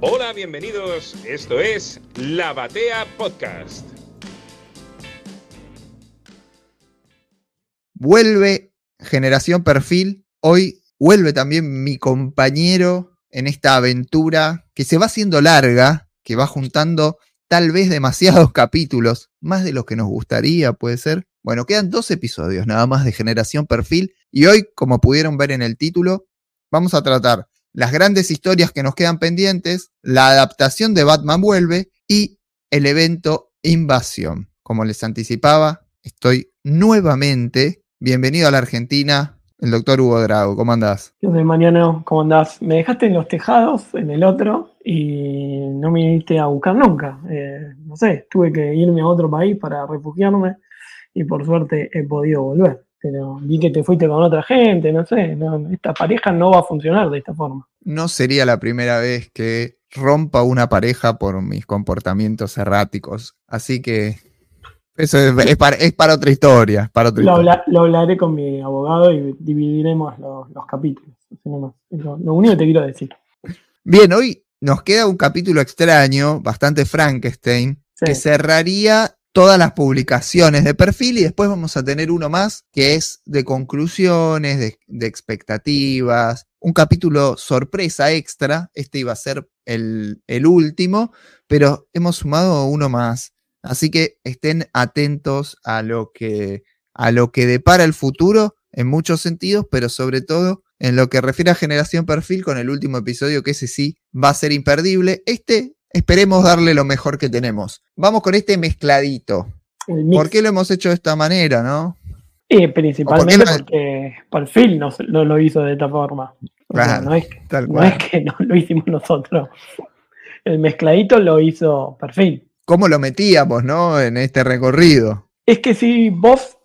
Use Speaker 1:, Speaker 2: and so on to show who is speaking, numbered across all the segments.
Speaker 1: Hola, bienvenidos. Esto es La Batea Podcast.
Speaker 2: Vuelve Generación Perfil. Hoy vuelve también mi compañero en esta aventura que se va haciendo larga, que va juntando tal vez demasiados capítulos, más de lo que nos gustaría, puede ser. Bueno, quedan dos episodios nada más de Generación Perfil y hoy, como pudieron ver en el título, vamos a tratar las grandes historias que nos quedan pendientes, la adaptación de Batman Vuelve y el evento Invasión. Como les anticipaba, estoy nuevamente bienvenido a la Argentina, el doctor Hugo Drago. ¿Cómo andás?
Speaker 3: Desde mañana, ¿cómo andás? Me dejaste en los tejados, en el otro, y no me viniste a buscar nunca. Eh, no sé, tuve que irme a otro país para refugiarme y por suerte he podido volver. Pero vi que te fuiste con otra gente, no sé, esta pareja no va a funcionar de esta forma.
Speaker 2: No sería la primera vez que rompa una pareja por mis comportamientos erráticos. Así que eso es, para, otra historia. Para
Speaker 3: lo, hablaré con mi abogado y dividiremos los, capítulos. Lo, único que te quiero decir.
Speaker 2: Bien, hoy nos queda un capítulo extraño, bastante Frankenstein, que cerraría todas las publicaciones de perfil y después vamos a tener uno más que es de conclusiones, de, expectativas, un capítulo sorpresa extra. Este iba a ser el, el último, pero hemos sumado uno más Así que estén atentos a lo que, a lo que depara el futuro en muchos sentidos, pero sobre todo en lo que refiere a generación perfil con el último episodio, que ese sí va a ser imperdible. Este esperemos darle lo mejor que tenemos. Vamos con este mezcladito. ¿Por qué lo hemos hecho de esta manera, no?
Speaker 3: Eh, principalmente porque Perfil no, lo hizo de esta forma. no es, no es que no lo hicimos nosotros. El mezcladito lo hizo Perfil
Speaker 2: cómo lo metíamos, ¿no? En este recorrido.
Speaker 3: Es que si vos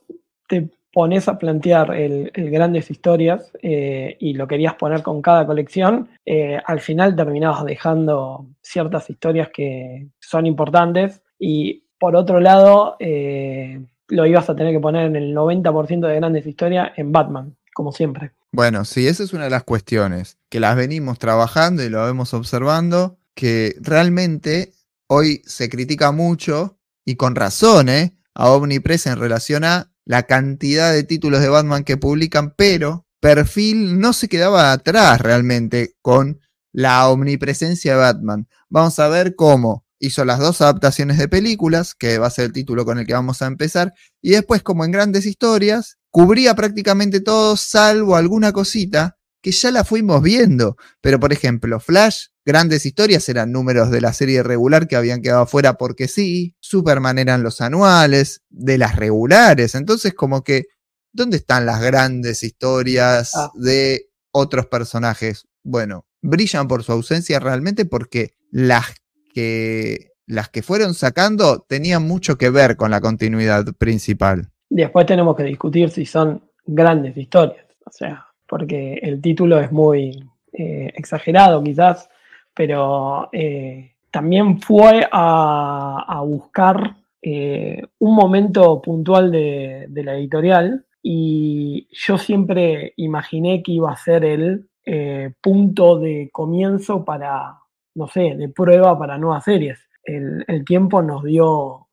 Speaker 3: te pones a plantear el, grandes historias eh, y lo querías poner con cada colección, eh, al final terminabas dejando ciertas historias que son importantes y por otro lado eh, lo ibas a tener que poner en el 90% de grandes historias en Batman, como siempre.
Speaker 2: Bueno, sí, esa es una de las cuestiones, que las venimos trabajando y lo vemos observando, que realmente hoy se critica mucho, y con razón, a Omnipress en relación a la cantidad de títulos de Batman que publican, pero Perfil no se quedaba atrás realmente con la omnipresencia de Batman. Vamos a ver cómo hizo las dos adaptaciones de películas, que va a ser el título con el que vamos a empezar, y después como en grandes historias, cubría prácticamente todo, salvo alguna cosita que ya la fuimos viendo. Pero por ejemplo, Flash Grandes historias eran números de la serie regular que habían quedado fuera porque sí. Superman eran los anuales, de las regulares. Entonces, como que, ¿dónde están las grandes historias ah. de otros personajes? Bueno, brillan por su ausencia realmente porque las que, las que fueron sacando tenían mucho que ver con la continuidad principal.
Speaker 3: Después tenemos que discutir si son grandes historias. O sea, porque el título es muy eh, exagerado quizás pero eh, también fue a, buscar eh, un momento puntual de, la editorial y yo siempre imaginé que iba a ser el punto de comienzo para, no sé, de prueba para nuevas series. El, el, tiempo nos dio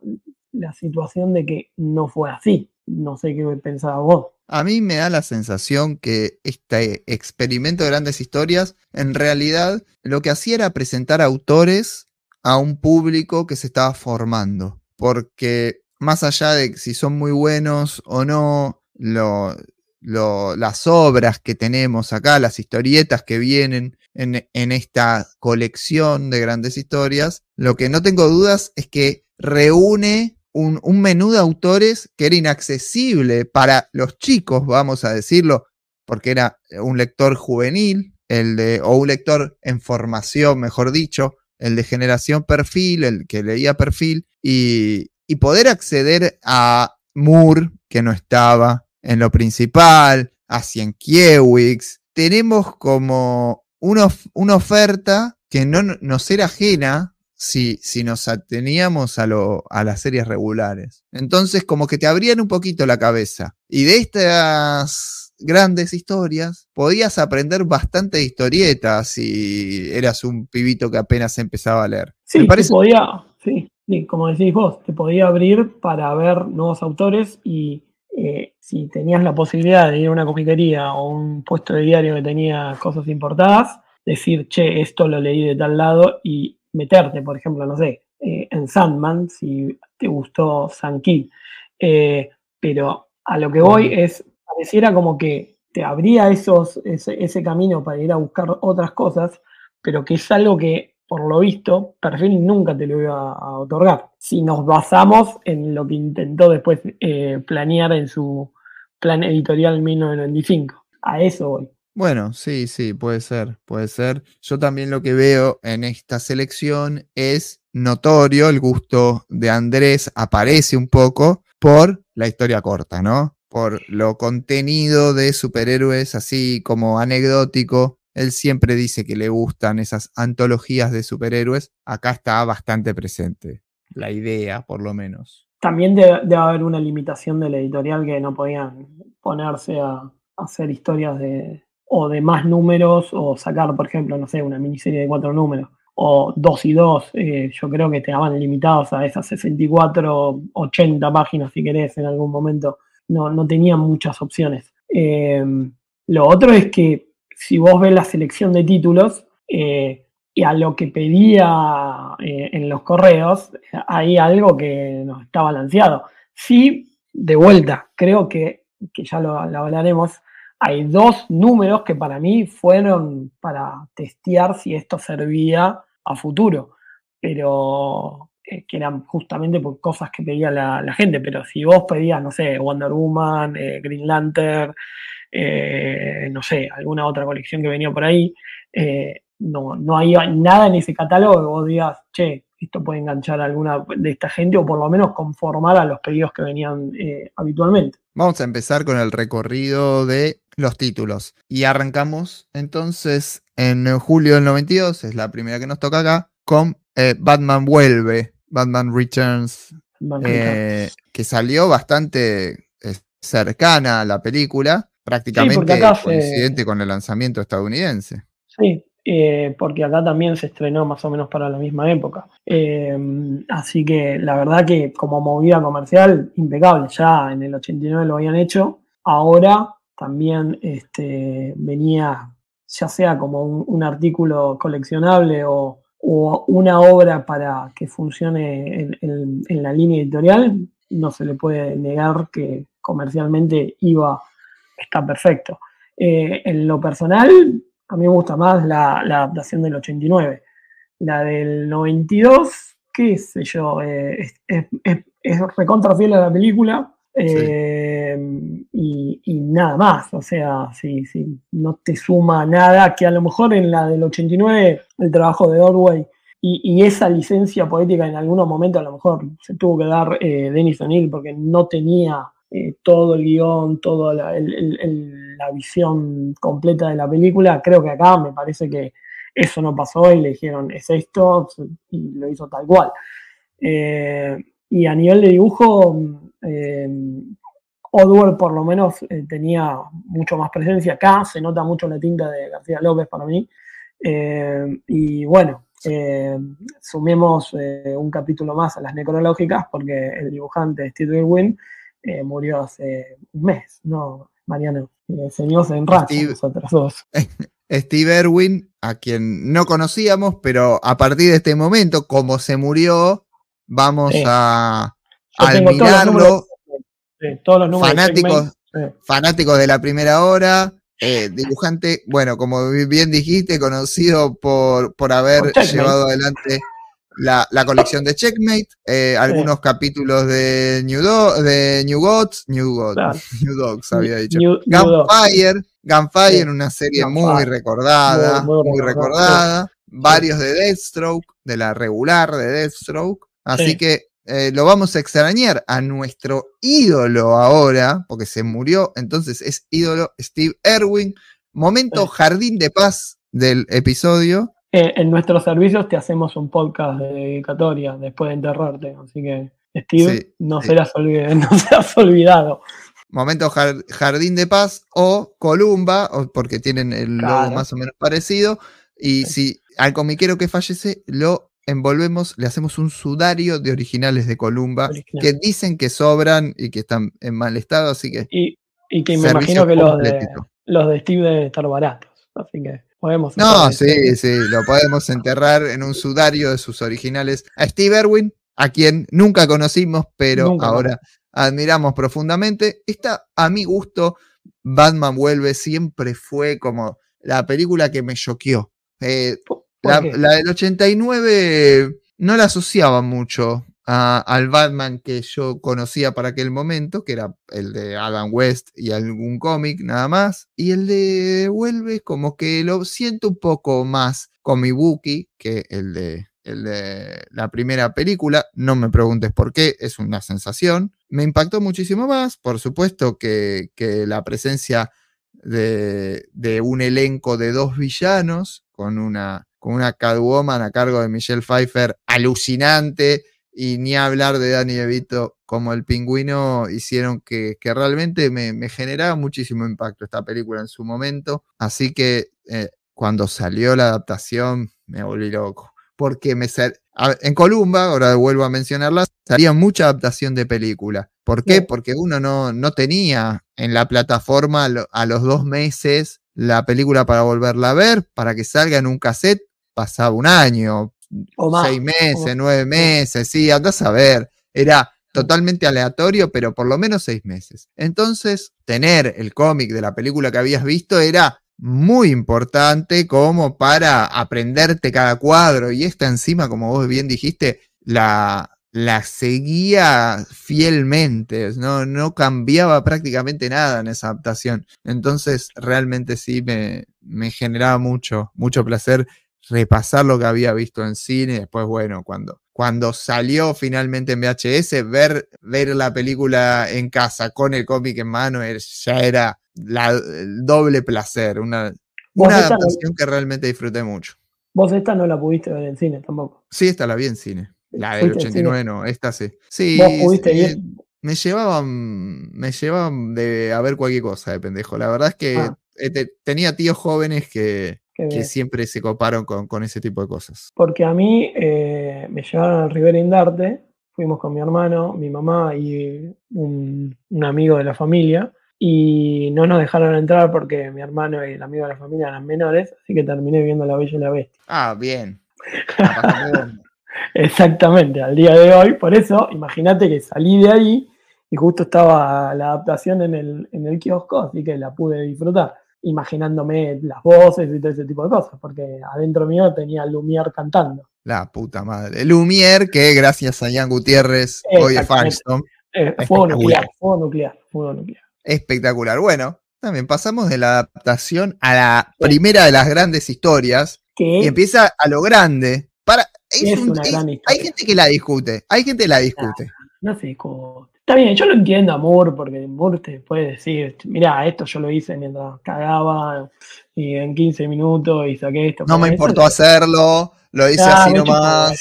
Speaker 3: la situación de que no fue así. No sé qué pensaba vos.
Speaker 2: A mí me da la sensación que este experimento de grandes historias, en realidad, lo que hacía era presentar autores a un público que se estaba formando. Porque más allá de si son muy buenos o no, las obras que tenemos acá, las historietas que vienen en, esta colección de grandes historias, lo que no tengo dudas es que reúne un, menú de autores que era inaccesible para los chicos, vamos a decirlo, porque era un lector juvenil, el de, o un lector en formación, mejor dicho, el de generación perfil, el que leía perfil, y, y poder acceder a Moore, que no estaba en lo principal, a Kiewix. Tenemos como una, una oferta que no nos era ajena si, si nos ateníamos a, lo, a las series regulares. Entonces, como que te abrían un poquito la cabeza. Y de estas grandes historias, podías aprender bastante historietas si eras un pibito que apenas empezaba a leer.
Speaker 3: Sí, parece... podía, sí, como decís vos, te podía abrir para ver nuevos autores y eh, si tenías la posibilidad de ir a una comiquería o un puesto de diario que tenía cosas importadas, decir, che, esto lo leí de tal lado y meterte, por ejemplo, no sé, eh, en Sandman, si te gustó San eh, pero a lo que voy es, pareciera como que te abría esos, ese, camino para ir a buscar otras cosas, pero que es algo que, por lo visto, Perfil nunca te lo iba a, otorgar. Si nos basamos en lo que intentó después eh, planear en su plan editorial 1995. A eso voy.
Speaker 2: Bueno, sí, sí, puede ser, puede ser. Yo también lo que veo en esta selección es notorio el gusto de Andrés, aparece un poco por la historia corta, ¿no? Por lo contenido de superhéroes, así como anecdótico. Él siempre dice que le gustan esas antologías de superhéroes. Acá está bastante presente, la idea, por lo menos.
Speaker 3: También debe, haber una limitación de la editorial que no podían ponerse a hacer historias de, o de más números o sacar, por ejemplo, no sé, una miniserie de cuatro números o dos y dos, eh, yo creo que estaban limitados a esas 64, 80 páginas si querés en algún momento, no, no tenían muchas opciones. Eh, lo otro es que si vos ves la selección de títulos eh, y a lo que pedía en los correos, hay algo que no está balanceado. Sí, de vuelta, creo que, que ya lo hablaremos, hay dos números que para mí fueron para testear si esto servía a futuro, pero eh, que eran justamente por cosas que pedía la, gente. Pero si vos pedías, no sé, Wonder Woman, eh, Green Lantern, eh, no sé, alguna otra colección que venía por ahí, no, no hay nada en ese catálogo que vos digas, che, esto puede enganchar a alguna de esta gente o por lo menos conformar a los pedidos que venían habitualmente.
Speaker 2: Vamos a empezar con el recorrido de los títulos. Y arrancamos entonces en julio del 92, es la primera que nos toca acá, con eh, Batman Vuelve, Batman Returns, eh, que salió bastante eh, cercana a la película, prácticamente coincidente con el lanzamiento estadounidense.
Speaker 3: Sí, porque acá también se estrenó más o menos para la misma época. así que la verdad que como movida comercial, impecable. Ya en el 89 lo habían hecho. Ahora también este, venía ya sea como un, artículo coleccionable o, una obra para que funcione en, la línea editorial, no se le puede negar que comercialmente iba, está perfecto. Eh, en lo personal, a mí me gusta más la, adaptación del 89. La del 92, qué sé yo, eh, es, es a la película, eh, y, nada más, o sea, si, no te suma nada, que a lo mejor en la del 89 el trabajo de Orway y, esa licencia poética en algunos momentos a lo mejor se tuvo que dar eh, Denis O'Neill porque no tenía eh, todo el guion, toda la, la, visión completa de la película. Creo que acá me parece que eso no pasó y le dijeron es esto y lo hizo tal cual. y a nivel de dibujo, eh, Odwell por lo menos eh, tenía mucho más presencia acá, se nota mucho la tinta de García López para mí. Eh, y bueno, eh, sumemos un capítulo más a las necrológicas porque el dibujante Steve Irwin murió hace un mes, ¿no? Mariano, enseñóse en racha nosotros dos.
Speaker 2: Steve Irwin, a quien no conocíamos, pero a partir de este momento, como se murió, vamos a al mirarlo, fanáticos, fanáticos de la primera hora, eh, dibujante, bueno, como bien dijiste, conocido por, por haber llevado adelante la, colección de Checkmate, eh, algunos capítulos de New, de New Gods, New Gods, New Dogs había dicho, Gunfire, Gunfire, una serie muy recordada, muy, recordada, varios de Deathstroke, de la regular de Deathstroke, así que eh, lo vamos a extrañar a nuestro ídolo ahora, porque se murió, entonces es ídolo Steve Erwin. Momento jardín de paz del episodio.
Speaker 3: Eh, en nuestros servicios te hacemos un podcast de dedicatoria después de enterrarte, así que Steve, no, Serás no serás olvidado.
Speaker 2: Momento Jardín de Paz o Columba, porque tienen el logo más o menos parecido. Y si al comiquero que fallece lo envolvemos, le hacemos un sudario de originales de Columba que dicen que sobran y que están en mal estado, así que.
Speaker 3: Y, que me imagino que los de, los de Steve deben estar baratos, así que podemos.
Speaker 2: No, sí, sí, lo podemos enterrar en un sudario de sus originales a Steve Irwin, a quien nunca conocimos, pero ahora admiramos profundamente. Esta, a mi gusto, Batman Vuelve siempre fue como la película que me choqueó. Eh, la, del 89 no la asociaba mucho al Batman que yo conocía para aquel momento, que era el de Adam West y algún cómic nada más. Y el de Vuelve como que lo siento un poco más con mi Wookiee que el de, el de la primera película. No me preguntes por qué, es una sensación. Me impactó muchísimo más, por supuesto que, que la presencia de, de un elenco de dos villanos con una, con una Catwoman a cargo de Michelle Pfeiffer alucinante y ni hablar de Danny DeVito como el pingüino hicieron que, que realmente me, me, generaba muchísimo impacto esta película en su momento. Así que eh, cuando salió la adaptación me volví loco. Porque me en Columba, ahora vuelvo a mencionarla, salía mucha adaptación de película. ¿Por qué? Porque uno no, no tenía en la plataforma a los dos meses la película para volverla a ver, para que salga en un cassette, pasaba un año, seis meses, nueve meses, sí, andás a ver. Era totalmente aleatorio, pero por lo menos seis meses. Entonces, tener el cómic de la película que habías visto era muy importante como para aprenderte cada cuadro y esta encima, como vos bien dijiste, la, la seguía fielmente, ¿no? no cambiaba prácticamente nada en esa adaptación. Entonces, realmente sí me, me generaba mucho, mucho placer repasar lo que había visto en cine. Después, bueno, cuando, cuando salió finalmente en VHS, ver, ver la película en casa con el cómic en mano ya era el doble placer, una, una adaptación que realmente disfruté mucho.
Speaker 3: Vos esta no la pudiste ver en cine tampoco.
Speaker 2: Sí, esta la vi en cine. La del 89 no, esta sí. Sí, me llevaban, me llevaban de a ver cualquier cosa de pendejo. La verdad es que ah. eh, tenía tíos jóvenes que, que siempre se coparon con, ese tipo de cosas.
Speaker 3: Porque a mí eh, me llevaron al Rivera Indarte, fuimos con mi hermano, mi mamá y un, amigo de la familia, y no nos dejaron entrar porque mi hermano y el amigo de la familia eran menores, así que terminé viendo La Bella y la Bestia.
Speaker 2: Ah, bien.
Speaker 3: Exactamente, al día de hoy, por eso, imagínate que salí de ahí y justo estaba la adaptación en el, en el kiosco, así que la pude disfrutar imaginándome las voces y todo ese tipo de cosas, porque adentro mío tenía Lumière cantando.
Speaker 2: La puta madre. Lumière, que gracias a Ian Gutiérrez, hoy es Firestone.
Speaker 3: Eh, fuego nuclear, fuego nuclear, fuego nuclear.
Speaker 2: Espectacular. Bueno, también pasamos de la adaptación a la primera de las grandes historias y empieza a lo grande. Para, hay gente que la discute, hay gente que la discute.
Speaker 3: No, no se discute. Está bien, yo lo entiendo a porque Moore te puede decir, mira, esto yo lo hice mientras cagaba y en 15 minutos y saqué esto.
Speaker 2: No me importó hacerlo, lo hice así nomás.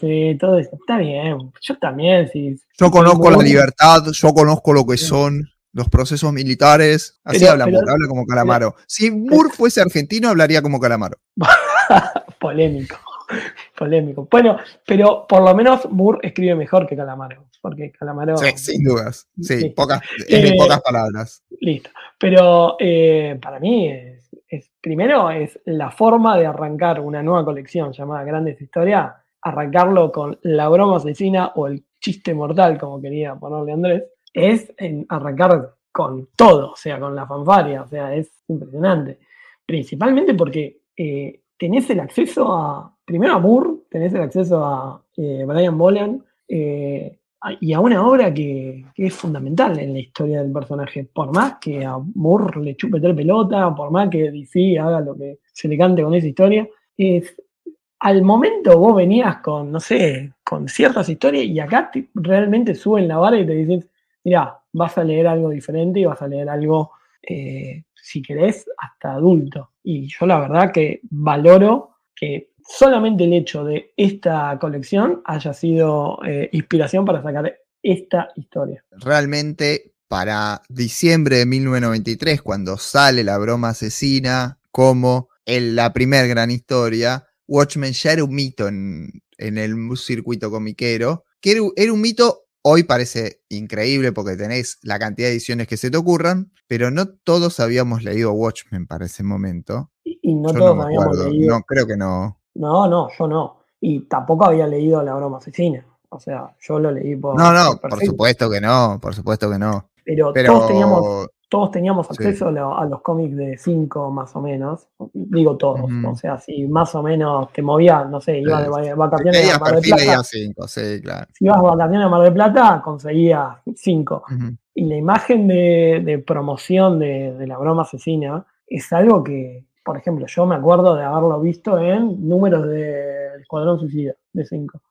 Speaker 3: sí, todo eso. Está bien, yo también, sí.
Speaker 2: Yo conozco la libertad, yo conozco lo que son los procesos militares. Así habla Moore, habla como Calamaro. si Moore fuese argentino, hablaría como Calamaro.
Speaker 3: Polémico. Polémico. Bueno, pero por lo menos Moore escribe mejor que Calamaro porque Calamaro.
Speaker 2: Sí, sin dudas. Sí, Pocas, en eh, pocas palabras.
Speaker 3: Listo. Pero eh, para mí, es, primero es la forma de arrancar una nueva colección llamada Grandes Historias, arrancarlo con la broma asesina o el chiste mortal, como quería ponerle Andrés, es en arrancar con todo, o sea, con la fanfaria, o sea, es impresionante. Principalmente porque eh, tenés el acceso a, primero a Moore, tenés el acceso a Brian Bolan, y a una obra que, es fundamental en la historia del personaje. Por más que a Moore le chupe tres pelota, por más que DC haga lo que se le cante con esa historia, es, al momento vos venías con, no sé, con ciertas historias y acá realmente suben la vara y te dicen, mira, vas a leer algo diferente y vas a leer algo, eh, si querés, hasta adulto. Y yo la verdad que valoro que solamente el hecho de esta colección haya sido eh, inspiración para sacar esta historia.
Speaker 2: Realmente para diciembre de 1993, cuando sale la broma asesina como el, la primera gran historia, Watchmen ya era un mito en, en el circuito comiquero, que era, era un mito Hoy parece increíble porque tenés la cantidad de ediciones que se te ocurran, pero no todos habíamos leído Watchmen para ese momento.
Speaker 3: Y, no todos
Speaker 2: no
Speaker 3: habíamos leído.
Speaker 2: No, creo que no.
Speaker 3: No, no, yo no. Y tampoco había leído La broma asesina. O sea, yo lo leí por.
Speaker 2: No, no, por, supuesto que no, por supuesto que no.
Speaker 3: Pero, todos teníamos, todos teníamos acceso a, los cómics de 5 más o menos. Digo todos. O sea, si más o menos te movías, no sé, ibas de vacaciones a Mar del Plata.
Speaker 2: Cinco, sí, claro.
Speaker 3: Si ibas de vacaciones a Mar del Plata, conseguías 5. Y la imagen de, promoción de, de, la broma asesina es algo que, por ejemplo, yo me acuerdo de haberlo visto en números del Escuadrón Suicida de 5.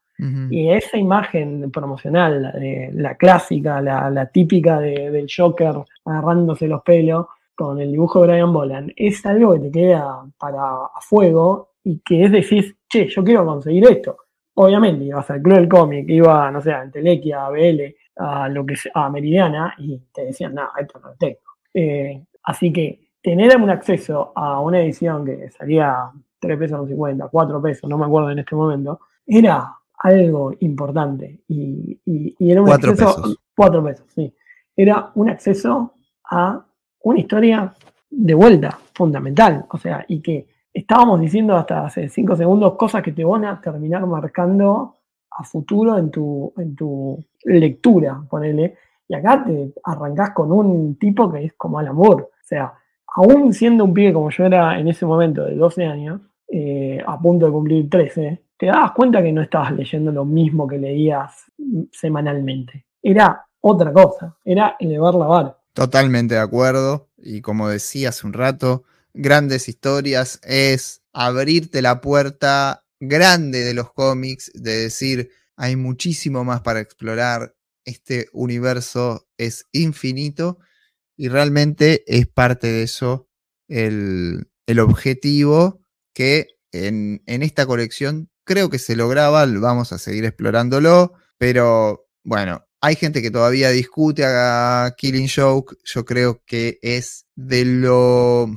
Speaker 3: Y esa imagen promocional, la clásica, la, típica del Joker agarrándose los pelos con el dibujo de Brian Boland, es algo que te queda para a fuego y que es decir, che, yo quiero conseguir esto. Obviamente ibas al Club del Cómic, iba, no sé, a Telequia, a BL, a, lo que a Meridiana y te decían, no, esto no lo tengo. Eh, así que tener un acceso a una edición que salía 3 pesos 50, 4 pesos, no me acuerdo en este momento, era algo importante. Y, era un
Speaker 2: cuatro
Speaker 3: acceso.
Speaker 2: Pesos.
Speaker 3: Cuatro pesos, sí. Era un acceso a una historia de vuelta, fundamental. O sea, y que estábamos diciendo hasta hace cinco segundos cosas que te van a terminar marcando a futuro en tu, en tu lectura, ponele. Y acá te arrancás con un tipo que es como al amor. O sea, aún siendo un pibe como yo era en ese momento de 12 años, eh, a punto de cumplir 13, te dabas cuenta que no estabas leyendo lo mismo que leías semanalmente. Era otra cosa, era elevar la vara.
Speaker 2: Totalmente de acuerdo. Y como decía hace un rato, grandes historias es abrirte la puerta grande de los cómics, de decir, hay muchísimo más para explorar, este universo es infinito y realmente es parte de eso el, el objetivo que en, en, esta colección creo que se lograba, vamos a seguir explorándolo, pero bueno, hay gente que todavía discute a Killing Joke, yo creo que es de lo,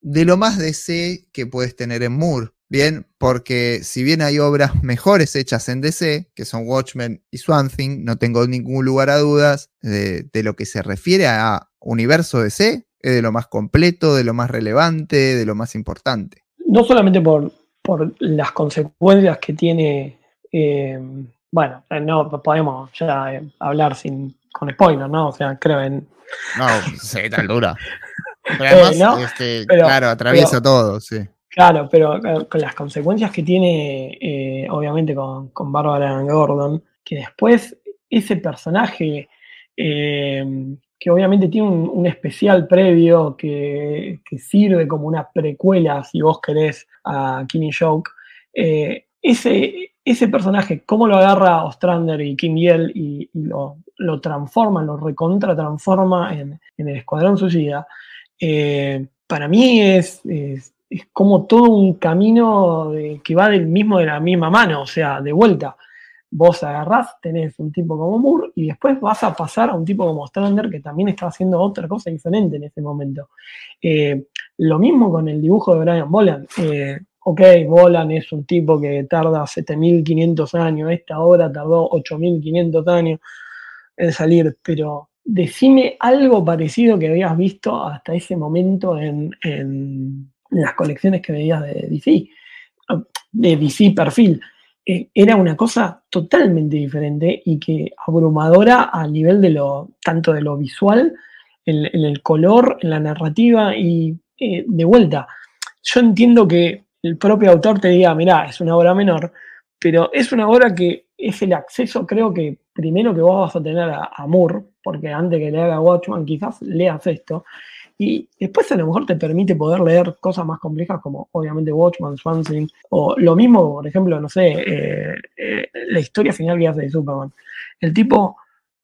Speaker 2: de lo más DC que puedes tener en Moore. Bien, porque si bien hay obras mejores hechas en DC, que son Watchmen y Swamp Thing, no tengo ningún lugar a dudas de, de lo que se refiere a universo DC, es de lo más completo, de lo más relevante, de lo más importante.
Speaker 3: No solamente por, por las consecuencias que tiene, eh, bueno, eh, no podemos ya eh, hablar sin con spoiler, ¿no? O sea, creo en...
Speaker 2: No, sí, tan dura. Pero además, este, claro, atraviesa todo, sí.
Speaker 3: Claro, pero con las consecuencias que tiene, obviamente, con, con Barbara Gordon, que después ese personaje que obviamente tiene un, especial previo que, sirve como una precuela, si vos querés, a Kimmy Joke. Eh, ese, ese personaje, cómo lo agarra Ostrander y Kim Yell y, lo, transforma, lo recontra transforma en, el Escuadrón Suicida, eh, para mí es, es, como todo un camino que va del mismo de la misma mano, o sea, de vuelta vos agarrás, tenés un tipo como Moore y después vas a pasar a un tipo como Strander que también está haciendo otra cosa diferente en ese momento. Eh, lo mismo con el dibujo de Brian Boland. Eh, ok, Boland es un tipo que tarda 7500 años, esta obra tardó 8500 años en salir, pero decime algo parecido que habías visto hasta ese momento en, en las colecciones que veías de DC, de DC perfil. Eh, era una cosa totalmente diferente y que abrumadora a nivel de lo, tanto de lo visual, en, el color, en la narrativa y eh, de vuelta. Yo entiendo que el propio autor te diga, mirá, es una obra menor, pero es una obra que es el acceso, creo que primero que vos vas a tener a, a Moore, porque antes que le haga Watchman quizás leas esto, y después a lo mejor te permite poder leer cosas más complejas como obviamente Watchman, Swansea, o lo mismo, por ejemplo, no sé, eh, eh, la historia final que hace de Superman. El tipo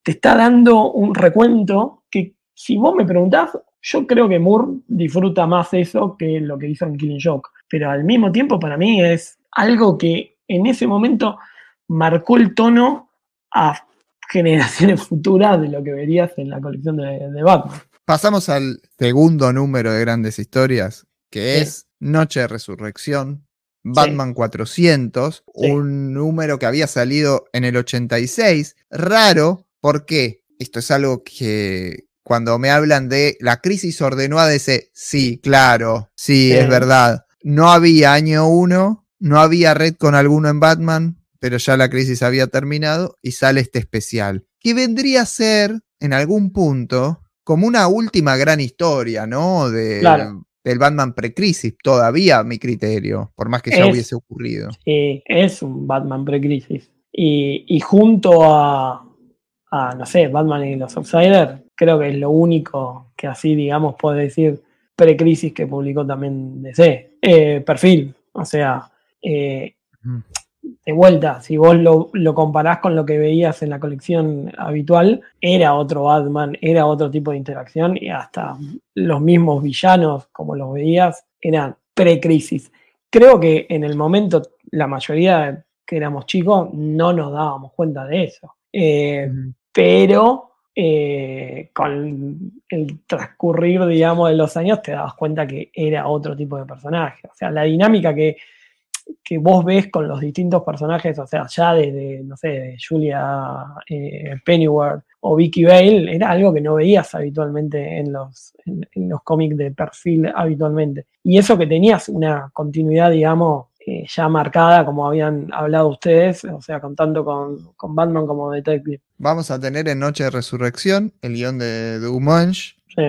Speaker 3: te está dando un recuento que si vos me preguntás, yo creo que Moore disfruta más eso que lo que hizo en Killing Joke. Pero al mismo tiempo para mí es algo que en ese momento marcó el tono a generaciones futuras de lo que verías en la colección de, Batman.
Speaker 2: Pasamos al segundo número de grandes historias, que es Noche de Resurrección, Batman 400, un número que había salido en el 86. Raro, porque esto es algo que cuando me hablan de la crisis ordenó a DC, sí, claro, sí, es verdad. No había año 1, no había red con alguno en Batman, pero ya la crisis había terminado y sale este especial, que vendría a ser, en algún punto, como una última gran historia, ¿no? De, Del Batman pre-crisis, todavía a mi criterio, por más que ya hubiese ocurrido.
Speaker 3: Sí, es un Batman pre-crisis. Y, junto a, no sé, Batman y los Outsiders, creo que es lo único que así, digamos, puede decir pre-crisis que publicó también DC. Eh, perfil, o sea, eh, de vuelta, si vos lo, comparás con lo que veías en la colección habitual, era otro Batman, era otro tipo de interacción y hasta los mismos villanos, como los veías, eran pre-crisis. Creo que en el momento, la mayoría que éramos chicos, no nos dábamos cuenta de eso. Eh, pero eh, con el transcurrir, digamos, de los años, te dabas cuenta que era otro tipo de personaje. O sea, la dinámica que que vos ves con los distintos personajes, o sea, ya desde, no sé, de Julia eh, Pennyworth o Vicky Vale, era algo que no veías habitualmente en los, en, los cómics de perfil habitualmente. Y eso que tenías una continuidad, digamos, eh, ya marcada, como habían hablado ustedes, o sea, contando con, con Batman como detective.
Speaker 2: Vamos a tener en Noche de Resurrección el guion de Dumonge
Speaker 3: sí.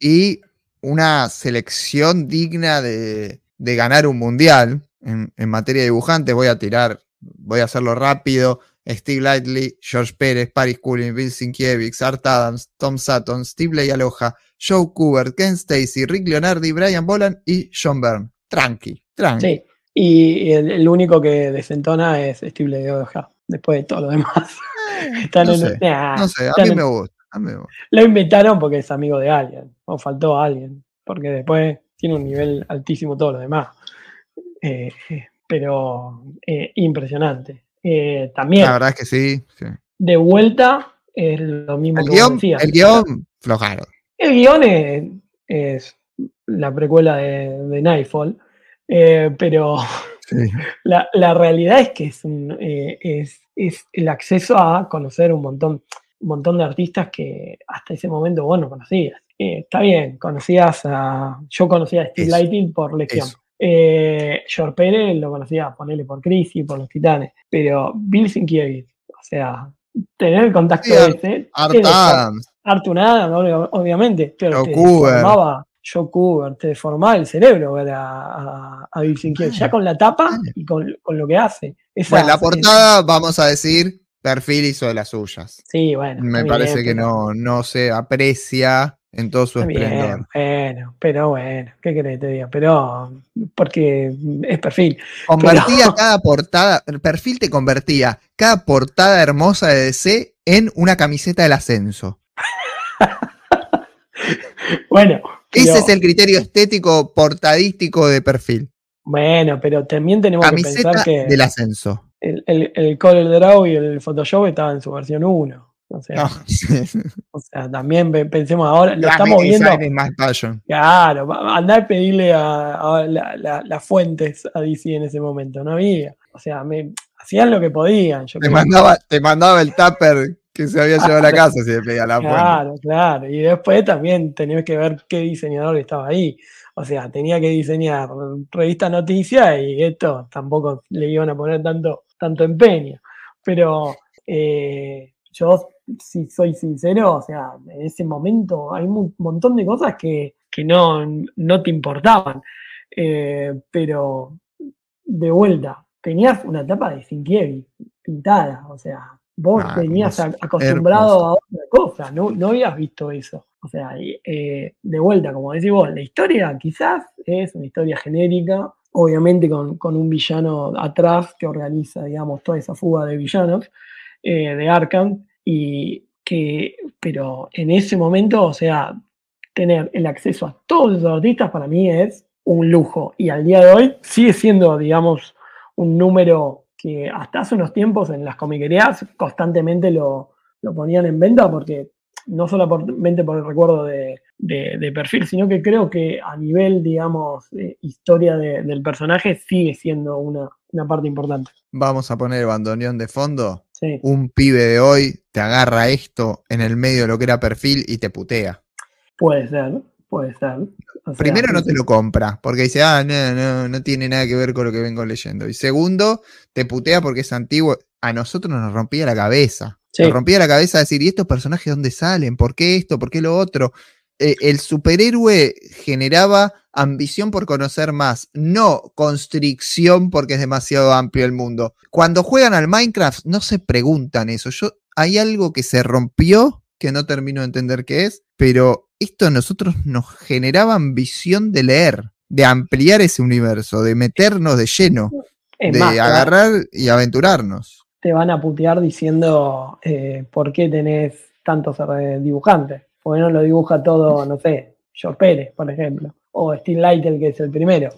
Speaker 2: y una selección digna de, de ganar un mundial en, materia de dibujantes, voy a tirar, voy a hacerlo rápido. Steve Lightly, George Pérez, Paris Cullen, Bill Sinkiewicz, Art Adams, Tom Sutton, Steve Aloha, Joe Kubert, Ken Stacy, Rick Leonardi, Brian Boland y John Byrne. Tranqui, tranqui.
Speaker 3: Sí, y el, único que desentona es Steve Layaloja, después de todo lo demás.
Speaker 2: Eh, no, sé, a, mí me gusta, a mí me gusta.
Speaker 3: Lo inventaron porque es amigo de alguien, o faltó a alguien, porque después tiene un nivel altísimo todo lo demás. Eh, pero eh, impresionante. Eh, también.
Speaker 2: La verdad es que sí,
Speaker 3: De vuelta es lo mismo
Speaker 2: el que guion, El guion, flojaro.
Speaker 3: El guion es, la precuela de, Nightfall, pero la, realidad es que es, es, el acceso a conocer un montón, un montón de artistas que hasta ese momento vos no conocías. está bien, conocías a. Yo conocía a Steve Lighting por lección. Eh, George Pérez lo conocía, ponerle por Crisis, por los Titanes, pero Bill Sinkiewicz, o sea, tener el contacto de ese.
Speaker 2: Art Adams.
Speaker 3: obviamente, pero te deformaba, Joe Cooper, te deformaba el cerebro ver a, Bill Sinkiewicz, ya con la tapa y con, lo que hace.
Speaker 2: bueno, la portada, vamos a decir, perfil hizo de las suyas.
Speaker 3: Sí, bueno.
Speaker 2: Me parece que no, no se aprecia en todo su esplendor.
Speaker 3: bueno, pero bueno, ¿qué querés que te diga? Pero porque es perfil.
Speaker 2: Convertía cada portada, el perfil te convertía cada portada hermosa de DC en una camiseta del ascenso.
Speaker 3: bueno.
Speaker 2: Ese es el criterio estético portadístico de perfil.
Speaker 3: Bueno, pero también tenemos que pensar que.
Speaker 2: Del ascenso.
Speaker 3: El, el, el Draw y el Photoshop estaban en su versión 1. O sea, también pensemos ahora, lo estamos viendo. Claro, andar a pedirle a, las fuentes a DC en ese momento, no había. O sea, me, hacían lo que podían.
Speaker 2: te, mandaba, te mandaba el tupper que se había llevado a la casa si le pedía la
Speaker 3: fuente. Claro, claro. Y después también tenías que ver qué diseñador estaba ahí. O sea, tenía que diseñar revista noticias y esto tampoco le iban a poner tanto, tanto empeño. Pero eh, yo si soy sincero, o sea, en ese momento hay un montón de cosas que, no, no, te importaban. Eh, pero de vuelta, tenías una tapa de Sinkiewicz pintada, o sea, vos ah, venías acostumbrado a otra cosa, no, no habías visto eso. O sea, eh, de vuelta, como decís vos, la historia quizás es una historia genérica, obviamente con, un villano atrás que organiza, digamos, toda esa fuga de villanos eh, de Arkham, y que, pero en ese momento, o sea, tener el acceso a todos esos artistas para mí es un lujo. Y al día de hoy sigue siendo, digamos, un número que hasta hace unos tiempos en las comiquerías constantemente lo, lo ponían en venta porque no solamente por el recuerdo de, perfil, sino que creo que a nivel, digamos, historia del personaje sigue siendo una, parte importante.
Speaker 2: Vamos a poner bandoneón de fondo. Un pibe de hoy te agarra esto en el medio de lo que era perfil y te putea.
Speaker 3: Puede ser, puede ser.
Speaker 2: Primero no te lo compra, porque dice, ah, no, no, no tiene nada que ver con lo que vengo leyendo. Y segundo, te putea porque es antiguo. A nosotros nos rompía la cabeza. Nos rompía la cabeza decir, ¿y estos personajes dónde salen? ¿Por qué esto? ¿Por qué lo otro? Eh, el superhéroe generaba ambición por conocer más, no constricción porque es demasiado amplio el mundo. Cuando juegan al Minecraft no se preguntan eso. Yo, hay algo que se rompió que no termino de entender qué es, pero esto a nosotros nos generaba ambición de leer, de ampliar ese universo, de meternos de lleno, de agarrar y aventurarnos.
Speaker 3: Te van a putear diciendo eh, por qué tenés tantos eh, dibujantes porque no lo dibuja todo, no sé, George Pérez, por ejemplo, o Steve Lightel, que es el primero,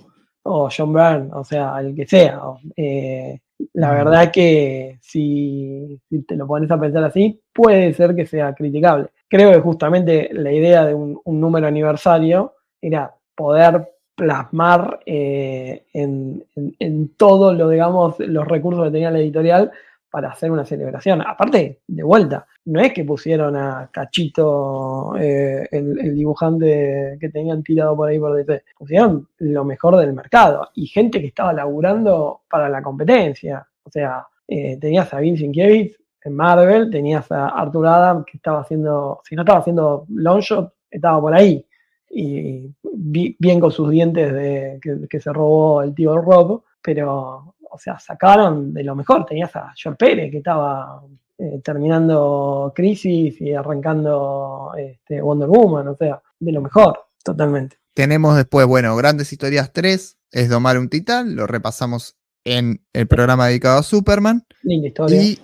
Speaker 3: o John Byrne, o sea, el que sea. Eh, la verdad que si, te lo pones a pensar así, puede ser que sea criticable. Creo que justamente la idea de un, número aniversario era poder plasmar eh, en, en, todo lo, digamos, los recursos que tenía la editorial para hacer una celebración. Aparte, de vuelta, no es que pusieron a Cachito, eh, el, dibujante que tenían tirado por ahí por DC, pusieron lo mejor del mercado y gente que estaba laburando para la competencia. O sea, eh, tenías a Vince Inkiewicz en Marvel, tenías a Arthur Adam que estaba haciendo, si no estaba haciendo Longshot, estaba por ahí. Y bien con sus dientes de, que, se robó el tío Rob, pero o sea, sacaron de lo mejor. Tenías a George Pérez que estaba eh, terminando Crisis y arrancando este, Wonder Woman, o sea, de lo mejor, totalmente.
Speaker 2: Tenemos después, bueno, Grandes Historias 3, es Domar un Titán, lo repasamos en el programa dedicado a Superman.
Speaker 3: Linda historia.
Speaker 2: Y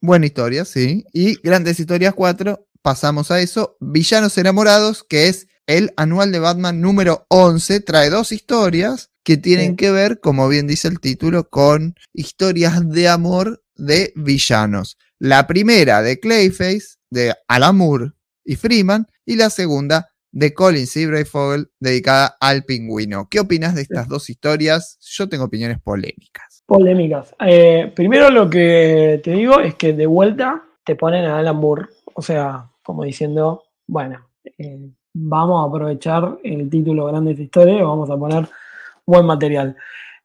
Speaker 2: buena historia, sí. Y Grandes Historias 4, pasamos a eso. Villanos Enamorados, que es el anual de Batman número 11, trae dos historias que tienen que ver, como bien dice el título, con historias de amor de villanos. La primera de Clayface, de Alan Moore y Freeman, y la segunda de Colin. Fogel, dedicada al pingüino. ¿Qué opinas de estas dos historias? Yo tengo opiniones polémicas.
Speaker 3: Polémicas. Eh, primero lo que te digo es que de vuelta te ponen a Alan Moore, o sea, como diciendo, bueno, eh, vamos a aprovechar el título Grandes Historias, vamos a poner buen material.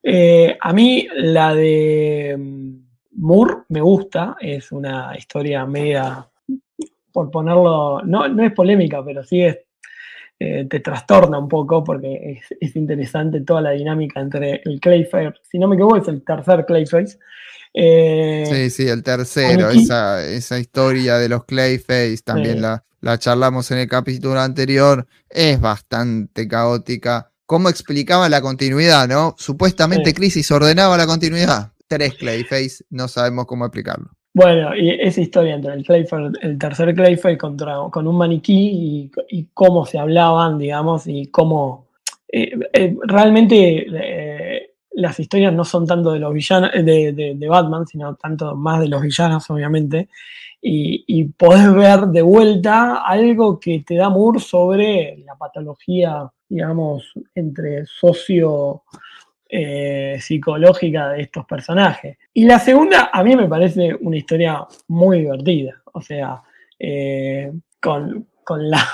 Speaker 3: Eh, a mí la de mm, Moore me gusta, es una historia media, por ponerlo, no, no es polémica, pero sí es, eh, te trastorna un poco porque es, interesante toda la dinámica entre el Clayface, si no me equivoco es el tercer Clayface.
Speaker 2: Eh, sí, sí, el tercero, esa, esa, historia de los Clayface también la, la charlamos en el capítulo anterior, es bastante caótica cómo explicaba la continuidad, ¿no? Supuestamente Crisis ordenaba la continuidad. Tres Clayface, no sabemos cómo explicarlo.
Speaker 3: Bueno, y esa historia entre el, Clayface, el tercer Clayface contra, con un maniquí y, cómo se hablaban, digamos, y cómo eh, eh, realmente eh, las historias no son tanto de los villanos de, de, Batman, sino tanto más de los villanos, obviamente. Y, y, podés ver de vuelta algo que te da Moore sobre la patología digamos, entre socio eh, psicológica de estos personajes. Y la segunda, a mí me parece una historia muy divertida. O sea, eh, con, la,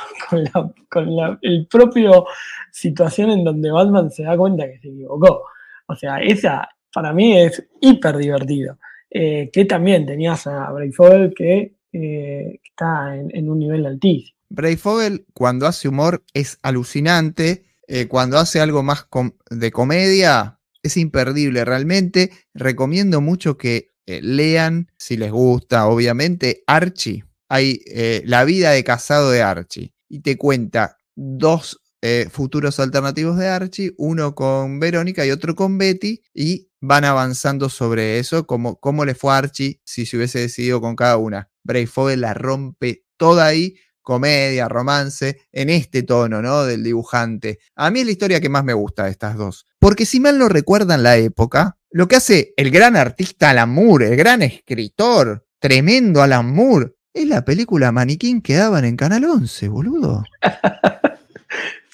Speaker 3: con, la, el propio situación en donde Batman se da cuenta que se equivocó. O sea, esa para mí es hiper divertido. Eh, que también tenías a Brave que, está en un nivel altísimo.
Speaker 2: Fogel, cuando hace humor, es alucinante. Eh, cuando hace algo más de comedia, es imperdible realmente. Recomiendo mucho que eh, lean, si les gusta, obviamente, Archie. Hay eh, La vida de casado de Archie. Y te cuenta dos futuros alternativos de Archie, uno con Verónica y otro con Betty, y van avanzando sobre eso, como cómo le fue Archie si se hubiese decidido con cada una. Brave Fogel la rompe toda ahí comedia, romance, en este tono, ¿no? Del dibujante. A mí es la historia que más me gusta de estas dos. Porque si mal no recuerdan la época, lo que hace el gran artista Alan Moore, el gran escritor, tremendo Alan Moore, es la película Maniquín que daban en Canal 11, boludo.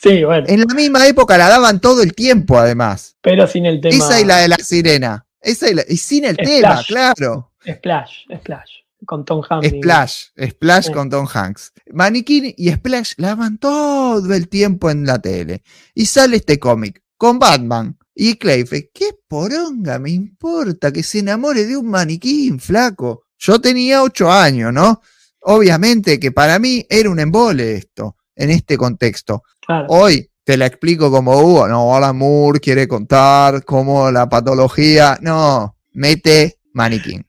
Speaker 3: Sí, bueno,
Speaker 2: En la misma época la daban todo el tiempo, además.
Speaker 3: pero sin el tema.
Speaker 2: Esa y la de la sirena. Esa y, la- y sin el
Speaker 3: Splash.
Speaker 2: tema, claro.
Speaker 3: Splash, Splash. Con Tom Hanks.
Speaker 2: Splash, Splash
Speaker 3: Sí.
Speaker 2: con Tom Hanks. Maniquín y Splash la daban todo el tiempo en la tele. Y sale este cómic con Batman y Clayface. ¿Qué poronga me importa que se enamore de un maniquín, flaco? Yo tenía ocho años, ¿no? Obviamente que para mí era un embole esto, en este contexto.
Speaker 3: Claro.
Speaker 2: Hoy te la explico como hubo. No, Alan Moore quiere contar cómo la patología. No, mete maniquín.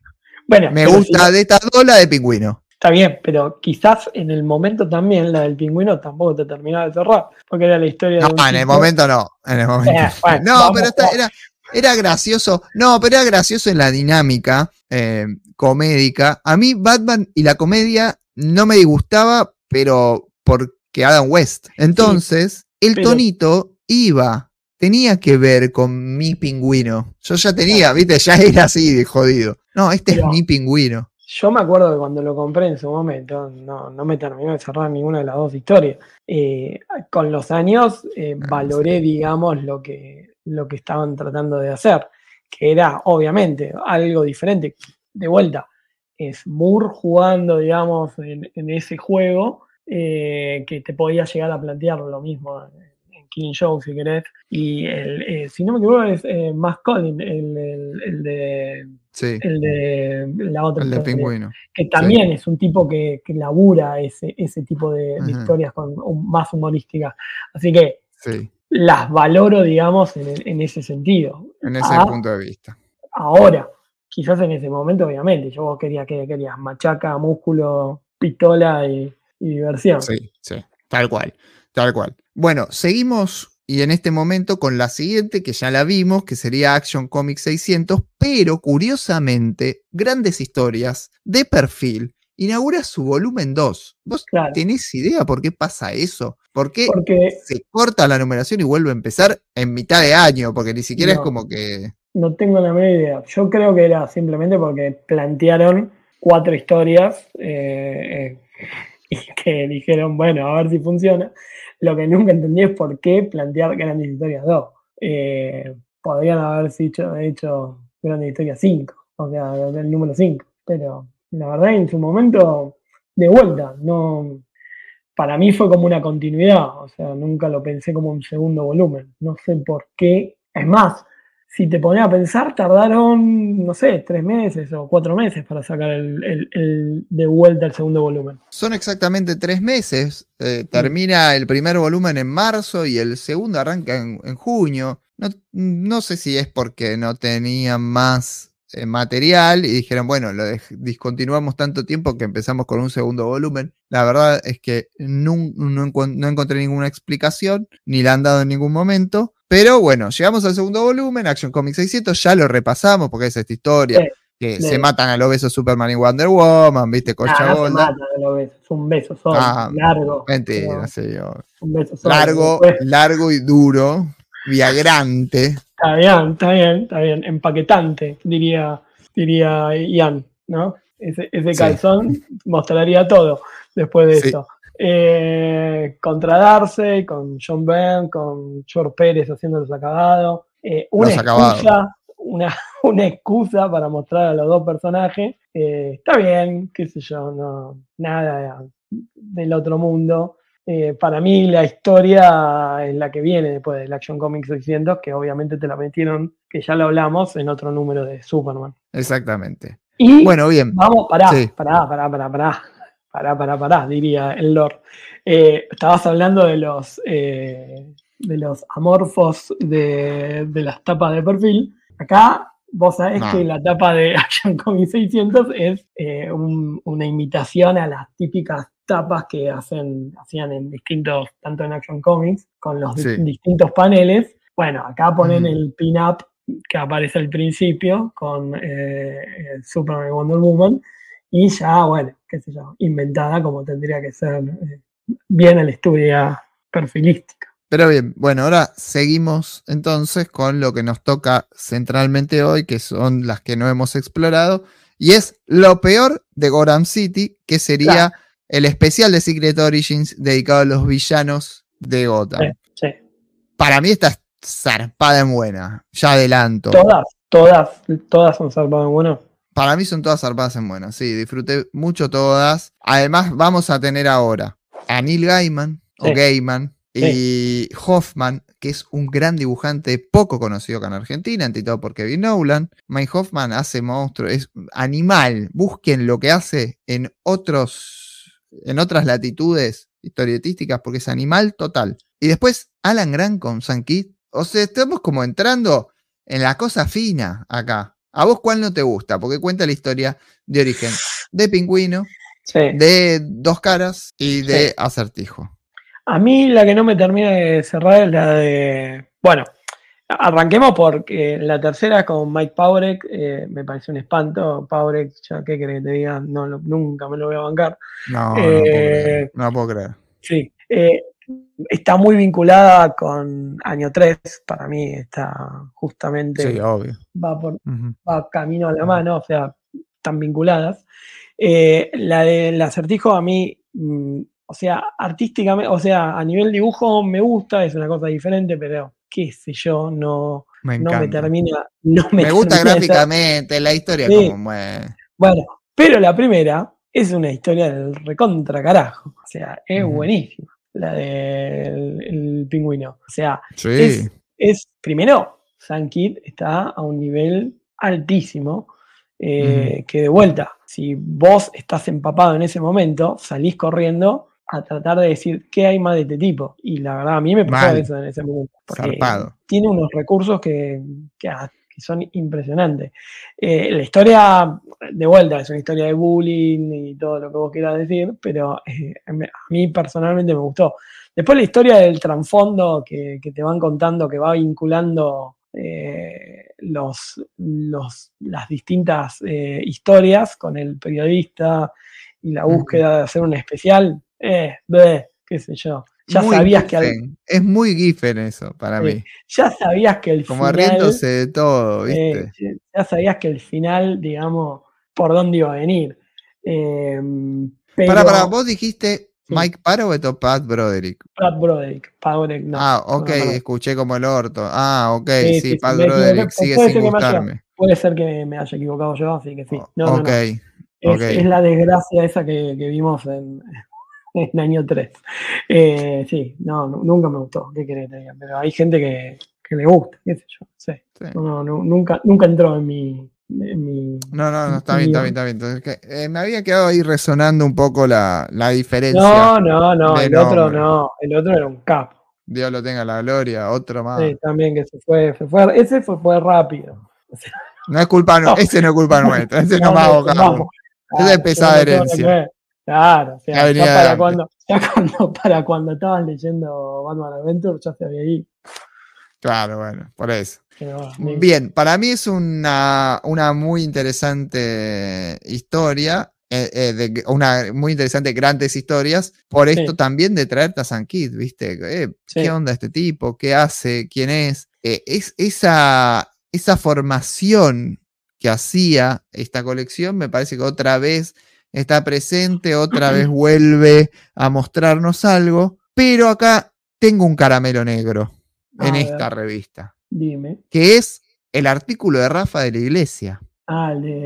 Speaker 3: Bueno,
Speaker 2: Me gusta
Speaker 3: si-
Speaker 2: de estas dos la de pingüino.
Speaker 3: está bien, pero quizás en el momento también la del pingüino tampoco te terminaba de cerrar. Porque era la historia
Speaker 2: No,
Speaker 3: de. un
Speaker 2: en el momento no. En el momento.
Speaker 3: Eh, bueno,
Speaker 2: no,
Speaker 3: vamos,
Speaker 2: pero está- era, era gracioso. No, pero era gracioso en la dinámica eh, comédica. A mí Batman y la comedia no me disgustaba, pero porque Adam West. Entonces, el
Speaker 3: pero-
Speaker 2: tonito iba. Tenía que ver con mi pingüino. Yo ya tenía, viste, ya era así de jodido. No, este
Speaker 3: Pero-
Speaker 2: es mi pingüino.
Speaker 3: Yo me acuerdo que cuando lo compré en su momento, no, no me terminó de cerrar ninguna de las dos historias. Eh, con los años eh,
Speaker 2: Ah,
Speaker 3: valoré, digamos, lo que, lo que estaban tratando de hacer, que era obviamente algo diferente. De vuelta, es Moore jugando, digamos, en, en ese juego eh, que te podía llegar a plantear lo mismo en, King Joke, si querés. Y el, eh, si no me equivoco, es eh, Collins, el, el- el de,
Speaker 2: Sí,
Speaker 3: el de la otra
Speaker 2: el de pingüino.
Speaker 3: que también es un tipo que, que labura ese, ese tipo de, de historias con, más humorísticas. Así que
Speaker 2: Sí,
Speaker 3: las valoro, digamos, en, en ese sentido.
Speaker 2: en ese
Speaker 3: Ah,
Speaker 2: punto de vista.
Speaker 3: Ahora, quizás en ese momento, obviamente, yo quería que querías machaca, músculo, pistola y, y diversión.
Speaker 2: Sí, sí, tal cual, tal cual. Bueno, seguimos y en este momento con la siguiente que ya la vimos, que sería Action Comics 600, pero curiosamente, Grandes Historias de perfil inaugura su volumen 2. ¿Vos
Speaker 3: Claro.
Speaker 2: tenés idea por qué pasa eso? ¿Por qué
Speaker 3: Porque
Speaker 2: se corta la numeración y vuelve a empezar en mitad de año? Porque ni siquiera es como que...
Speaker 3: no tengo la menor idea. Yo creo que era simplemente porque plantearon cuatro historias eh, eh, que dijeron, bueno, a ver si funciona. Lo que nunca entendí es por qué plantear Grandes Historias 2. Eh, podrían haber hecho, hecho Grandes Historias 5, o sea, el número 5. Pero la verdad, en su momento, de vuelta, no. Para mí fue como una continuidad, o sea, nunca lo pensé como un segundo volumen. No sé por qué. Es más, si te pones a pensar, tardaron, no sé, tres meses o cuatro meses para sacar el, el- el- de vuelta el segundo volumen.
Speaker 2: Son exactamente tres meses. eh, termina el primer volumen en marzo y el segundo arranca en, en junio. No, no sé si es porque no tenían más eh, material y dijeron, bueno, lo discontinuamos tanto tiempo que empezamos con un segundo volumen. La verdad es que no, no encontré ninguna explicación, ni la han dado en ningún momento. Pero bueno, llegamos al segundo volumen, Action Comics 600, ya lo repasamos porque es esta historia.
Speaker 3: Sí,
Speaker 2: que
Speaker 3: sí.
Speaker 2: se matan a los besos Superman y Wonder Woman, ¿viste? Con
Speaker 3: Ah, no se
Speaker 2: Chabolda.
Speaker 3: mata de los besos, es un beso solo,
Speaker 2: Ah,
Speaker 3: largo.
Speaker 2: Mentira, señor.
Speaker 3: Un beso solo.
Speaker 2: Largo,
Speaker 3: Después,
Speaker 2: largo y duro, viagrante.
Speaker 3: Está bien, está bien, está bien. Empaquetante, diría, diría Ian, ¿no? Ese, ese
Speaker 2: Sí.
Speaker 3: calzón mostraría todo después de
Speaker 2: Sí.
Speaker 3: esto. Eh, contra Darcy, con John Byrne, con George Pérez haciendo los acabados. Eh, una
Speaker 2: Los acabados.
Speaker 3: excusa, una, una excusa para mostrar a los dos personajes. Eh, está bien, qué sé yo, no, nada del otro mundo. Eh, para mí la historia es la que viene después del Action Comics 600, que obviamente te la metieron, que ya lo hablamos, en otro número de Superman.
Speaker 2: Exactamente.
Speaker 3: Y
Speaker 2: Bueno, bien.
Speaker 3: vamos, pará,
Speaker 2: Sí.
Speaker 3: pará, pará, pará, pará, pará, pará, pará, diría el Lord. Eh, estabas hablando de los, eh, de los amorfos de, de las tapas de perfil. Acá vos sabés
Speaker 2: No.
Speaker 3: que la tapa de Action Comics 600 es eh, un- una imitación a las típicas tapas que hacen, hacían en distintos, tanto en Action Comics, con los di- distintos paneles. Bueno, acá ponen el pin-up que aparece al principio con eh, eh, Superman y Wonder Woman y ya, bueno, qué sé yo, inventada como tendría que ser eh, bien a la estudia perfilística.
Speaker 2: Pero bien, bueno, ahora seguimos entonces con lo que nos toca centralmente hoy, que son las que no hemos explorado, Y es lo peor de Gotham City, que sería el especial de Secret Origins dedicado a los villanos de Gotham.
Speaker 3: Sí, sí.
Speaker 2: Para mí esta es zarpada en buena, ya adelanto.
Speaker 3: Todas, todas, todas son zarpadas en buena.
Speaker 2: Para mí son todas zarpadas en buena, sí, disfruté mucho todas. Además, vamos a tener ahora a Neil Gaiman, o
Speaker 3: Sí.
Speaker 2: Y Hoffman, que es un gran dibujante poco conocido acá en Argentina, ante todo por Kevin Nolan. Mike Hoffman hace monstruos, es animal. Busquen lo que hace en otros, en otras latitudes historietísticas, porque es animal total. Y después Alan Grant con San. O sea, estamos como entrando en la cosa fina acá. ¿A vos cuál no te gusta? Porque cuenta la historia de origen de Pingüino,
Speaker 3: Sí.
Speaker 2: de Dos Caras y de Acertijo.
Speaker 3: A mí la que no me termina de cerrar es la de. Bueno, arranquemos porque la tercera con Mike Paurek eh, me parece un espanto. Paurek, ya qué querés que te diga, no, lo- nunca me lo voy a bancar.
Speaker 2: No,
Speaker 3: Eh,
Speaker 2: no, puedo creer, no puedo creer.
Speaker 3: Sí. eh, está muy vinculada con Año 3. Para mí está justamente.
Speaker 2: Sí, obvio.
Speaker 3: va, por, va camino a la mano, o sea, están vinculadas. Eh, la del acertijo a mí, mm, o sea, artísticamente, o sea, a nivel dibujo me gusta, es una cosa diferente, pero qué sé yo, no,
Speaker 2: Me
Speaker 3: no me termina. No me,
Speaker 2: Me gusta
Speaker 3: termina
Speaker 2: gráficamente, la historia
Speaker 3: Sí.
Speaker 2: como mue-
Speaker 3: Bueno, pero la primera es una historia del recontra carajo, o sea, es buenísima, la del el pingüino. O sea,
Speaker 2: Sí.
Speaker 3: es, es, primero, San Kid está a un nivel altísimo, eh, que de vuelta, si vos estás empapado en ese momento, salís corriendo a tratar de decir qué hay más de este tipo. Y la verdad, a mí me pasó eso en ese momento. Porque
Speaker 2: Zarpado.
Speaker 3: tiene unos recursos que, que, ah, que son impresionantes. Eh, la historia, de vuelta, es una historia de bullying y todo lo que vos quieras decir, pero eh, a mí personalmente me gustó. Después la historia del trasfondo que, que te van contando, que va vinculando eh, los, los- las distintas historias con el periodista y la búsqueda de hacer un especial, eh, bleh, qué sé yo. Ya
Speaker 2: Muy
Speaker 3: sabías que al-.
Speaker 2: Es muy Giffen eso para
Speaker 3: Sí,
Speaker 2: mí.
Speaker 3: ya sabías que el
Speaker 2: Como
Speaker 3: final,
Speaker 2: riéndose de todo,
Speaker 3: eh,
Speaker 2: ¿viste?
Speaker 3: ya sabías que el final, digamos, por dónde iba a venir. Eh, pero
Speaker 2: Para, para, vos dijiste
Speaker 3: Sí.
Speaker 2: Mike Parrot o Pat Broderick.
Speaker 3: Pat Broderick, Pat Broderick, no.
Speaker 2: ah, ok,
Speaker 3: no, no.
Speaker 2: escuché como el orto. Ah, ok,
Speaker 3: Sí,
Speaker 2: sí, Pat Broderick sigue sin gustarme.
Speaker 3: Puede ser que me haya equivocado yo, así que sí. No, no, es la desgracia esa que, que vimos en, en año 3. Eh, sí, no, nu- nunca me gustó, ¿qué querés que te diga? Pero hay gente que, que le gusta, qué sé yo, sí.
Speaker 2: Sí.
Speaker 3: No, no, nu- nunca, nunca entró en mi, en mi
Speaker 2: No, no, no, está bien, está bien, está bien. Entonces, que, eh, me había quedado ahí resonando un poco la, la diferencia.
Speaker 3: No, no, no, el otro no, el otro era un capo.
Speaker 2: Dios lo tenga la gloria, otro más.
Speaker 3: Sí, también que se fue, se fue, ese fue, fue rápido. O sea,
Speaker 2: No es culpa,
Speaker 3: No.
Speaker 2: ese no es culpa nuestra, ese no más abocado.
Speaker 3: vamos.
Speaker 2: Esa es pesada
Speaker 3: no
Speaker 2: herencia.
Speaker 3: Claro, o sea,
Speaker 2: Ya
Speaker 3: para
Speaker 2: antes.
Speaker 3: cuando, ya cuando, para cuando estaban leyendo Batman Adventure, ya se había ido.
Speaker 2: Claro, bueno, por eso.
Speaker 3: Bueno, ni-
Speaker 2: Bien, para mí es una, una muy interesante historia, eh, eh, de, una muy interesante, grandes historias, por esto
Speaker 3: Sí.
Speaker 2: también de traerte a San Kid, ¿viste? Eh,
Speaker 3: Sí.
Speaker 2: ¿Qué onda este tipo? ¿Qué hace? ¿Quién es? Eh, es esa, esa formación que hacía esta colección, me parece que otra vez está presente, otra vez vuelve a mostrarnos algo, pero acá tengo un caramelo negro
Speaker 3: A
Speaker 2: en
Speaker 3: ver.
Speaker 2: esta revista
Speaker 3: dime.
Speaker 2: que es el artículo de Rafa de la Iglesia,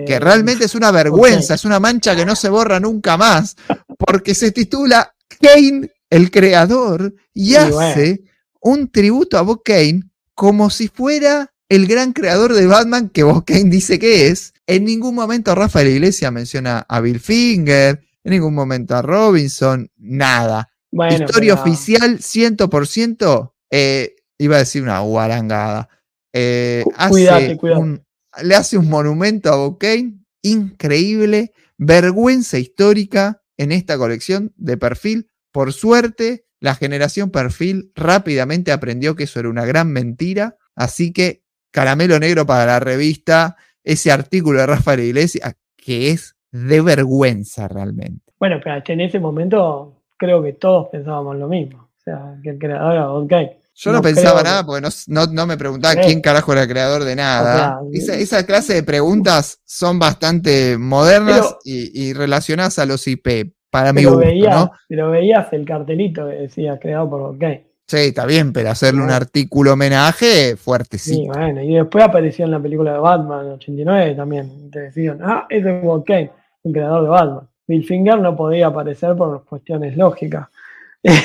Speaker 2: que realmente es una vergüenza, es una mancha que no se borra nunca más, porque se titula Kane, el creador, y
Speaker 3: Y
Speaker 2: hace un tributo a Bob Kane como si fuera el gran creador de Batman que Bob Kane dice que es. En ningún momento Rafa de la Iglesia menciona a Bill Finger, en ningún momento a Robinson, nada.
Speaker 3: Bueno,
Speaker 2: Historia
Speaker 3: pero-
Speaker 2: oficial 100%, eh, iba a decir una guarangada. eh,
Speaker 3: Cu-
Speaker 2: hace un- le hace un monumento a Bocane increíble, vergüenza histórica en esta colección de perfil. Por suerte, la generación perfil rápidamente aprendió que eso era una gran mentira, así que caramelo negro para la revista, ese artículo de Rafael Iglesias, que es de vergüenza realmente.
Speaker 3: Bueno, pero en ese momento creo que todos pensábamos lo mismo. O sea, que el creador era Kane.
Speaker 2: Yo no,
Speaker 3: No
Speaker 2: pensaba
Speaker 3: que-
Speaker 2: nada porque no, no- no me preguntaba quién carajo era el creador de nada.
Speaker 3: O sea,
Speaker 2: esa, esa clase de preguntas son bastante modernas
Speaker 3: Pero-
Speaker 2: y, y relacionadas a los IP, para mi
Speaker 3: Pero
Speaker 2: gusto,
Speaker 3: veías,
Speaker 2: ¿no?
Speaker 3: pero veías el cartelito que decía creado por Volcán.
Speaker 2: Sí, está bien, pero hacerle un artículo homenaje fuerte,
Speaker 3: Sí,
Speaker 2: sí.
Speaker 3: bueno, y después apareció en la película de Batman 89 también. Te decían, ah, ese es Bob Kane, un creador de Batman. Bill Finger no podía aparecer por cuestiones lógicas.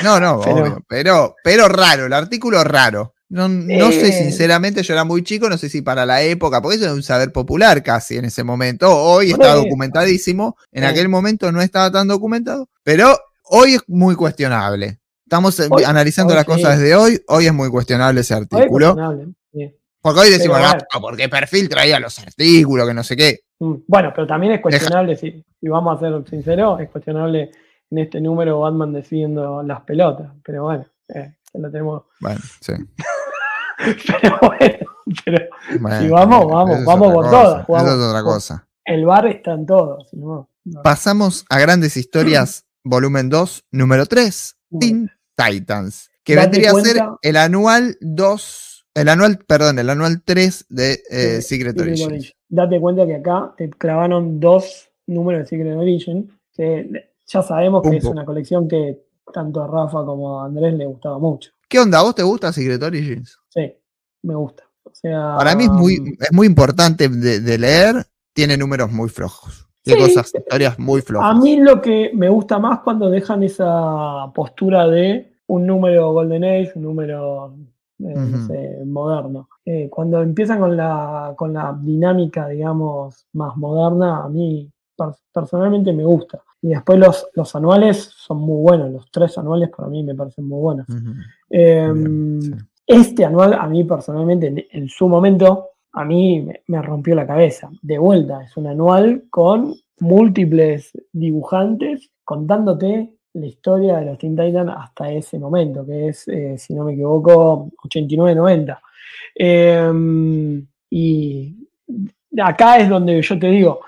Speaker 2: No, no,
Speaker 3: Pero-
Speaker 2: obvio. Pero, pero raro, el artículo raro. No, no sé,
Speaker 3: Eh.
Speaker 2: sinceramente, yo era muy chico, no sé si para la época, porque eso es un saber popular casi en ese momento. Hoy está documentadísimo, en aquel momento no estaba tan documentado, pero hoy es muy cuestionable. Estamos eh,
Speaker 3: Hoy-
Speaker 2: analizando
Speaker 3: hoy
Speaker 2: las
Speaker 3: sí.
Speaker 2: cosas desde hoy, hoy es muy cuestionable ese
Speaker 3: Hoy es
Speaker 2: artículo.
Speaker 3: sí.
Speaker 2: Porque hoy decimos, no, porque perfil traía los artículos, que no sé qué.
Speaker 3: Mm, Bueno, pero también es cuestionable, si, si vamos a ser sinceros, es cuestionable en este número Batman decidiendo las pelotas. Pero bueno, eh, lo tenemos.
Speaker 2: Bueno, sí.
Speaker 3: Pero bueno, pero
Speaker 2: Bueno,
Speaker 3: vamos, vamos, vamos
Speaker 2: cosa,
Speaker 3: todas,
Speaker 2: Eso es otra cosa.
Speaker 3: el bar está en todo. si no, no.
Speaker 2: Pasamos a Grandes Historias, volumen 2, número 3, Teen Titans, que
Speaker 3: Date
Speaker 2: vendría a ser el anual 2, el anual, perdón, el anual 3 de eh,
Speaker 3: Eh,
Speaker 2: Secret
Speaker 3: Secret
Speaker 2: Origins.
Speaker 3: Origin. Date cuenta que acá te clavaron dos números de Secret Origin. que ya sabemos que
Speaker 2: Un
Speaker 3: es una colección que tanto a Rafa como a Andrés le gustaba mucho.
Speaker 2: ¿Qué onda? ¿A vos te gusta Secret Origins?
Speaker 3: Sí, me gusta. O sea,
Speaker 2: Para mí es muy, es muy importante de, de leer, tiene números muy flojos. Tiene
Speaker 3: Sí.
Speaker 2: cosas, historias muy flojas.
Speaker 3: A mí lo que me gusta más cuando dejan esa postura de un número Golden Age, un número eh, no
Speaker 2: Ujú.
Speaker 3: sé, moderno. Eh, cuando empiezan con la, con la dinámica, digamos, más moderna, a mí per- personalmente me gusta. Y después los, los anuales son muy buenos, los tres anuales para mí me parecen muy buenos. Eh,
Speaker 2: bien, sí.
Speaker 3: Este anual, a mí personalmente, en, en su momento, a mí me, me rompió la cabeza. De vuelta, es un anual con múltiples dibujantes contándote la historia de los Teen Titans hasta ese momento, que es, eh, si no me equivoco, 89-90. Eh, y acá es donde yo te digo,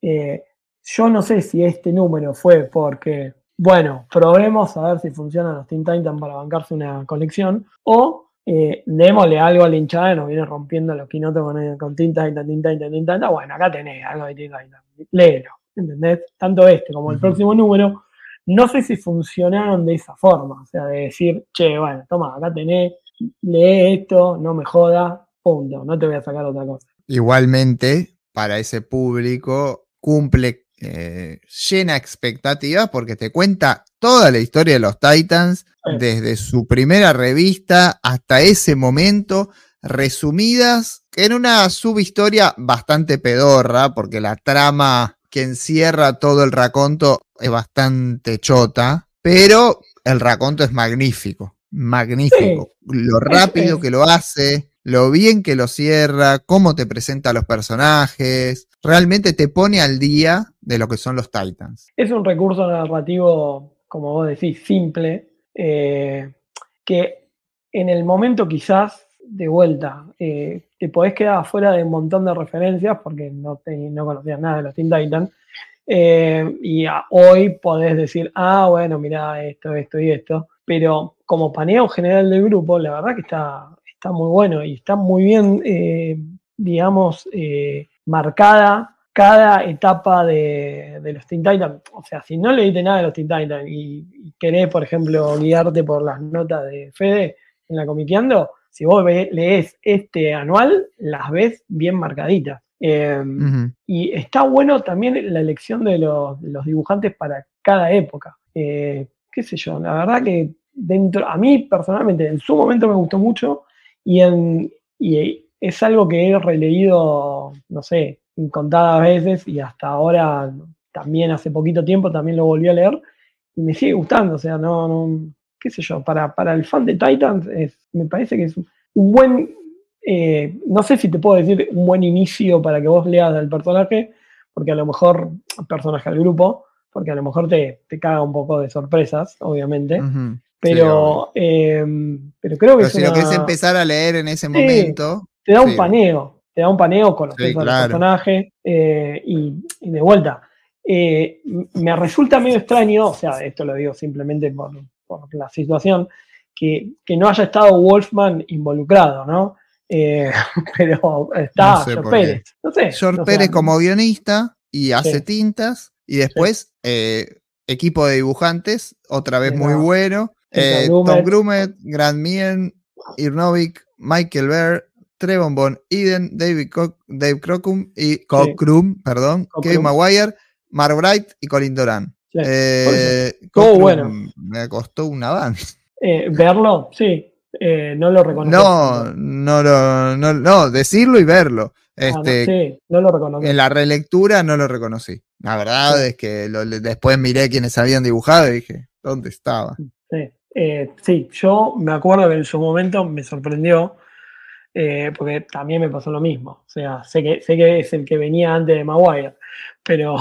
Speaker 3: eh, yo no sé si este número fue porque, bueno, probemos a ver si funcionan los Teen Titans para bancarse una colección, o eh, démosle algo a la hinchada nos viene rompiendo los quinotos con, con Teen Titan, Teen Titan, Teen Titan. Bueno, acá tenés algo de Teen Titan, léelo, ¿entendés? Tanto este como el próximo número, no sé si funcionaron de esa forma, o sea, de decir, che, bueno, toma, acá tenés, lee esto, no me joda, punto, no te voy a sacar otra cosa.
Speaker 2: Igualmente, para ese público, cumple, eh, llena expectativas porque te cuenta toda la historia de los Titans,
Speaker 3: Sí.
Speaker 2: desde su primera revista hasta ese momento, resumidas en una subhistoria bastante pedorra, porque la trama que encierra todo el raconto es bastante chota, pero el raconto es magnífico, magnífico. Lo rápido que lo hace, lo bien que lo cierra, cómo te presenta a los personajes, realmente te pone al día de lo que son los Titans.
Speaker 3: Es un recurso narrativo, como vos decís, simple, eh, que en el momento quizás, de vuelta, eh, te podés quedar afuera de un montón de referencias porque no, no conocías nada de los Teen Titans. eh, y hoy podés decir, ah, bueno, mirá esto, esto y esto. Pero como paneo general del grupo, la verdad que está, está muy bueno y está muy bien, eh, digamos, eh, marcada cada etapa de, de los Teen Titans. O sea, si no leíste nada de los Teen Titans y, y querés, por ejemplo, guiarte por las notas de Fede en la Comiqueando, si vos lees este anual, las ves bien marcaditas. Eh,
Speaker 2: Ujú.
Speaker 3: y está bueno también la elección de los, dibujantes para cada época. Eh, qué sé yo, la verdad que dentro, a mí personalmente en su momento me gustó mucho y, en, y es algo que he releído, no sé, incontadas veces y hasta ahora, también hace poquito tiempo, también lo volví a leer y me sigue gustando, o sea, no, no qué sé yo, para, para el fan de Titans es- me parece que es un buen, eh, no sé si te puedo decir un buen inicio para que vos leas al personaje, porque a lo mejor, personaje al grupo, porque a lo mejor te, te caga un poco de sorpresas, obviamente, pero, eh, pero creo que
Speaker 2: Pero
Speaker 3: es
Speaker 2: si lo
Speaker 3: una-
Speaker 2: querés empezar a leer en ese
Speaker 3: Sí.
Speaker 2: momento,
Speaker 3: te da un
Speaker 2: sí.
Speaker 3: paneo, te da un paneo con los
Speaker 2: claro.
Speaker 3: del personaje eh, y, y de vuelta. eh, me resulta medio extraño, o sea, esto lo digo simplemente por, por la situación, que, que no haya estado Wolfman involucrado, ¿no? Eh, pero está
Speaker 2: No sé
Speaker 3: George. Pérez. No sé.
Speaker 2: George
Speaker 3: sea,
Speaker 2: Pérez como guionista y hace
Speaker 3: Sí.
Speaker 2: tintas y después eh, equipo de dibujantes, otra vez muy bueno. Eh. Tom Grumet, Grant Mien, Irnovic, Michael Bear, Trevon Von Eden, David, Co- Dave Crocum y Cockrum, perdón. Kevin Maguire, Mark Bright y Colin Doran.
Speaker 3: Sí,
Speaker 2: Eh,
Speaker 3: Todo bueno.
Speaker 2: Me costó una banda.
Speaker 3: eh, verlo, sí. eh, no lo reconozco.
Speaker 2: No, no, lo- no, no, decirlo y verlo.
Speaker 3: Ah, no,
Speaker 2: Este,
Speaker 3: sí, no lo reconozco.
Speaker 2: En la relectura no lo reconocí. La verdad
Speaker 3: Sí.
Speaker 2: es que lo- después miré quienes habían dibujado y dije, ¿dónde estaba?
Speaker 3: Sí, Eh, sí, yo me acuerdo que en su momento me sorprendió, eh, porque también me pasó lo mismo. O sea, sé que, sé que es el que venía antes de Maguire, pero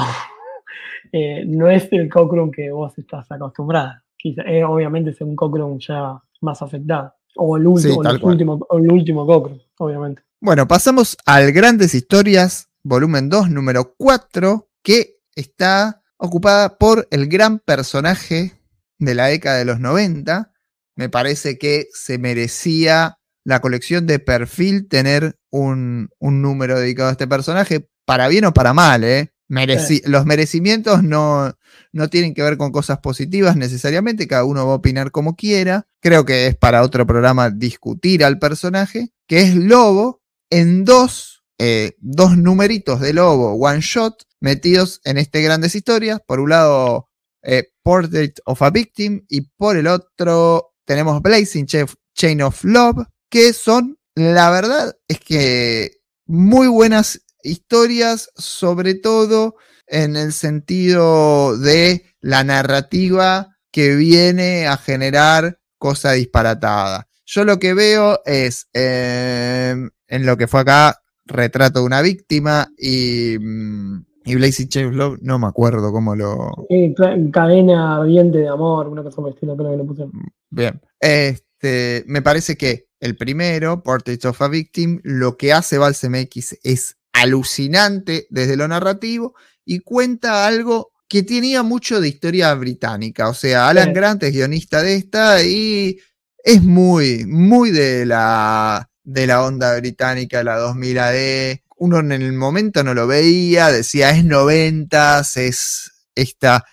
Speaker 3: eh, no es el Cockrum que vos estás acostumbrada. Quizá- eh, obviamente es un Cockrum ya más afectado. O el último,
Speaker 2: Sí, tal
Speaker 3: los
Speaker 2: cual.
Speaker 3: últimos- o el último Cockrum, obviamente.
Speaker 2: Bueno, pasamos al Grandes Historias, volumen 2, número 4, que está ocupada por el gran personaje de la década de los 90. Me parece que se merecía la colección de perfil tener un, un número dedicado a este personaje, para bien o para mal, ¿eh? Mereci- Los merecimientos no, no tienen que ver con cosas positivas necesariamente, cada uno va a opinar como quiera. Creo que es para otro programa discutir al personaje, que es Lobo, en dos, eh, dos numeritos de Lobo, one shot, metidos en este Grandes Historias. Por un lado, eh, Portrait of a Victim, y por el otro tenemos Blazing Cha- Chain of Love, que son, la verdad, es que muy buenas historias, sobre todo en el sentido de la narrativa que viene a generar cosa disparatada. Yo lo que veo es eh, en lo que fue acá, retrato de una víctima y, mm, y of Love, no me acuerdo cómo lo,
Speaker 3: Eh, cadena ardiente de amor, una cosa por el estilo, creo que le pusieron.
Speaker 2: Bien. Este, me parece que el primero, Portrait of a Victim, lo que hace Balsam X es alucinante desde lo narrativo y cuenta algo que tenía mucho de historia británica. O sea, Alan
Speaker 3: Sí.
Speaker 2: Grant es guionista de esta y es muy, muy de la, de la onda británica, de la 2000 AD. Uno en el momento no lo veía, decía es 90, es esta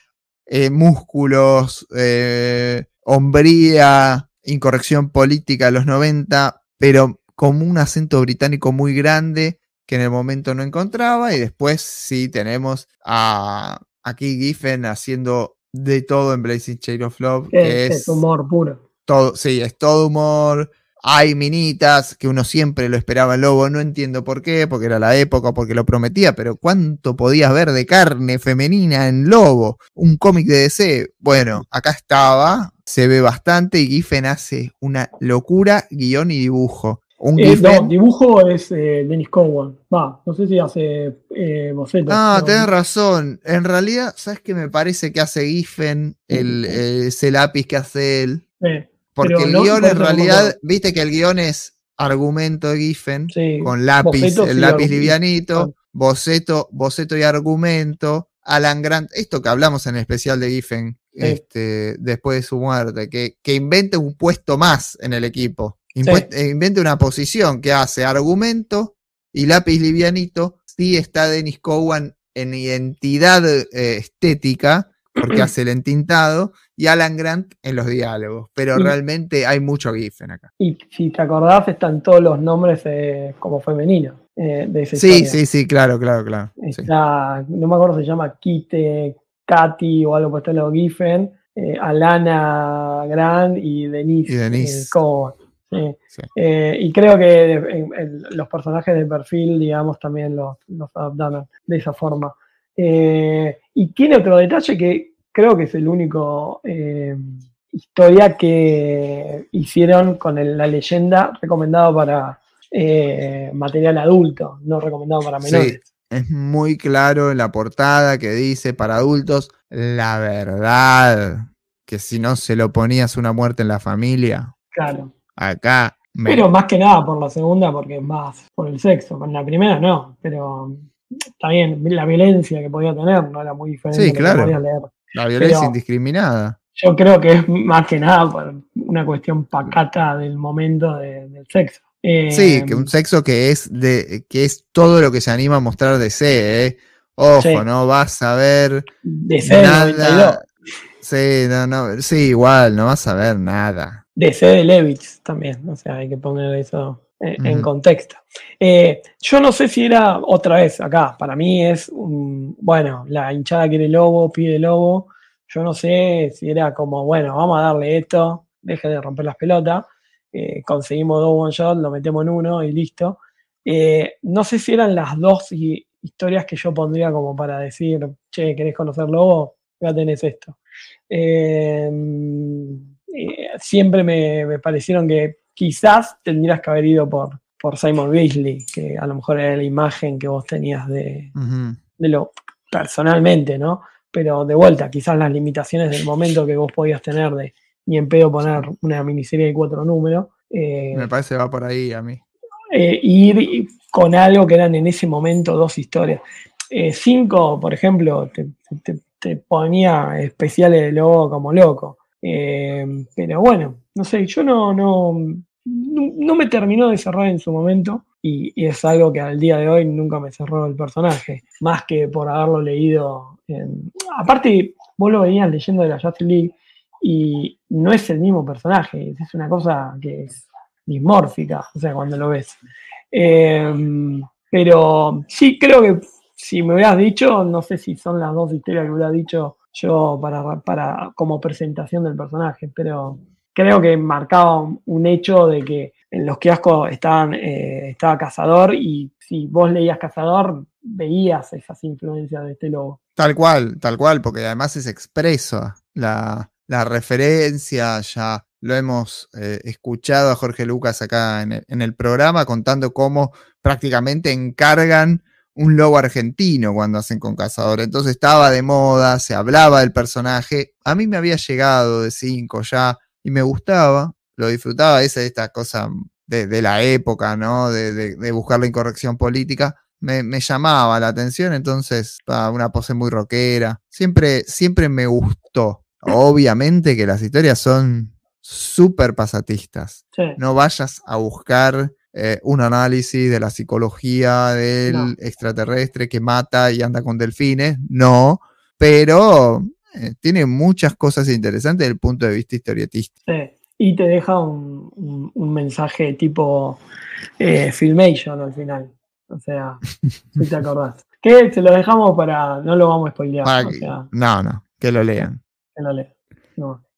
Speaker 2: eh, músculos, eh, hombría, incorrección política de los 90, pero como un acento británico muy grande que en el momento no encontraba. Y después sí tenemos a aquí Giffen haciendo de todo en Blazing Chain of Love,
Speaker 3: Es,
Speaker 2: que
Speaker 3: es
Speaker 2: es
Speaker 3: humor puro.
Speaker 2: todo, sí, es todo humor. Hay minitas que uno siempre lo esperaba en Lobo, no entiendo por qué, porque era la época, porque lo prometía, pero ¿cuánto podías ver de carne femenina en Lobo? Un cómic de DC. Bueno, acá estaba, se ve bastante y Giffen hace una locura, guion y dibujo. Un
Speaker 3: Eh, no, dibujo es eh, Dennis Cowan. Va, no sé si hace eh, bocetos.
Speaker 2: Ah,
Speaker 3: pero-
Speaker 2: tenés razón. En realidad, ¿sabes qué me parece que hace Giffen? El, ese lápiz que hace él.
Speaker 3: eh,
Speaker 2: Porque el
Speaker 3: no- guion
Speaker 2: en
Speaker 3: no
Speaker 2: realidad, viste que el guion es argumento de Giffen,
Speaker 3: sí,
Speaker 2: con lápiz, el lápiz livianito,
Speaker 3: ah.
Speaker 2: boceto, boceto y argumento, Alan Grant, esto que hablamos en el especial de Giffen,
Speaker 3: Sí.
Speaker 2: este, después de su muerte, que, que invente un puesto más en el equipo, Eh, invente una posición que hace argumento y lápiz livianito, sí está Dennis Cowan en identidad eh, estética, porque hace el entintado, y Alan Grant en los diálogos, pero realmente hay mucho Giffen acá.
Speaker 3: Y si te acordás, están todos los nombres eh, como femeninos eh, de esa
Speaker 2: Sí,
Speaker 3: historia.
Speaker 2: sí, sí, claro, claro, claro. sí.
Speaker 3: Está, no me acuerdo si se llama Kite, Katy o algo por el Giffen, Alana Grant y Denise,
Speaker 2: Y Denise.
Speaker 3: Cowan. Sí.
Speaker 2: Sí.
Speaker 3: Eh, y creo que en- en los personajes de perfil, digamos, también los, los adaptaron de esa forma. Eh, y tiene otro detalle que creo que es el único eh, historia que hicieron con el- la leyenda recomendado para eh, material adulto, no recomendado para menores.
Speaker 2: Sí, es muy claro en la portada que dice para adultos, la verdad, que si no se lo ponías una muerte en la familia,
Speaker 3: Claro.
Speaker 2: Acá me-
Speaker 3: Pero más que nada por la segunda, porque es más por el sexo. Con la primera no, pero está bien, la violencia que podía tener no era muy diferente.
Speaker 2: Sí,
Speaker 3: que
Speaker 2: claro.
Speaker 3: podías leer.
Speaker 2: la violencia
Speaker 3: pero-
Speaker 2: indiscriminada.
Speaker 3: yo creo que es más que nada por una cuestión pacata del momento del sexo.
Speaker 2: sí, que un eh, sexo que es de que es todo lo que se anima a mostrar de C, ¿eh? Ojo, no vas a ver
Speaker 3: nada.
Speaker 2: Sí, no, no, sí, igual, no vas a ver nada.
Speaker 3: DC de Levitz también, o sea, hay que poner eso en, contexto. Eh, yo no sé si era otra vez acá, para mí es, bueno, la hinchada quiere lobo, pide lobo, yo no sé si era como, bueno, vamos a darle esto, deje de romper las pelotas, eh, conseguimos dos one shot, lo metemos en uno y listo. Eh, no sé si eran las dos historias que yo pondría como para decir, che, ¿querés conocer Lobo? Ya tenés esto. Eh, siempre me, parecieron que quizás tendrías que haber ido por, por Simon Beasley, que a lo mejor era la imagen que vos tenías de, de lo personalmente, ¿no? Pero de vuelta, quizás las limitaciones del momento que vos podías tener de ni en pedo poner una miniserie de cuatro números.
Speaker 2: Eh, me parece va por ahí a mí.
Speaker 3: Eh, ir con algo que eran en ese momento dos historias. Eh, cinco, por ejemplo, te, ponía especiales de lobo como loco. Pero bueno, no sé, yo no, no, no, me terminó de cerrar en su momento y, es algo que al día de hoy nunca me cerró el personaje, más que por haberlo leído. aparte, vos lo venías leyendo de la Justice League y no es el mismo personaje, es una cosa que es dismórfica, o sea, cuando lo ves. Em, pero sí, creo que si me hubieras dicho, no sé si son las dos historias que hubiera dicho yo para, para como presentación del personaje, pero creo que marcaba un hecho de que en los kioscos estaban, eh, estaba Cazador y si vos leías Cazador, veías esas influencias de este lobo.
Speaker 2: Tal cual, tal cual, porque además es expreso la, la referencia, ya lo hemos eh, escuchado a Jorge Lucas acá en el, programa contando cómo prácticamente encargan un lobo argentino cuando hacen con Cazador. Entonces estaba de moda, se hablaba del personaje. A mí me había llegado de cinco ya y me gustaba, lo disfrutaba, esa esta cosa de, la época, ¿no? De, buscar la incorrección política. Me, llamaba la atención, entonces, una pose muy rockera. Siempre, siempre me gustó. Obviamente que las historias son súper pasatistas. No vayas a buscar eh, un análisis de la psicología del extraterrestre que mata y anda con delfines. No, pero eh, tiene muchas cosas interesantes desde el punto de vista historietista.
Speaker 3: Sí. Y te deja un, mensaje tipo eh, Filmation al final. O sea, si te acordás. Que se lo dejamos para. No lo vamos a spoilear.
Speaker 2: no, no, que lo lean.
Speaker 3: Que lo lean.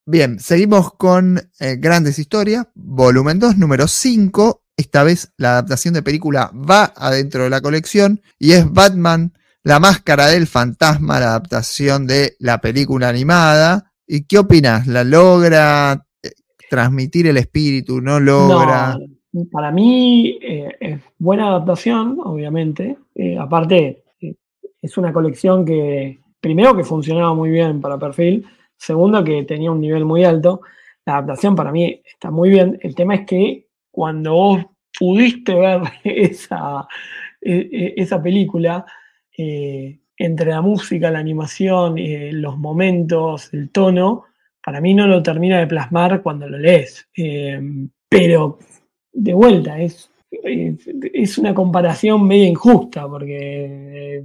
Speaker 2: Bien, seguimos con eh, Grandes Historias, volumen 2, número 5. Esta vez la adaptación de película va adentro de la colección y es Batman, la máscara del fantasma, la adaptación de la película animada. ¿Y qué opinas? ¿La logra eh, transmitir el espíritu? ¿No logra?
Speaker 3: para mí eh, es buena adaptación, obviamente. aparte, es una colección que, primero que funcionaba muy bien para perfil, Segundo, que tenía un nivel muy alto. La adaptación para mí está muy bien. El tema es que cuando vos pudiste ver esa, e, e, esa película, eh, entre la música, la animación, eh, los momentos, el tono, para mí no lo termina de plasmar cuando lo lees. Eh, pero de vuelta, es, es, una comparación medio injusta, porque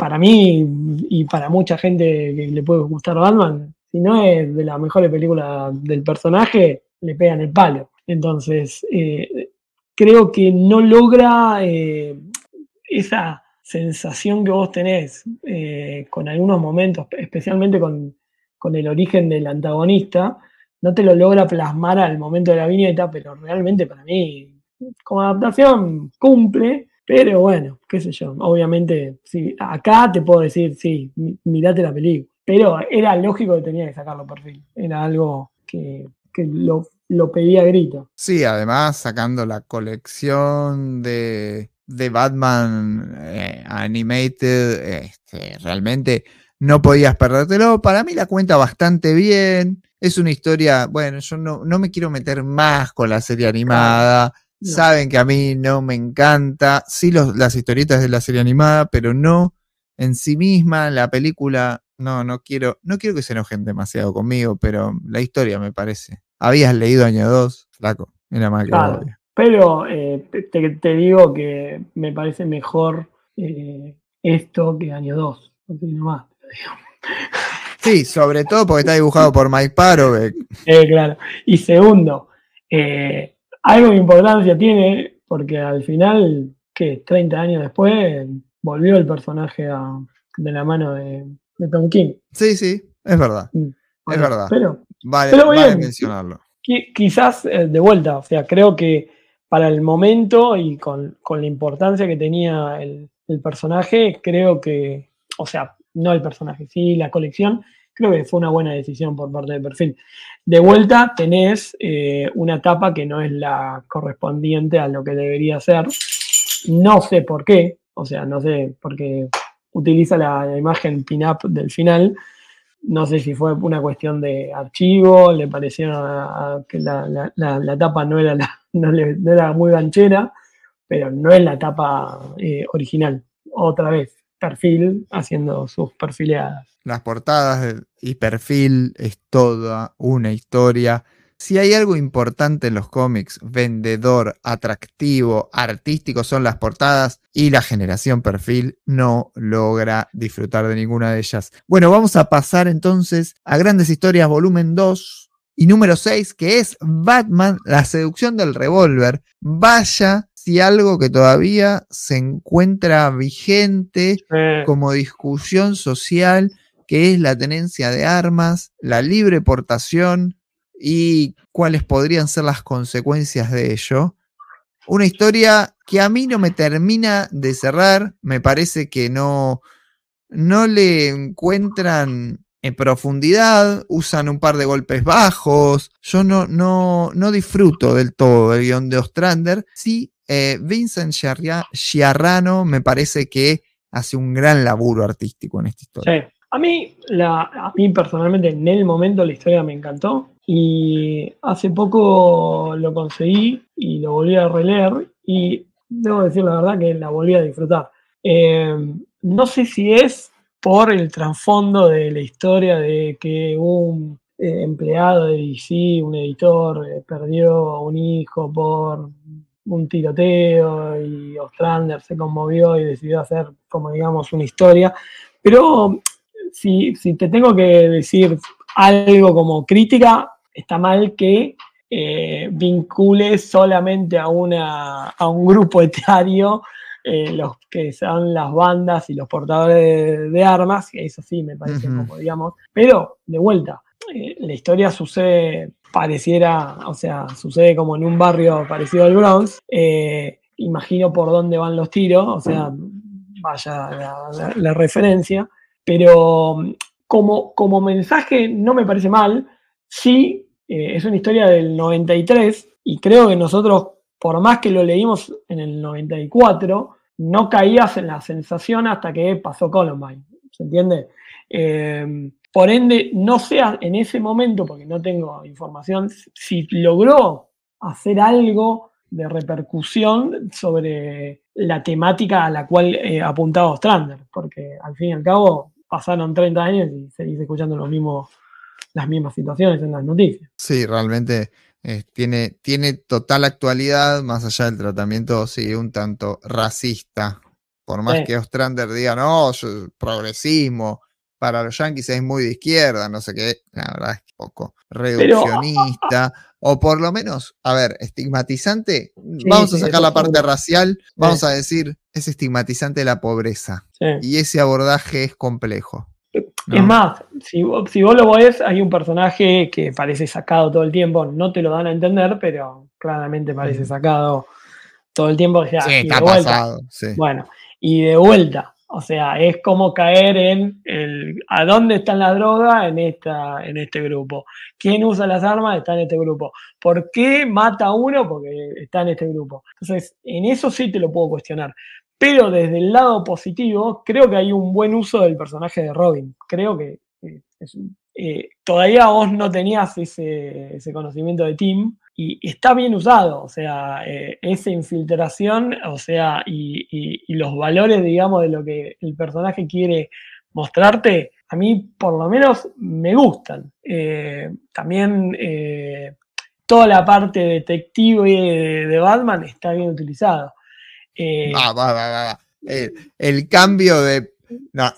Speaker 3: para mí y para mucha gente que le puede gustar Batman, si no es de las mejores películas del personaje, le pegan el palo. Entonces, eh, creo que no logra eh, esa sensación que vos tenés eh, con algunos momentos, especialmente con, con, el origen del antagonista, no te lo logra plasmar al momento de la viñeta, pero realmente para mí, como adaptación, cumple pero bueno, qué sé yo, obviamente, sí, acá te puedo decir, sí, mirate la película. Pero era lógico que tenía que sacarlo por fin. Era algo que, lo, lo, pedía a grito.
Speaker 2: Sí, además sacando la colección de, de Batman eh, Animated, este, realmente no podías perdértelo. Para mí la cuenta bastante bien. Es una historia, bueno, yo no, no me quiero meter más con la serie animada. Saben que a mí no me encanta. Sí, las historietas de la serie animada, pero no en sí misma. La película no, no quiero, no quiero que se enojen demasiado conmigo, pero la historia me parece. Habías leído año 2, flaco, era más que
Speaker 3: Claro. Pero eh, te, te- digo que me parece mejor eh, esto que año 2. No tiene más.
Speaker 2: Sí, sobre todo porque está dibujado por Mike Parovek.
Speaker 3: Eh, claro. Y segundo, eh, algo de importancia tiene, porque al final, que 30 años después, volvió el personaje a- de la mano de, de Tom King.
Speaker 2: Sí, sí, es verdad.
Speaker 3: Bueno,
Speaker 2: verdad.
Speaker 3: Pero
Speaker 2: Vale,
Speaker 3: Pero
Speaker 2: vale mencionarlo.
Speaker 3: qui- quizás eh, de vuelta, o sea, creo que para el momento y con, con la importancia que tenía el, el personaje, creo que, o sea, no el personaje, sí la colección, creo que fue una buena decisión por parte de Perfil. De vuelta tenés eh, una etapa que no es la correspondiente a lo que debería ser. No sé por qué, o sea, no sé, porque utiliza la, imagen pin-up del final. No sé si fue una cuestión de archivo, le a que la, tapa no era, no era muy ganchera, pero no es la tapa eh, original. Otra vez, perfil haciendo sus perfileadas.
Speaker 2: Las portadas y perfil es toda una historia. Si hay algo importante en los cómics, vendedor, atractivo, artístico, son las portadas y la generación perfil no logra disfrutar de ninguna de ellas. Bueno, vamos a pasar entonces a Grandes Historias volumen 2 y número 6, que es Batman, la seducción del revólver. Vaya si algo que todavía se encuentra vigente como discusión social, que es la tenencia de armas, la libre portación y cuáles podrían ser las consecuencias de ello. Una historia que a mí no me termina de cerrar, me parece que no, no le encuentran en profundidad, usan un par de golpes bajos, yo no, no, no disfruto del todo el guion de Ostrander. Sí, eh, Vincent Sciarrano me parece que hace un gran laburo artístico en esta historia.
Speaker 3: Sí. A mí, la, a mí personalmente en el momento la historia me encantó y hace poco lo conseguí y lo volví a releer y debo decir la verdad que la volví a disfrutar. Eh, no sé si es por el trasfondo de la historia de que un eh, empleado de DC, un editor, eh, perdió a un hijo por un tiroteo y Ostrander se conmovió y decidió hacer como digamos una historia. Pero si, si te tengo que decir algo como crítica, está mal que eh, vincules solamente a, una, a un grupo etario eh, los que son las bandas y los portadores de, de armas, que eso sí me parece
Speaker 2: Ujú.
Speaker 3: como, digamos, pero de vuelta, eh, la historia sucede, pareciera, o sea, sucede como en un barrio parecido al Bronx, eh, imagino por dónde van los tiros, o sea, vaya la, la- la referencia, pero mm, como, como mensaje no me parece mal, sí eh, es una historia del 93 y creo que nosotros, por más que lo leímos en el 94, no caías en la sensación hasta que pasó Columbine, ¿se entiende? Eh, por ende, no sé a- en ese momento, porque no tengo información, si logró hacer algo de repercusión sobre la temática a la cual eh, apuntaba Ostrander, porque al fin y al cabo pasaron 30 años y seguís escuchando los mismos, las mismas situaciones en las noticias.
Speaker 2: Sí, realmente eh, tiene, tiene total actualidad, más allá del tratamiento, sí, un tanto racista. Por más
Speaker 3: Sí.
Speaker 2: que Ostrander diga, no, yo- progresismo, para los yanquis es muy de izquierda, no sé qué, la verdad es que poco reduccionista, o por lo menos, a ver, estigmatizante, vamos a sacar la parte racial, vamos a decir, es estigmatizante la pobreza, y ese abordaje es complejo.
Speaker 3: Es
Speaker 2: ¿no?
Speaker 3: más, si, vos- si vos lo ves, hay un personaje que parece sacado todo el tiempo, no te lo dan a entender, pero claramente parece sacado todo el tiempo. sea,
Speaker 2: Sí,
Speaker 3: y de
Speaker 2: está
Speaker 3: vuelta,
Speaker 2: pasado, sí.
Speaker 3: Bueno, y de vuelta, o sea, es como caer en el a dónde están las drogas en esta en este grupo. ¿Quién usa las armas? Está en este grupo. ¿Por qué mata a uno? Porque está en este grupo. Entonces, en eso sí te lo puedo cuestionar. Pero desde el lado positivo, creo que hay un buen uso del personaje de Robin. Creo que eh, eh, todavía vos no tenías ese, ese conocimiento de Tim y está bien usado, o sea, eh, esa infiltración, o sea, y, y- y los valores, digamos, de lo que el personaje quiere mostrarte, a mí por lo menos me gustan. Eh, también eh, toda la parte detective de, de Batman está bien utilizado.
Speaker 2: Va, va, va, va, va. El, el cambio de. No,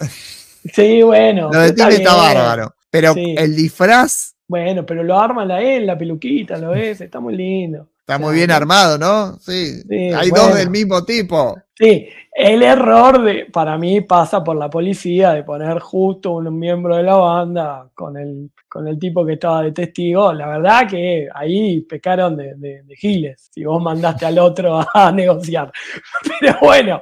Speaker 3: sí, bueno.
Speaker 2: lo de
Speaker 3: está
Speaker 2: está bárbaro. Pero
Speaker 3: Sí.
Speaker 2: el disfraz
Speaker 3: Bueno, pero lo arma la él, la peluquita, lo ves, está muy lindo.
Speaker 2: está muy bien armado, ¿no? Sí.
Speaker 3: Sí,
Speaker 2: Hay
Speaker 3: bueno.
Speaker 2: dos del mismo tipo.
Speaker 3: Sí, el error de, para mí pasa por la policía de poner justo un miembro de la banda con el, con el tipo que estaba de testigo. La verdad que ahí pecaron de, de- de giles, si vos mandaste al otro a negociar. Pero bueno,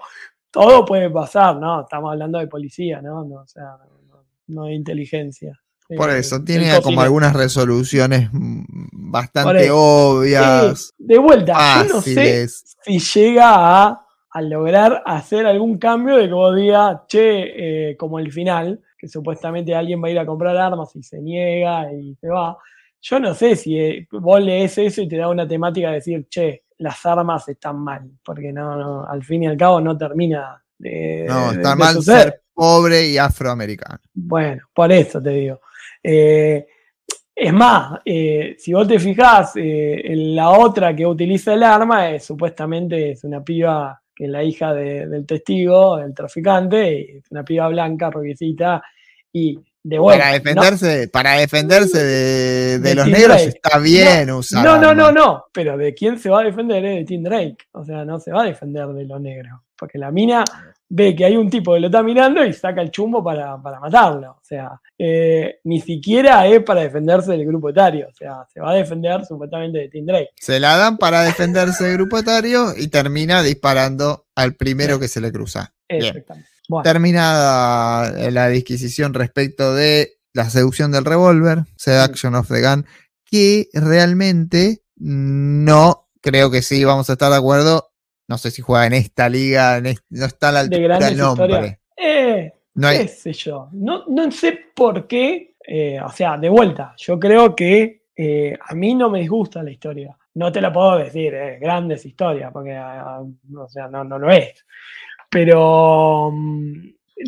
Speaker 3: todo puede pasar, ¿no? Estamos hablando de policía, ¿no? no o sea, no, no de inteligencia.
Speaker 2: Por eso, tiene como algunas resoluciones bastante obvias,
Speaker 3: Sí, de vuelta, yo no sé si llega a, a lograr hacer algún cambio de que vos digas, che, eh, como el final, que supuestamente alguien va a ir a comprar armas y se niega y se va. Yo no sé si eh, vos lees eso y te da una temática de decir, che, las armas están mal, porque no, no, al fin y al cabo no termina de,
Speaker 2: No,
Speaker 3: de-
Speaker 2: está
Speaker 3: de
Speaker 2: mal
Speaker 3: suceder.
Speaker 2: ser pobre y afroamericano.
Speaker 3: Bueno, por eso te digo. Eh, es más, eh, si vos te fijás, eh, en la otra que utiliza el arma es, supuestamente es una piba que es la hija de- del testigo, del traficante, es una piba blanca, rubiecita, y de vuelta.
Speaker 2: para
Speaker 3: ¿no?
Speaker 2: defenderse, para defenderse de, de
Speaker 3: De
Speaker 2: los
Speaker 3: Tim
Speaker 2: negros
Speaker 3: Drake.
Speaker 2: está bien usar.
Speaker 3: No, no, no,
Speaker 2: armas.
Speaker 3: no, pero de quién se va a defender es de Tim Drake. O sea, no se va a defender de los negros. Porque la mina ve que hay un tipo que lo está mirando y saca el chumbo para, para matarlo. O sea, eh, ni siquiera es para defenderse del grupo etario. O sea, se va a defender supuestamente de Tim Drake.
Speaker 2: Se la dan para defenderse del grupo etario y termina disparando al primero que se le cruza.
Speaker 3: Exactamente. Bueno,
Speaker 2: Terminada la disquisición respecto de la seducción del revólver, Seduction of the Gun, que realmente no, creo que sí, vamos a estar de acuerdo. No sé si juega en esta liga, en no está a la altura del nombre.
Speaker 3: eh,
Speaker 2: No
Speaker 3: qué sé yo. No, no sé por qué. eh, o sea, de vuelta, yo creo que eh, a mí no me disgusta la historia. No te la puedo decir, grandes historias, porque ah, o sea, no, no lo es. Pero mm,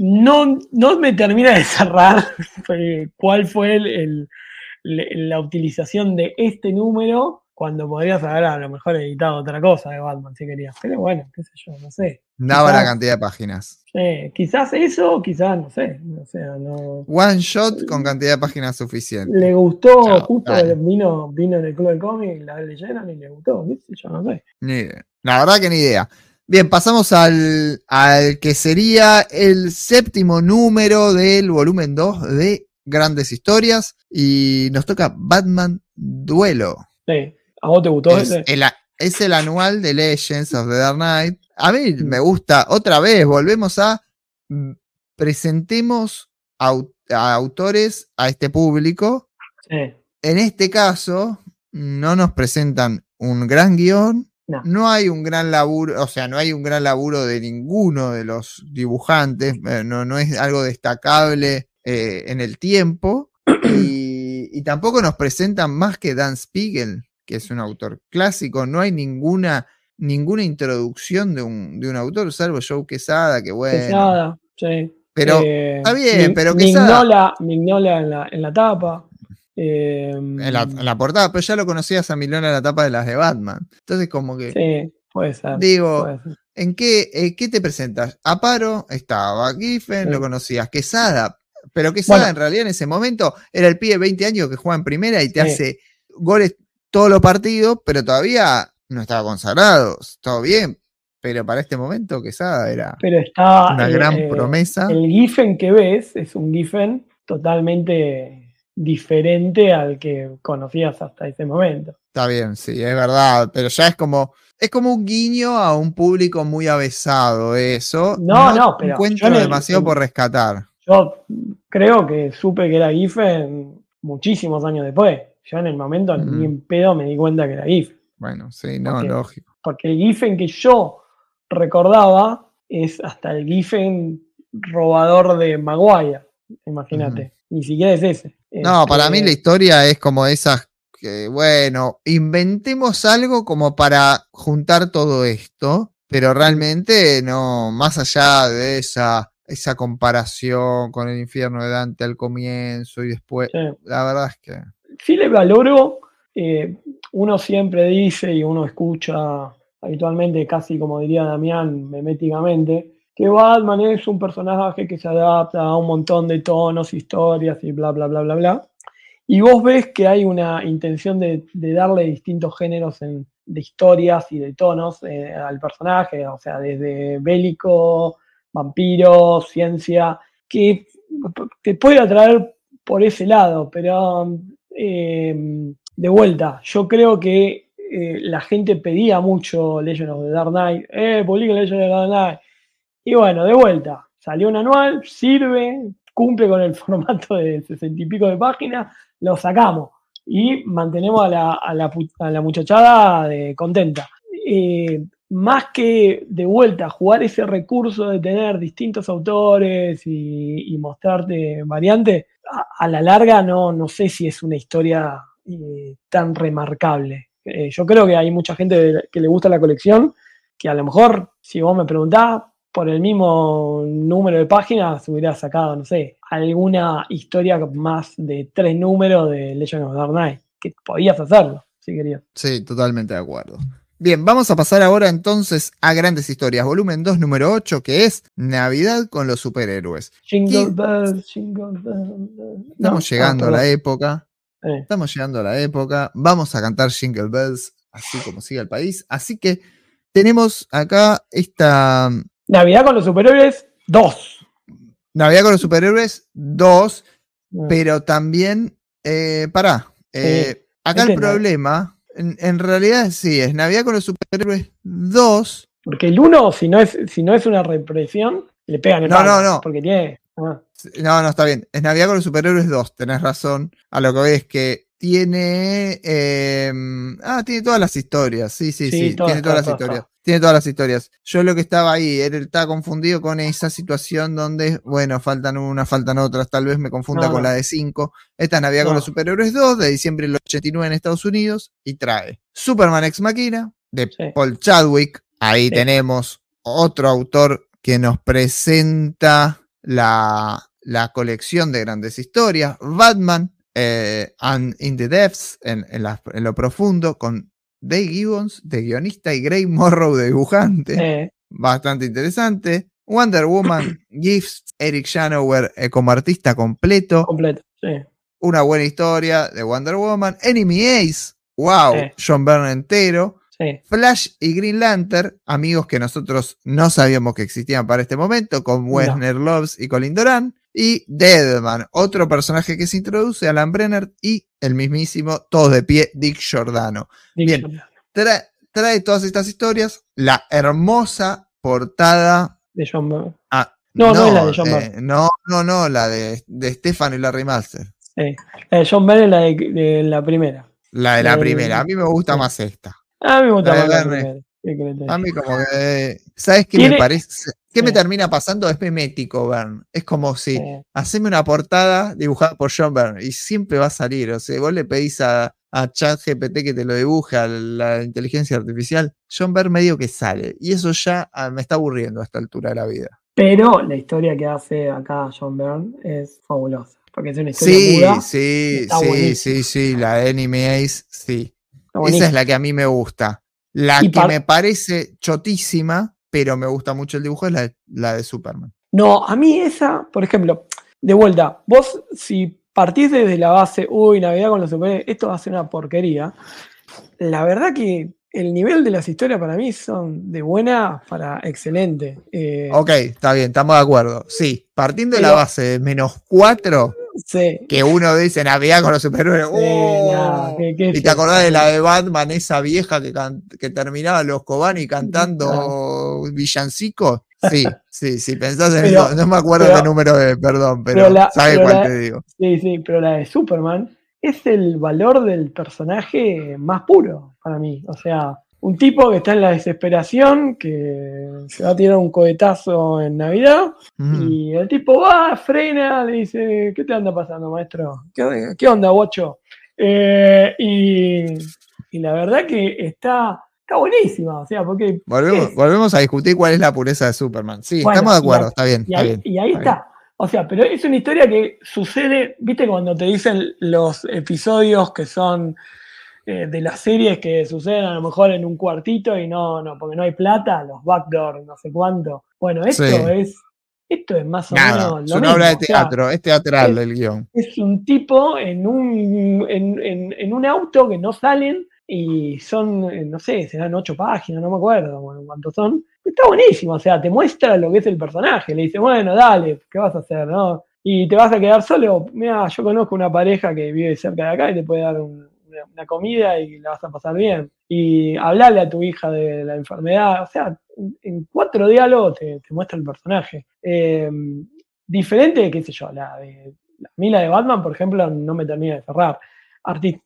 Speaker 3: no, no me termina de cerrar cuál fue el- la utilización de este número cuando podrías haber a lo mejor editado otra cosa de Batman si querías. Pero bueno, qué sé yo, no sé.
Speaker 2: daba la cantidad de páginas.
Speaker 3: Eh, quizás eso, quizás no sé. O sea, no.
Speaker 2: One shot con cantidad de páginas suficiente.
Speaker 3: Le gustó,
Speaker 2: Chao,
Speaker 3: justo
Speaker 2: dale.
Speaker 3: vino, vino en el club de cómic, la leyeron y le gustó, qué sé yo, no sé.
Speaker 2: Ni idea. La verdad que ni idea. Bien, pasamos al, al que sería el séptimo número del volumen 2 de Grandes Historias. Y nos toca Batman Duelo.
Speaker 3: Sí. ¿A vos te gustó
Speaker 2: Es
Speaker 3: ese?
Speaker 2: el, es el anual de Legends of the Dark Knight. A mí
Speaker 3: Mm.
Speaker 2: me gusta, otra vez, volvemos a mm, presentemos a autores a este público.
Speaker 3: Sí.
Speaker 2: En este caso, no nos presentan un gran guion,
Speaker 3: No.
Speaker 2: no hay un gran laburo, o sea, no hay un gran laburo de ninguno de los dibujantes, eh, no, no es algo destacable eh, en el tiempo, y, y tampoco nos presentan más que Dan Spiegel, que es un autor clásico, no hay ninguna, ninguna introducción de un, de un autor, salvo Joe Quesada, que bueno,
Speaker 3: Quesada, sí.
Speaker 2: pero
Speaker 3: Eh,
Speaker 2: está bien,
Speaker 3: Mi-
Speaker 2: pero Quesada-
Speaker 3: Mignola, Mignola en la, en la tapa. eh,
Speaker 2: en la, en la portada, pero ya lo conocías a Milona en la tapa de las de Batman. Entonces, como que
Speaker 3: Sí, puede ser.
Speaker 2: digo,
Speaker 3: puede ser.
Speaker 2: ¿en qué, eh, qué te presentas? Aparo estaba, Giffen
Speaker 3: Sí.
Speaker 2: lo conocías, Quesada, pero Quesada
Speaker 3: Bueno.
Speaker 2: en realidad en ese momento era el pibe de 20 años que juega en primera y te
Speaker 3: Sí.
Speaker 2: hace goles todos los partidos, pero todavía no estaba consagrado, todo bien, pero para este momento Quesada era
Speaker 3: Pero está.
Speaker 2: una gran
Speaker 3: eh,
Speaker 2: promesa.
Speaker 3: El Giffen que ves es un Giffen totalmente diferente al que conocías hasta ese momento.
Speaker 2: Está bien, sí, es verdad, pero ya es como, es como un guiño a un público muy avesado eso.
Speaker 3: No, no, pero
Speaker 2: encuentro
Speaker 3: yo el-
Speaker 2: demasiado por rescatar.
Speaker 3: Yo creo que supe que era Giffen muchísimos años después. Yo en el momento ni en pedo me di cuenta que era Giffen.
Speaker 2: Bueno, sí, no, lógico.
Speaker 3: Porque el Giffen que yo recordaba es hasta el Giffen robador de Maguire. Imagínate. Ni siquiera es ese.
Speaker 2: No, para mí
Speaker 3: Este,
Speaker 2: la historia es como esas que, bueno, inventemos algo como para juntar todo esto, pero realmente no, más allá de esa esa comparación con el infierno de Dante al comienzo y después.
Speaker 3: Sí.
Speaker 2: La verdad es que.
Speaker 3: Sí le valoro, eh, uno siempre dice y uno escucha habitualmente, casi como diría Damián, meméticamente, que Batman es un personaje que se adapta a un montón de tonos, historias y bla, bla, bla, bla, bla. Y vos ves que hay una intención de, darle distintos géneros de historias y de tonos eh, al personaje, o sea, desde bélico, vampiro, ciencia, que te puede atraer por ese lado, pero eh, de vuelta, yo creo que eh, la gente pedía mucho Legend of the Dark Knight, eh, publica Legend of the Dark Knight. Y bueno, de vuelta, salió un anual, sirve, cumple con el formato de sesenta y pico de páginas, lo sacamos y mantenemos a la, muchachada contenta. Eh, más que de vuelta jugar ese recurso de tener distintos autores y, y mostrarte variantes, a, la larga no, no sé si es una historia eh, tan remarcable. Eh, yo creo que hay mucha gente que le gusta la colección que a lo mejor, si vos me preguntás, por el mismo número de páginas hubiera sacado, no sé, alguna historia más de tres números de Legend of Dark Knight, que podías hacerlo, si querías.
Speaker 2: Sí, totalmente de acuerdo. Bien, vamos a pasar ahora entonces a Grandes Historias, volumen 2, número 8, que es Navidad con los superhéroes.
Speaker 3: Jingle bells, jingle bells.
Speaker 2: Estamos
Speaker 3: No,
Speaker 2: llegando a la época,
Speaker 3: Eh,
Speaker 2: estamos llegando a la época, vamos a cantar Jingle Bells, así como sigue el país. Así que tenemos acá esta
Speaker 3: Navidad con los superhéroes 2.
Speaker 2: Navidad con los superhéroes 2, pero también, eh, pará, eh, acá el problema, en, en realidad sí, es Navidad con los superhéroes 2.
Speaker 3: Porque el 1, si no es, si no es una represión, le pegan el
Speaker 2: No,
Speaker 3: palo,
Speaker 2: no, no.
Speaker 3: Porque tiene. ah,
Speaker 2: No, no, está bien. Es Navidad con los superhéroes 2, tenés razón. A lo que voy es que tiene. eh, ah, tiene todas las historias. Sí, sí, sí.
Speaker 3: Sí, todas,
Speaker 2: tiene todas las
Speaker 3: todas,
Speaker 2: historias. Tiene todas las historias. Yo lo que estaba ahí, él estaba confundido con esa situación donde, bueno, faltan unas, faltan otras. Tal vez me confunda
Speaker 3: No,
Speaker 2: con
Speaker 3: no.
Speaker 2: la de 5. Esta es Navidad con los superhéroes 2, de diciembre del 89 en Estados Unidos. Y trae Superman Ex Machina, de
Speaker 3: Sí.
Speaker 2: Paul Chadwick. Ahí
Speaker 3: Sí.
Speaker 2: tenemos otro autor que nos presenta la, la colección de grandes historias, Batman eh, and in the Depths, en, en la- en lo profundo, con Dave Gibbons de guionista y Gray Morrow de dibujante,
Speaker 3: eh,
Speaker 2: bastante interesante. Wonder Woman, Gifts, Eric Shanower eh, como artista completo,
Speaker 3: completo. Sí.
Speaker 2: una buena historia de Wonder Woman, Enemy Ace, wow. John Byrne entero,
Speaker 3: Sí.
Speaker 2: Flash y Green Lantern, amigos que nosotros no sabíamos que existían para este momento, con Wesner Loves y Colin Doran. Y Deadman, otro personaje que se introduce, Alan Brenner y el mismísimo, todos de pie, Dick Giordano. Bien. Trae, trae todas estas historias, la hermosa portada.
Speaker 3: De John Byrne.
Speaker 2: ah,
Speaker 3: No, no es la de John
Speaker 2: eh,
Speaker 3: Byrne.
Speaker 2: no, no, no, la de, de Stefano y Larry Master.
Speaker 3: Sí. La de John Byrne es la de, de la primera.
Speaker 2: La de la
Speaker 3: Eh,
Speaker 2: primera. A mí me gusta más esta.
Speaker 3: A mí me gusta
Speaker 2: La
Speaker 3: más la primera. ¿Qué querés que te
Speaker 2: A mí como que... ¿Sabes qué me parece? ¿Qué me
Speaker 3: Sí.
Speaker 2: termina pasando? Es memético, Bern. Es como si...
Speaker 3: Eh,
Speaker 2: Haceme una portada dibujada por John Byrne y siempre va a salir. O sea, vos le pedís a, a ChatGPT que te lo dibuje a la inteligencia artificial. John Byrne medio que sale. Y eso ya ah, me está aburriendo a esta altura de la vida.
Speaker 3: Pero la historia que hace acá John Byrne es fabulosa. Porque es una historia
Speaker 2: Sí,
Speaker 3: muda.
Speaker 2: sí, sí, sí, sí. La de Ace, sí. Esa es la que a mí me gusta. La
Speaker 3: Y
Speaker 2: que me parece chotísima, pero me gusta mucho el dibujo, es la de, la de Superman.
Speaker 3: No, a mí esa, por ejemplo, de vuelta, vos si partís desde la base, uy, Navidad con los superhéroes, esto va a ser una porquería. La verdad que el nivel de las historias para mí son de buena para excelente. Eh,
Speaker 2: Ok, está bien, estamos de acuerdo. Sí, partiendo de la base de menos 4,
Speaker 3: sí,
Speaker 2: que uno dice Navidad con los superhéroes.
Speaker 3: sí,
Speaker 2: ¡oh!
Speaker 3: nada, qué- qué
Speaker 2: y te acordás de la de Batman, esa vieja que, can- que terminaba los Cobani cantando villancicos. Sí, sí, sí, pensás en
Speaker 3: Pero-
Speaker 2: eso. No me acuerdo
Speaker 3: pero-
Speaker 2: qué número es, perdón, pero,
Speaker 3: pero la-
Speaker 2: ¿sabes cuál
Speaker 3: la-
Speaker 2: te digo?
Speaker 3: Sí, sí, pero la de Superman es el valor del personaje más puro para mí. O sea, un tipo que está en la desesperación, que se va a tirar un cohetazo en Navidad,
Speaker 2: Mm.
Speaker 3: y el tipo va, frena, le dice, ¿qué te anda pasando, maestro? ¿Qué, qué onda, bocho? Eh, y, y la verdad que está está buenísima, o sea, porque...
Speaker 2: Volvemos, volvemos a discutir cuál es la pureza de Superman. Sí,
Speaker 3: Bueno,
Speaker 2: estamos de acuerdo,
Speaker 3: ahí-
Speaker 2: está bien.
Speaker 3: Y
Speaker 2: está
Speaker 3: ahí,
Speaker 2: bien,
Speaker 3: y ahí
Speaker 2: está
Speaker 3: está. O sea, pero es una historia que sucede, viste, cuando te dicen los episodios que son eh, de las series que suceden a lo mejor en un cuartito y no, no, porque no hay plata, los backdoor, no sé cuánto. Bueno, esto
Speaker 2: Sí.
Speaker 3: es, esto es más o
Speaker 2: Nada,
Speaker 3: menos
Speaker 2: es
Speaker 3: lo
Speaker 2: una
Speaker 3: mismo.
Speaker 2: obra de
Speaker 3: o sea,
Speaker 2: teatro, es teatral
Speaker 3: es-
Speaker 2: el guion.
Speaker 3: es un tipo en un, en, en- en un auto que no salen y son, eh, no sé, serán ocho páginas, no me acuerdo bueno, cuántos son. Está buenísimo, o sea, te muestra lo que es el personaje. Le dice, bueno, dale, ¿qué vas a hacer? no? Y te vas a quedar solo. Mira, yo conozco una pareja que vive cerca de acá y te puede dar un- una, comida y la vas a pasar bien. Y hablarle a tu hija de la enfermedad, o sea, en, cuatro diálogos te, te muestra el personaje. Eh, diferente, qué sé yo, la de la de Batman, por ejemplo, no me termina de cerrar.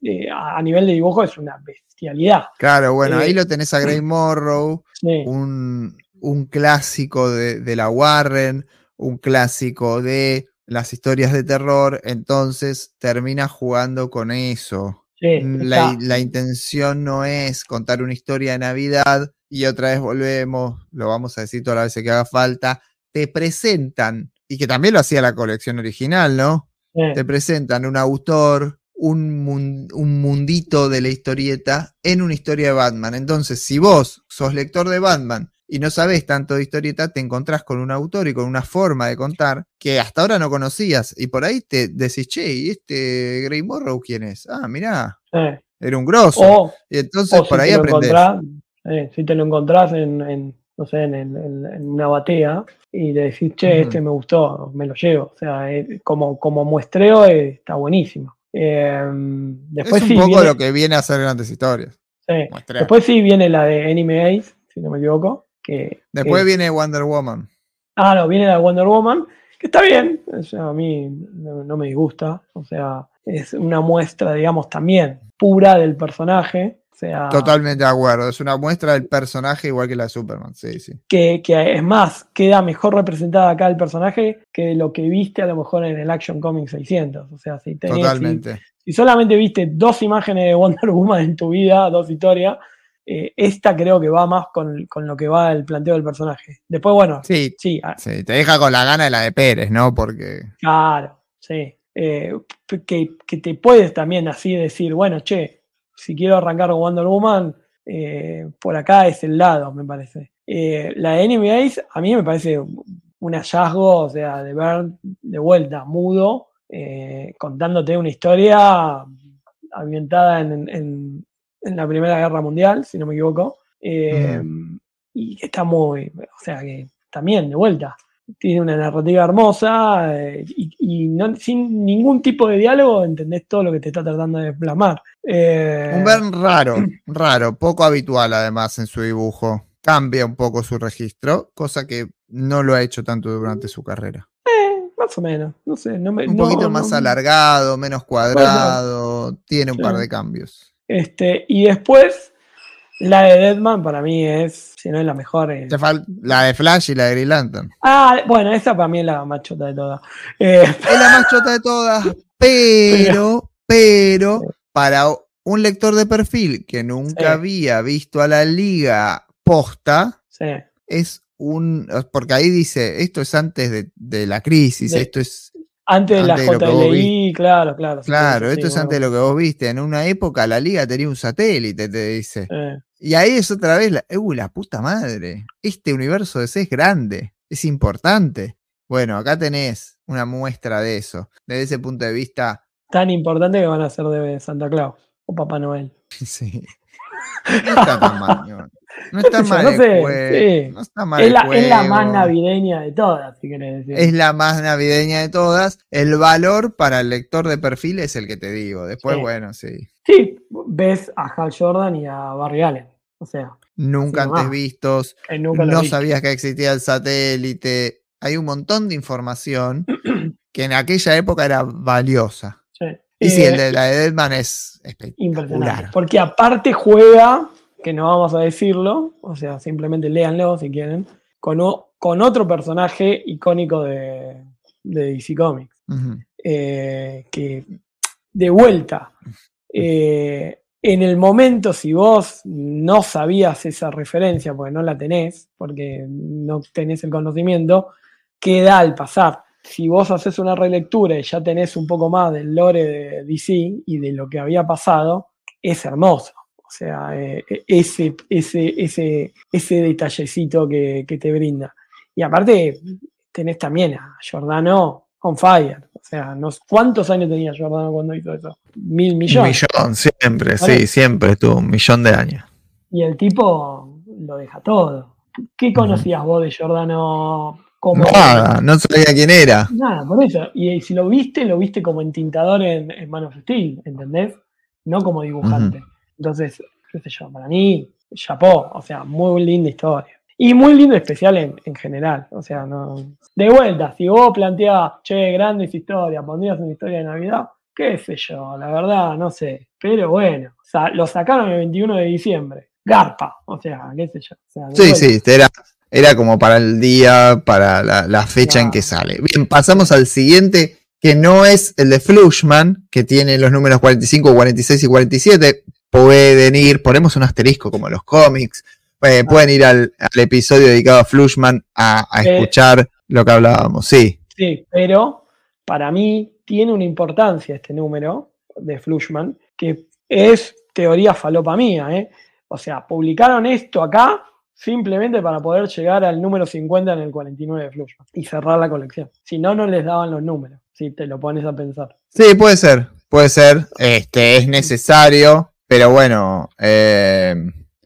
Speaker 3: Eh, a nivel de dibujo es una bestialidad.
Speaker 2: Claro, bueno,
Speaker 3: Eh,
Speaker 2: ahí lo tenés a Grey Morrow, un, un clásico de, de la Warren, un clásico de las historias de terror, entonces termina jugando con eso.
Speaker 3: Sí,
Speaker 2: Mm, La, intención no es contar una historia de Navidad y otra vez volvemos, lo vamos a decir todas las veces que haga falta, te presentan, y que también lo hacía la colección original, ¿no?
Speaker 3: Sí,
Speaker 2: Te presentan un autor, un, mun- un mundito de la historieta en una historia de Batman. Entonces, si vos sos lector de Batman y no sabés tanto de historieta, te encontrás con un autor y con una forma de contar que hasta ahora no conocías. Y por ahí te decís, che, ¿y este Grey Morrow quién es? Ah, mirá, era un grosso.
Speaker 3: O,
Speaker 2: y entonces por
Speaker 3: si
Speaker 2: ahí aprendés.
Speaker 3: eh, si te lo encontrás en, en, no sé, en, el- en- en una batea y le decís, che, este me gustó, me lo llevo. O sea, eh, como, como muestreo eh, está buenísimo. Eh, después
Speaker 2: es un
Speaker 3: sí
Speaker 2: poco
Speaker 3: viene,
Speaker 2: lo que viene a hacer grandes historias.
Speaker 3: Después sí viene la de Anime Ace, si no me equivoco. Que,
Speaker 2: Después
Speaker 3: que-
Speaker 2: viene Wonder Woman.
Speaker 3: Ah, no, viene la Wonder Woman, que está bien, o sea, a mí no, no me disgusta, o sea, es una muestra, digamos, también pura del personaje, o sea,
Speaker 2: Totalmente de acuerdo. Es una muestra del personaje igual que la de Superman. Sí, sí.
Speaker 3: que, que es más, queda mejor representada acá el personaje que lo que viste a lo mejor en el Action Comics 600, o sea, si, tenés- si-
Speaker 2: Totalmente.
Speaker 3: si solamente viste dos imágenes de Wonder Woman en tu vida, dos historias, eh, esta creo que va más con, con lo que va el planteo del personaje. Después, bueno,
Speaker 2: Sí,
Speaker 3: sí, a-
Speaker 2: sí, te deja con la gana de la de Pérez, ¿no? Porque.
Speaker 3: Claro, sí. Eh, que, que te puedes también así decir, bueno, che, si quiero arrancar con Wonder Woman, eh, por acá es el lado, me parece. Eh, la de Enemy Ace a mí me parece un hallazgo, o sea, de ver de vuelta, mudo, contándote una historia ambientada en, en- en la Primera Guerra Mundial, si no me equivoco. Eh, Y que está muy, o sea, que también, de vuelta, tiene una narrativa hermosa eh, y, y no- sin ningún tipo de diálogo entendés todo lo que te está tratando de plasmar. Eh,
Speaker 2: Un Bern raro, raro, poco habitual además en su dibujo. Cambia un poco su registro, cosa que no lo ha hecho tanto durante su carrera.
Speaker 3: eh, más o menos, no sé. No me,
Speaker 2: Un
Speaker 3: no-
Speaker 2: poquito más
Speaker 3: no-
Speaker 2: alargado, menos cuadrado, tiene un
Speaker 3: Sí.
Speaker 2: par de cambios.
Speaker 3: Este, y después, la de Deadman para mí es, si no es la mejor. es-
Speaker 2: la de Flash y la de Green Lantern.
Speaker 3: Ah, bueno, esa para mí es la más chota de todas. Eh,
Speaker 2: Es la más chota de todas, pero, pero, para un lector de perfil que nunca
Speaker 3: Sí.
Speaker 2: había visto a la liga posta,
Speaker 3: sí,
Speaker 2: es un. Porque ahí dice, esto es antes de, de la crisis,
Speaker 3: De-
Speaker 2: esto es.
Speaker 3: Antes de la
Speaker 2: de
Speaker 3: JLI, claro, claro.
Speaker 2: Claro,
Speaker 3: sí,
Speaker 2: esto es
Speaker 3: bueno,
Speaker 2: antes de lo que vos viste. En una época la liga tenía un satélite, te dice.
Speaker 3: eh,
Speaker 2: Y ahí es otra vez la. ¡Uh, la puta madre! Este universo de C es grande, es importante. Bueno, acá tenés una muestra de eso. Desde ese punto de vista,
Speaker 3: tan importante que van a ser de Santa Claus o Papá Noel.
Speaker 2: Sí. No está tan mal. No, está mal.
Speaker 3: no sé,
Speaker 2: jue-
Speaker 3: sí.
Speaker 2: No está mal.
Speaker 3: Es la, es la más navideña de todas, si querés decir.
Speaker 2: Es la más navideña de todas. El valor para el lector de perfil es el que te digo. Después,
Speaker 3: Sí.
Speaker 2: bueno, sí.
Speaker 3: Sí, ves a Hal Jordan y a Barry Allen. O sea,
Speaker 2: Nunca antes vistos.
Speaker 3: nunca lo
Speaker 2: No
Speaker 3: vi.
Speaker 2: sabías que existía el satélite. Hay un montón de información que en aquella época era valiosa.
Speaker 3: Sí.
Speaker 2: Y sí,
Speaker 3: Eh,
Speaker 2: el de la de Deadman es
Speaker 3: Impresionante.
Speaker 2: espectacular.
Speaker 3: Porque aparte juega, que no vamos a decirlo, o sea, simplemente léanlo si quieren, con, o- con otro personaje icónico de, de DC Comics. Eh, que de vuelta eh, en el momento, si vos no sabías esa referencia, porque no la tenés, porque no tenés el conocimiento, queda al pasar. Si vos haces una relectura y ya tenés un poco más del lore de DC y de lo que había pasado, es hermoso. O sea, eh, ese, ese, ese, ese detallecito que, que te brinda. Y aparte, tenés también a Giordano on fire. O sea, no, ¿cuántos años tenía Giordano cuando hizo eso? Mil
Speaker 2: Un
Speaker 3: millones.
Speaker 2: millón, siempre,
Speaker 3: Vale.
Speaker 2: sí, siempre estuvo un millón de años.
Speaker 3: Y el tipo lo deja todo. ¿Qué conocías vos de Giordano como
Speaker 2: Nada, no sabía quién era.
Speaker 3: Nada, por eso. Y, si lo viste, lo viste como entintador en, en Man of Steel, ¿entendés? No como dibujante. Entonces, qué sé yo, para mí, chapó. O sea, muy linda historia. Y muy lindo especial en, en general. O sea, no. De vuelta, si vos planteabas, che, grandes historias, pondrías una historia de Navidad, qué sé yo, la verdad, no sé. Pero bueno, lo sacaron el 21 de diciembre. Garpa, o sea, qué sé yo. O sea, de
Speaker 2: Sí,
Speaker 3: vuelta.
Speaker 2: sí, era, era como para el día, para la, la fecha en que sale. Bien, pasamos al siguiente, que no es el de Flushman, que tiene los números 45, 46 y 47. Pueden ir, ponemos un asterisco como los cómics. eh, pueden ir al, al episodio dedicado a Flushman a, a
Speaker 3: Eh.
Speaker 2: escuchar lo que hablábamos. Sí,
Speaker 3: Sí, pero para mí tiene una importancia este número de Flushman, que es teoría falopa mía, ¿eh? O sea, publicaron esto acá simplemente para poder llegar al número 50 en el 49 de Flushman y cerrar la colección. Si no, no les daban los números, si te lo pones a pensar.
Speaker 2: sí, puede ser, puede ser. Este, es necesario, pero bueno, eh,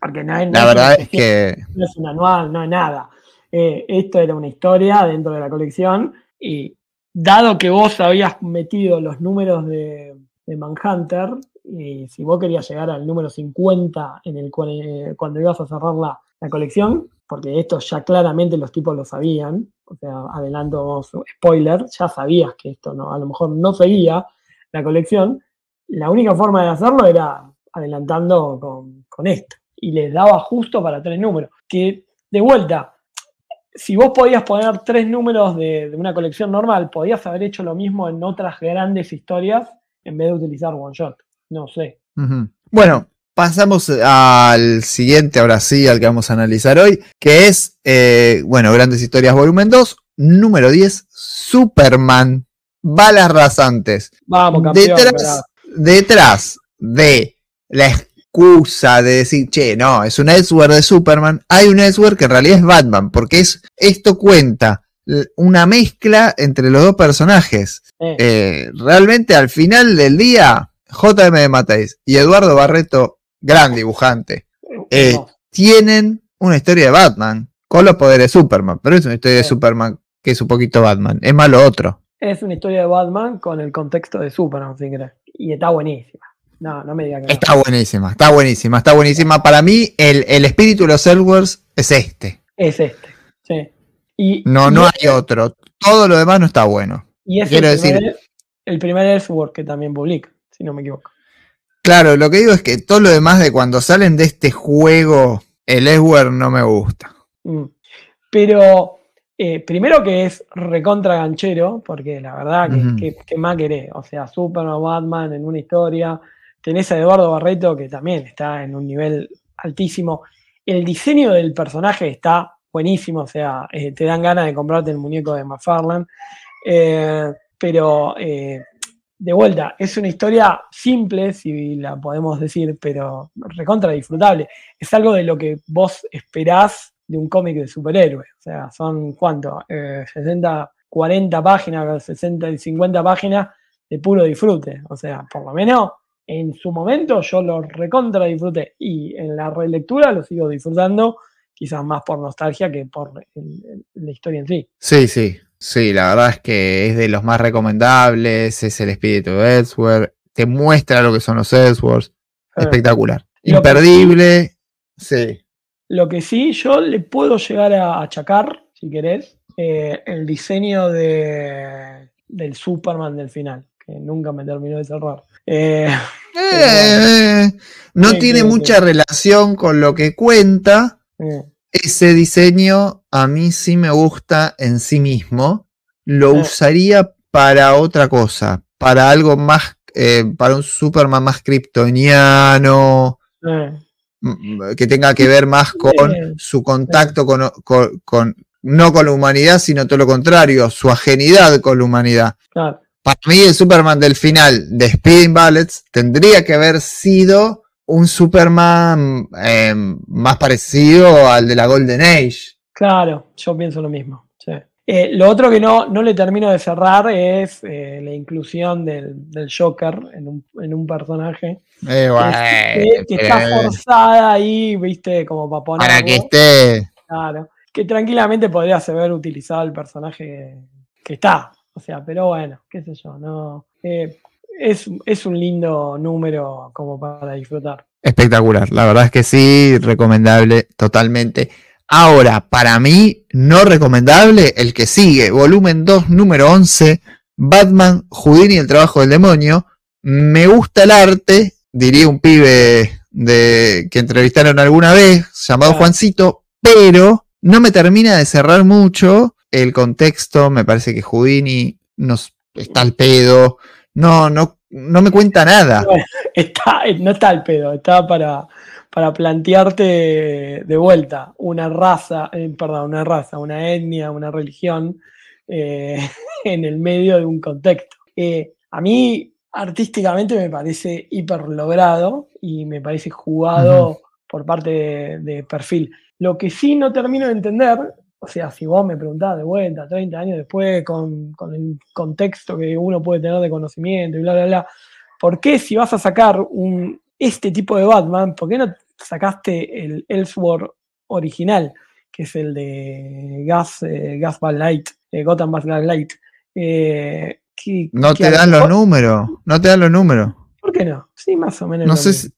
Speaker 3: Porque no, no
Speaker 2: la
Speaker 3: es
Speaker 2: verdad es que
Speaker 3: no es un anual, no es nada. Eh, esto era una historia dentro de la colección y dado que vos habías metido los números de, de Manhunter, y si vos querías llegar al número 50 en el cual, eh, cuando ibas a cerrar la, la colección, porque esto ya claramente los tipos lo sabían, o sea, adelanto spoiler, ya sabías que esto no, a lo mejor no seguía la colección, la única forma de hacerlo era adelantando con, con esto. Y les daba justo para tres números. Que de vuelta, si vos podías poner tres números de, de una colección normal, podías haber hecho lo mismo en otras grandes historias en vez de utilizar one shot. No sé.
Speaker 2: Bueno, pasamos al siguiente, ahora sí, al que vamos a analizar hoy, que es, eh, bueno, Grandes Historias Volumen 2, número 10, Superman, Balas Rasantes.
Speaker 3: Vamos, campeón.
Speaker 2: Detrás, detrás de la excusa de decir, che, no, es un Elseworld de Superman, hay un Elseworld que en realidad es Batman, porque es, esto cuenta una mezcla entre los dos personajes.
Speaker 3: Eh,
Speaker 2: Eh, realmente al final del día, JM de Matáis y Eduardo Barreto, gran dibujante, eh, tienen una historia de Batman con los poderes de Superman, pero es una historia de. Superman que es un poquito Batman, es más lo otro.
Speaker 3: Es una historia de Batman con el contexto de Superman, si querés. Y está buenísima. No, no me digas que no.
Speaker 2: Está buenísima, está buenísima, está buenísima. Para mí, el, el espíritu de los Elseworlds es este.
Speaker 3: Es este. Sí. Y,
Speaker 2: No, no hay otro. Todo lo demás no está bueno.
Speaker 3: Y es
Speaker 2: quiero
Speaker 3: el
Speaker 2: decir-
Speaker 3: primer, el primer Elseworld que también publica, si no me equivoco.
Speaker 2: Claro, lo que digo es que todo lo demás de cuando salen de este juego, el Elseworld no me gusta.
Speaker 3: Mm. Pero eh, primero que es recontra ganchero, porque la verdad que, que- que más querés. O sea, Superman, Batman en una historia. Tenés a Eduardo Barreto que también está en un nivel altísimo. El diseño del personaje está buenísimo, o sea, eh, te dan ganas de comprarte el muñeco de McFarlane. Eh, pero de vuelta, es una historia simple, si la podemos decir, pero recontra disfrutable. Es algo de lo que vos esperás de un cómic de superhéroes. O sea, son cuánto? Eh, 60, 40 páginas, 60 y 50 páginas de puro disfrute. O sea, por lo menos en su momento yo lo recontra disfruté. Y en la relectura lo sigo disfrutando, quizás más por nostalgia que por el- la historia en sí.
Speaker 2: Sí, sí, sí, la verdad es que es de los más recomendables, es el espíritu de Elseworld, te muestra lo que son los Elseworlds,
Speaker 3: Eh,
Speaker 2: espectacular.
Speaker 3: Lo
Speaker 2: Imperdible, sí.
Speaker 3: Lo que sí, yo le puedo llegar a achacar, si querés, eh, el diseño de, del Superman del final, que nunca me terminó de cerrar. Eh,
Speaker 2: Eh, no tiene mucha relación con lo que cuenta. Ese diseño a mí sí me gusta en sí mismo. Lo
Speaker 3: Eh.
Speaker 2: usaría para otra cosa, para algo más eh, para un Superman más kryptoniano, mm, que tenga que ver más con su contacto con, con- con- no con la humanidad, sino todo lo contrario, su ajenidad con la humanidad.
Speaker 3: claro.
Speaker 2: Para mí, el Superman del final de Speeding Bullets tendría que haber sido un Superman eh, más parecido al de la Golden Age.
Speaker 3: Claro, yo pienso lo mismo. sí. Eh, lo otro que no, no le termino de cerrar es eh, la inclusión del, del Joker en un, en un personaje
Speaker 2: Eh, bueno,
Speaker 3: que, que está forzada ahí, viste, como para poner.
Speaker 2: para que esté.
Speaker 3: Claro, que tranquilamente podría haber utilizado el personaje que está. O sea, pero bueno, qué sé yo, no. Es, es un lindo número como para disfrutar.
Speaker 2: Espectacular, la verdad es que sí, recomendable totalmente. Ahora, para mí, no recomendable el que sigue, volumen 2, número 11, Batman, Houdini y el trabajo del demonio. Me gusta el arte, diría un pibe de que entrevistaron alguna vez, llamado. Juancito, pero no me termina de cerrar mucho el contexto, me parece que Houdini nos está al pedo, no, no, no me cuenta nada.
Speaker 3: Está, no está al pedo, está para, para plantearte de vuelta una raza, eh, perdón, una raza, una etnia, una religión eh, en el medio de un contexto. Eh, a mí artísticamente me parece hiper logrado y me parece jugado por parte de, de perfil. Lo que sí no termino de entender, o sea, si vos me preguntás de vuelta, 30 años después, con, con el contexto que uno puede tener de conocimiento y bla, bla, bla, ¿por qué si vas a sacar un, este tipo de Batman, por qué no sacaste el Elseworld original, que es el de Gas, eh, Gas Van Light, eh, Gotham Van Light? Eh, que-
Speaker 2: No
Speaker 3: que
Speaker 2: te dan los números, no te dan los números.
Speaker 3: ¿Por qué no? Sí, más o menos.
Speaker 2: No sé si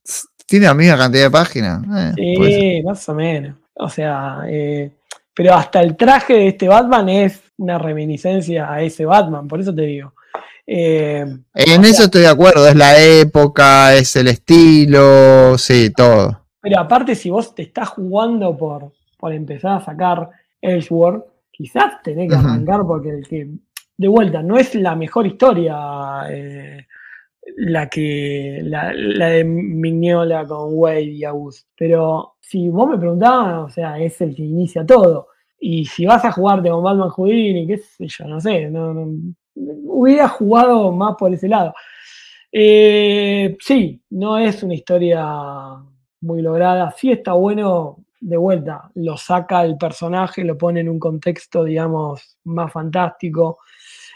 Speaker 2: tiene la misma cantidad de páginas. Eh.
Speaker 3: Sí, más o menos. O sea, eh, pero hasta el traje de este Batman es una reminiscencia a ese Batman, por eso te digo. Eh,
Speaker 2: En
Speaker 3: sea,
Speaker 2: eso estoy de acuerdo, es la época, es el estilo, sí, todo.
Speaker 3: Pero aparte, si vos te estás jugando por, por empezar a sacar Elseworld, quizás tenés que arrancar porque el que, de vuelta, no es la mejor historia eh, la que la, de Mignola con Wade y August. Pero si vos me preguntabas, o sea, es el que inicia todo. Y si vas a jugarte con Batman Houdini, qué sé yo, no sé, no- hubiera jugado más por ese lado. Eh, sí, no es una historia muy lograda. Sí está bueno, de vuelta, lo saca el personaje, lo pone en un contexto, digamos, más fantástico.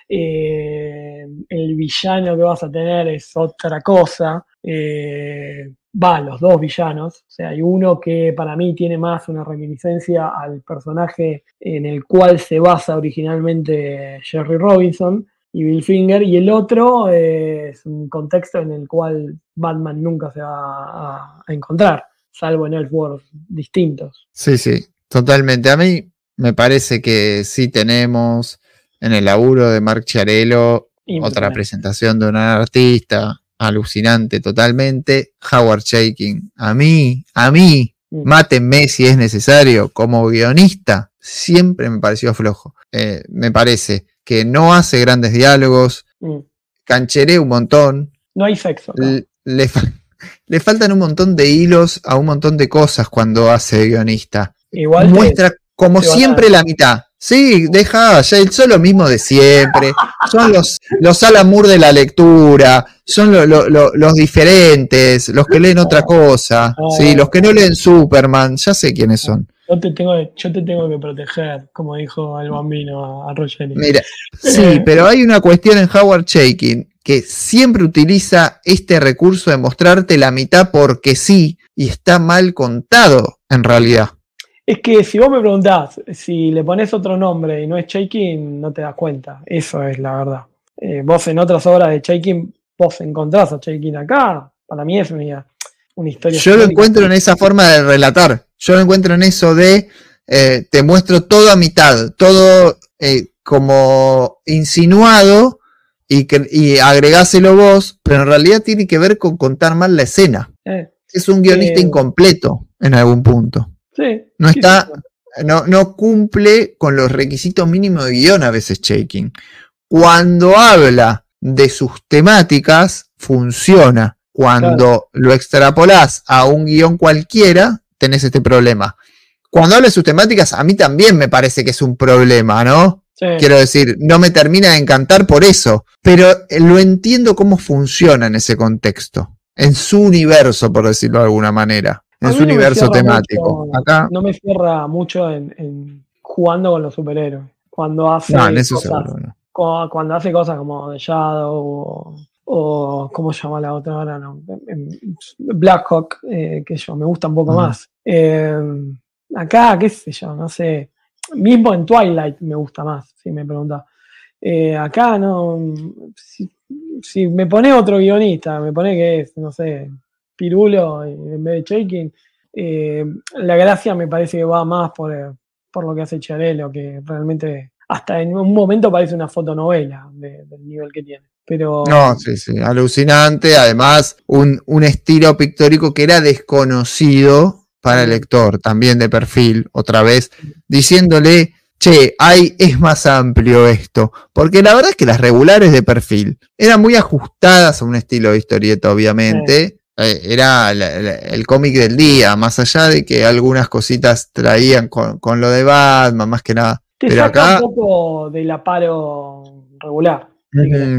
Speaker 3: Eh, el villano que vas a tener es otra cosa. Eh, va, los dos villanos. O sea, hay uno que para mí tiene más una reminiscencia al personaje en el cual se basa originalmente Jerry Robinson y Bill Finger, y el otro eh, es un contexto en el cual Batman nunca se va a, encontrar, salvo en Elseworlds distintos.
Speaker 2: Sí, sí, totalmente. A mí me parece que sí tenemos en el laburo de Mark Chiarello otra presentación de un artista alucinante totalmente. Howard Shaking, a mí, a mí,
Speaker 3: Mm.
Speaker 2: mátenme si es necesario, como guionista, siempre me pareció flojo. Eh, me parece que no hace grandes diálogos,
Speaker 3: Mm.
Speaker 2: cancheré un montón,
Speaker 3: No hay sexo.
Speaker 2: le, le faltan un montón de hilos a un montón de cosas cuando hace guionista.
Speaker 3: Igual te-
Speaker 2: Muestra como
Speaker 3: te van a-
Speaker 2: siempre la mitad. Sí, deja, ya son lo mismo de siempre. Son los, los Alan Moore de la lectura, son lo- lo- lo- los diferentes, los que leen otra cosa, sí, los que no leen Superman, ya sé quiénes son.
Speaker 3: yo, te tengo, yo te tengo que proteger, como dijo el bambino a, a Roger.
Speaker 2: Mira, sí, pero hay una cuestión en Howard Shaking que siempre utiliza este recurso de mostrarte la mitad porque sí, y está mal contado en realidad.
Speaker 3: Es que si vos me preguntás si le pones otro nombre y no es Shaking, no te das cuenta. Eso es la verdad. Eh, vos en otras obras de Shaking, vos encontrás a Shaking acá. Para mí es una, una historia.
Speaker 2: Yo lo encuentro en esa forma de relatar. Yo lo encuentro en eso de eh, te muestro todo a mitad, todo eh, como insinuado y, que, y agregáselo vos, pero en realidad tiene que ver con contar mal la escena.
Speaker 3: Eh,
Speaker 2: Es un guionista incompleto en algún punto.
Speaker 3: Sí,
Speaker 2: No está, no, no cumple con los requisitos mínimos de guion a veces Shaking. Cuando habla de sus temáticas funciona. Cuando lo extrapolás a un guion cualquiera, tenés este problema. Cuando habla de sus temáticas, a mí también me parece que es un problema, ¿no?
Speaker 3: Sí.
Speaker 2: Quiero decir, no me termina de encantar por eso, pero eh, lo entiendo cómo funciona en ese contexto, en su universo, por decirlo de alguna manera, en su
Speaker 3: no
Speaker 2: universo temático.
Speaker 3: mucho-
Speaker 2: Acá,
Speaker 3: No me cierra mucho en, en jugando con los superhéroes. Cuando hace
Speaker 2: no,
Speaker 3: cosas,
Speaker 2: seguro. no.
Speaker 3: cu- cuando hace cosas como The Shadow o, o ¿cómo se llama la otra ahora? No, em, Blackhawk, eh, que yo, me gusta un poco más. Eh, acá, qué sé yo, no sé. Mismo en Twilight me gusta más, si me preguntas. Eh, acá no. Si, si me pone otro guionista, me pone que es, no sé, Pirulo en vez de Shaking, eh, la gracia me parece que va más por, eh, por lo que hace Chiarello, que realmente hasta en un momento parece una fotonovela de- del nivel que tiene. Pero
Speaker 2: No, sí, sí, alucinante. Además, un, un estilo pictórico que era desconocido para el lector, también de perfil, otra vez, diciéndole, che, hay, es más amplio esto. Porque la verdad es que las regulares de perfil eran muy ajustadas a un estilo de historieta, obviamente. Era la- la- el cómic del día, más allá de que algunas cositas traían con, con lo de Batman, más que nada.
Speaker 3: te
Speaker 2: pero
Speaker 3: saca
Speaker 2: acá-
Speaker 3: un poco del aparo regular.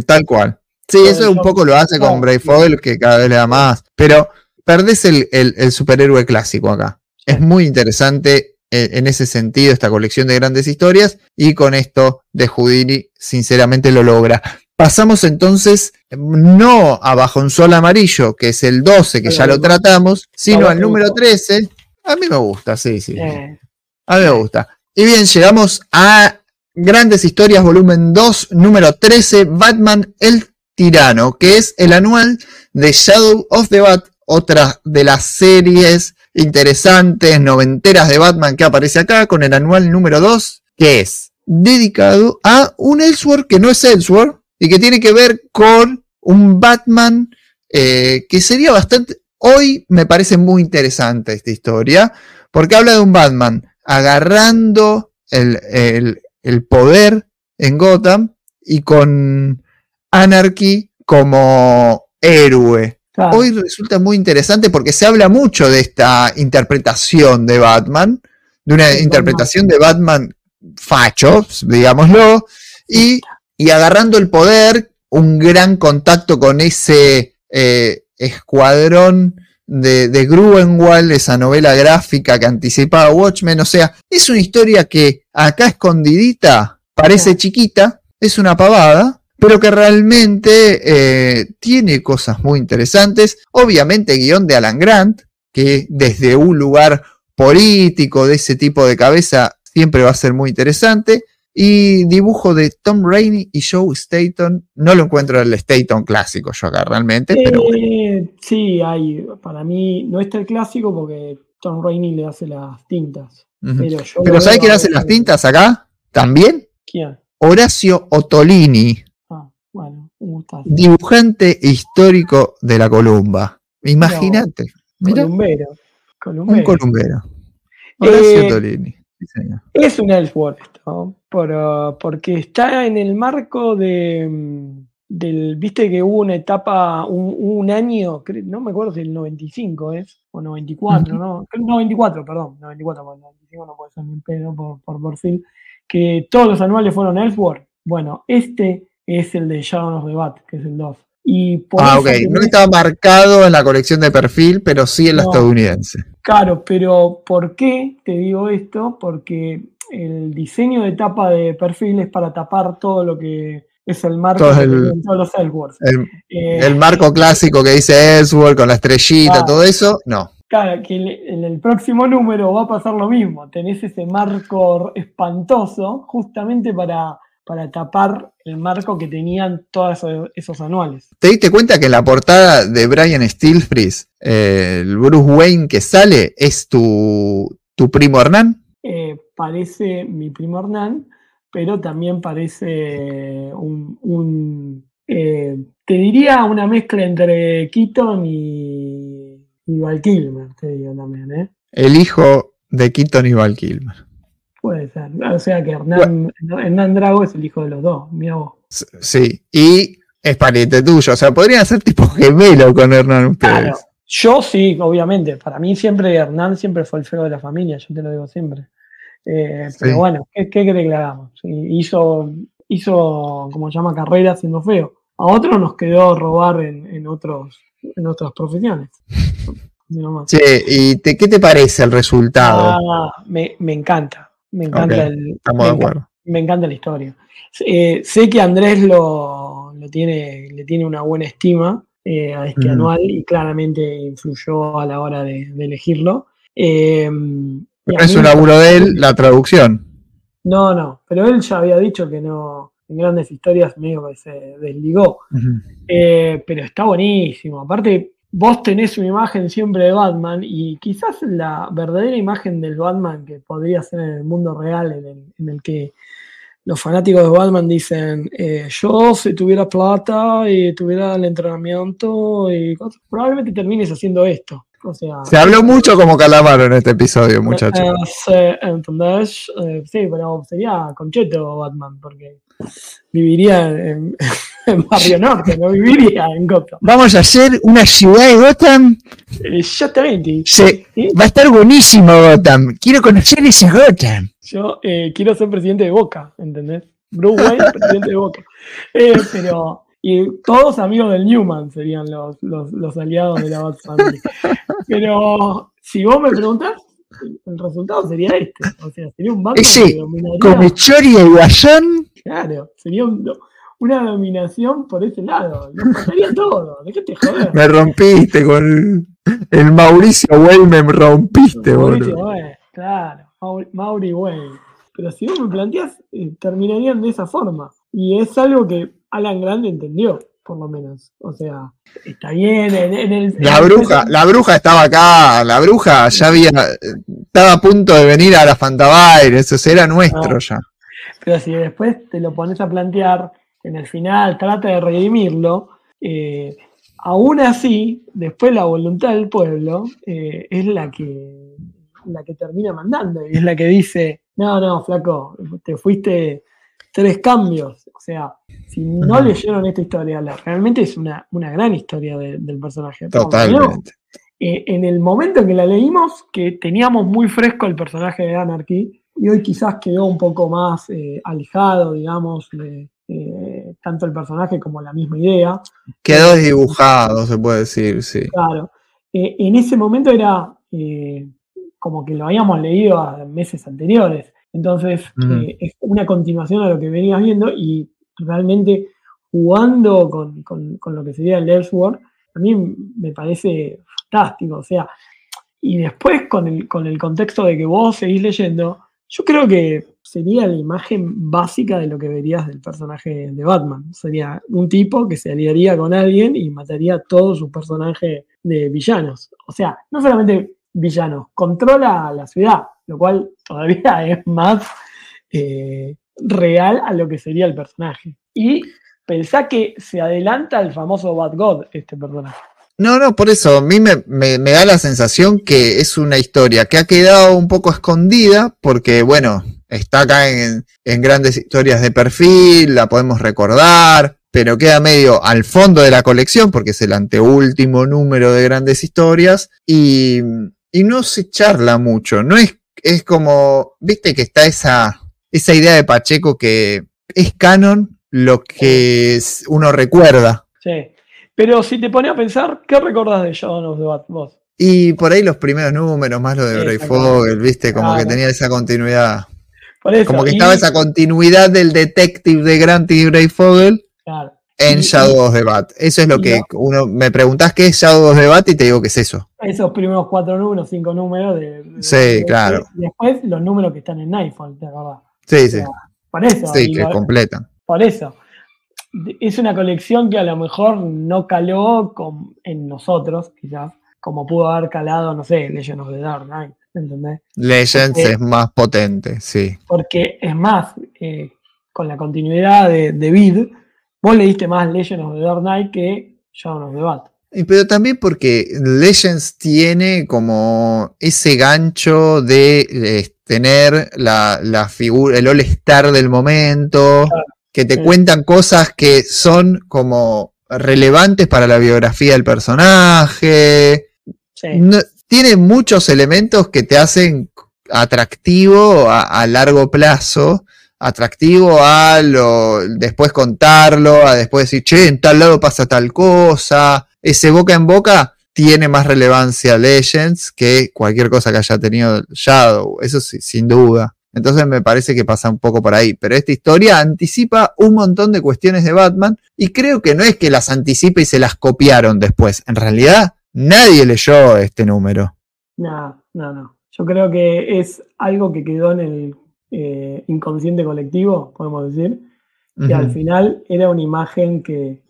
Speaker 2: Tal cual. Sí, eso un poco lo hace con Brave Foil, que cada vez le da más. Pero perdés el, el- el superhéroe clásico acá. Es muy interesante eh, en ese sentido esta colección de grandes historias y con esto de Houdini sinceramente lo logra. Pasamos entonces no a Bajo un Sol Amarillo, que es el 12, que
Speaker 3: Pero
Speaker 2: ya lo tratamos, sino al número
Speaker 3: gustó?
Speaker 2: 13. A mí me gusta, sí, sí.
Speaker 3: eh,
Speaker 2: A mí me gusta. Y bien, llegamos a Grandes Historias, volumen 2, número 13, Batman el Tirano, que es el anual de Shadow of the Bat, otra de las series interesantes, noventeras de Batman que aparece acá, con el anual número 2, que es dedicado a un Elseworld que no es Elseworld y que tiene que ver con un Batman eh, que sería bastante... Hoy me parece muy interesante esta historia, porque habla de un Batman agarrando el, el- el poder en Gotham y con Anarchy como héroe. Hoy resulta muy interesante porque se habla mucho de esta interpretación de Batman, de una interpretación de Batman facho, digámoslo, y, y agarrando el poder, un gran contacto con ese eh, escuadrón de, de Gruenwald, esa novela gráfica que anticipaba Watchmen. O sea, es una historia que acá escondidita parece chiquita, es una pavada, pero que realmente eh, tiene cosas muy interesantes. Obviamente, guion de Alan Grant, que desde un lugar político de ese tipo de cabeza siempre va a ser muy interesante. Y dibujo de Tom Rainey y Joe Staton. No lo encuentro en el Staton clásico yo acá realmente, pero bueno.
Speaker 3: Eh, sí, hay, para mí no está el clásico porque Tom Rainey le hace las tintas. Pero, yo
Speaker 2: Pero ¿sabes quién hace las tintas acá? También
Speaker 3: ¿Quién?
Speaker 2: Horacio Ottolini,
Speaker 3: Ah, bueno, un gustazo.
Speaker 2: dibujante histórico de la Columba. Imagínate. Mira,
Speaker 3: Columbero.
Speaker 2: un
Speaker 3: Columbero.
Speaker 2: columbero. Horacio
Speaker 3: Eh,
Speaker 2: Ottolini. Sí.
Speaker 3: Es un Elseworld esto, por, porque está en el marco de mm, del, viste que hubo una etapa, un, un año, no me acuerdo si el 95 es, o 94,
Speaker 2: Ujú.
Speaker 3: ¿no? Creo- 94, perdón, 94, porque el 95 no puede ser ni pedo por, por perfil, que todos los anuales fueron Elseworld. Bueno, este es el de Shadow of the Bat, que es el 2. Y por
Speaker 2: Ah, ok. No estaba marcado en la colección de perfil, pero sí en la
Speaker 3: No.
Speaker 2: estadounidense.
Speaker 3: Claro, pero ¿por qué te digo esto? Porque el diseño de tapa de perfil es para tapar todo lo que es el marco
Speaker 2: Todo el-
Speaker 3: tienen todos los Elseworlds.
Speaker 2: El,
Speaker 3: Eh,
Speaker 2: el marco clásico que dice Ellsworth con la estrellita, todo eso, no.
Speaker 3: Claro, que en el próximo número va a pasar lo mismo. Tenés ese marco espantoso justamente para, para tapar el marco que tenían todos esos, esos anuales.
Speaker 2: ¿Te diste cuenta que la portada de Brian Stilfries, eh, el Bruce Wayne que sale es tu, tu primo Hernán?
Speaker 3: Eh, parece mi primo Hernán, pero también parece un, un, eh, te diría una mezcla entre Keaton y, y Val Kilmer, te digo también, ¿eh?
Speaker 2: El hijo de Keaton y Val Kilmer.
Speaker 3: Puede ser. O sea que Hernán, Hernán Drago es el hijo de los dos, mira vos.
Speaker 2: Sí, y es pariente tuyo. O sea, podrían ser tipo gemelo con Hernán ustedes.
Speaker 3: Claro. Yo sí, obviamente. Para mí siempre Hernán siempre fue el feo de la familia, yo te lo digo siempre. Eh,
Speaker 2: Sí.
Speaker 3: Pero bueno, ¿qué, qué que hagamos? Sí, Hizo, hizo, como se llama, carrera siendo feo. A otros nos quedó robar en, en otros, en otras profesiones.
Speaker 2: Che, ¿y te- qué te parece el resultado?
Speaker 3: Ah, me, me encanta. Me encanta, el,
Speaker 2: Estamos
Speaker 3: me
Speaker 2: de
Speaker 3: encanta-
Speaker 2: acuerdo.
Speaker 3: me encanta la historia. Eh, sé que Andrés lo, lo tiene, le tiene una buena estima eh, a este
Speaker 2: Mm.
Speaker 3: anual y claramente influyó a la hora de, de elegirlo. Eh,
Speaker 2: Es un laburo de él, la traducción.
Speaker 3: No, no, pero él ya había dicho que no, en grandes historias medio que se desligó. Eh, pero está buenísimo. Aparte, vos tenés una imagen siempre de Batman y quizás la verdadera imagen del Batman que podría ser en el mundo real, en el, en el que los fanáticos de Batman dicen, eh, yo si tuviera plata y tuviera el entrenamiento y cosas, probablemente termines haciendo esto. O sea,
Speaker 2: Se habló mucho como calamaro en este episodio, muchachos.
Speaker 3: eh, sí, ¿entendés? Eh, sí, pero sería concheto Batman, porque viviría en, en Barrio Norte, no viviría en Gotham.
Speaker 2: Vamos a hacer una ciudad de Gotham.
Speaker 3: Exactamente.
Speaker 2: Se-
Speaker 3: Sí,
Speaker 2: va a estar buenísimo Gotham. Quiero conocer ese Gotham.
Speaker 3: Yo eh, quiero ser presidente de Boca, ¿entendés? Bruce Wayne, presidente de Boca. Eh, pero, y todos amigos del Newman serían los, los, los aliados de la Bat Family. Pero, si vos me preguntás, el resultado sería este. O sea, sería un Batman
Speaker 2: Ese,
Speaker 3: que dominaría.
Speaker 2: Con Chori y el Guasón.
Speaker 3: Claro, sería un- una dominación por ese lado. Nos pasaría todo, déjate joder.
Speaker 2: Me rompiste con el, el Mauricio Wayne, me rompiste,
Speaker 3: Mauricio
Speaker 2: boludo.
Speaker 3: Wayne, claro, Mauri, Mauri Wayne. Pero si vos me planteás, eh, terminarían de esa forma. Y es algo que Alan Grande entendió, por lo menos. O sea, está bien en, en el.
Speaker 2: La
Speaker 3: en el-
Speaker 2: bruja, la bruja estaba acá, la bruja ya había, estaba a punto de venir a la Fantabaire, eso era nuestro
Speaker 3: Ah.
Speaker 2: ya.
Speaker 3: Pero si después te lo pones a plantear, en el final trata de redimirlo, eh, aún así, después la voluntad del pueblo eh, es la que, la que termina mandando y es la que dice, no, no, flaco, te fuiste tres cambios. O sea, si no
Speaker 2: Ujú.
Speaker 3: leyeron esta historia, la- realmente es una, una gran historia de- del personaje.
Speaker 2: Totalmente.
Speaker 3: eh, en el momento en que la leímos, que teníamos muy fresco el personaje de Anarchy, y hoy quizás quedó un poco más eh, alejado, digamos, de eh, tanto el personaje como la misma idea.
Speaker 2: Quedó desdibujado, se puede decir, sí.
Speaker 3: Claro, eh, en ese momento era eh, como que lo habíamos leído a meses anteriores, entonces eh, es una continuación a lo que venías viendo y realmente jugando con, con- con lo que sería el Elseworld, a mí me parece fantástico, o sea, y después con el, con el contexto de que vos seguís leyendo, yo creo que sería la imagen básica de lo que verías del personaje de Batman. Sería un tipo que se aliaría con alguien y mataría a todo su personaje de villanos. O sea, no solamente villanos, controla la ciudad, lo cual todavía es más eh, real a lo que sería el personaje. Y pensá que se adelanta al famoso Bat God este personaje.
Speaker 2: No, no, por eso a mí me, me- da la sensación que es una historia que ha quedado un poco escondida porque, bueno, está acá en, en grandes historias de perfil, la podemos recordar, pero queda medio al fondo de la colección porque es el anteúltimo número de grandes historias y, y no se charla mucho, no es, es como, viste que está esa, esa idea de Pacheco que es canon lo que uno recuerda.
Speaker 3: Sí. Pero si te pones a pensar, ¿qué recordás de Shadow of the Bat vos?
Speaker 2: Y por ahí los primeros números, más lo de Bray. Fogel, viste, como que tenía esa continuidad.
Speaker 3: Por eso,
Speaker 2: Como que
Speaker 3: y-
Speaker 2: estaba esa continuidad del detective de Grant y Bray Fogel
Speaker 3: claro.
Speaker 2: en
Speaker 3: Y-
Speaker 2: Shadow of the Bat. Eso es lo que
Speaker 3: no-
Speaker 2: uno me preguntás qué es Shadow of the Bat y te digo que es eso.
Speaker 3: esos primeros cuatro números, cinco números de. de-
Speaker 2: Sí,
Speaker 3: de-
Speaker 2: claro.
Speaker 3: y Después los números que están en Nightfall, ¿te acordás?
Speaker 2: Sí, sí.
Speaker 3: Por eso.
Speaker 2: Sí, que
Speaker 3: lo-
Speaker 2: completan.
Speaker 3: por eso. Es una colección que a lo mejor no caló con- en nosotros, quizás, como pudo haber calado, no sé, Legend of the Dark Knight, ¿entendés?
Speaker 2: Legends es más potente, sí.
Speaker 3: Porque es más, eh, con la continuidad de, de Vid, vos leíste más Legend of the Dark Knight que Shadow of the Bat.
Speaker 2: Pero también porque Legends tiene como ese gancho de eh, tener la, la figura, el all-star del momento,
Speaker 3: Claro.
Speaker 2: Que te
Speaker 3: Sí.
Speaker 2: cuentan cosas que son como relevantes para la biografía del personaje.
Speaker 3: Sí.
Speaker 2: No- tiene muchos elementos que te hacen atractivo a, a largo plazo, atractivo a lo, después contarlo, a después decir, che, en tal lado pasa tal cosa. Ese boca en boca tiene más relevancia Legends que cualquier cosa que haya tenido Shadow, eso sí, sin duda. Entonces me parece que pasa un poco por ahí. Pero esta historia anticipa un montón de cuestiones de Batman y creo que no es que las anticipe y se las copiaron después. En realidad, nadie leyó este número.
Speaker 3: No, no, no. Yo creo que es algo que quedó en el eh, inconsciente colectivo, podemos decir, que al final era una imagen que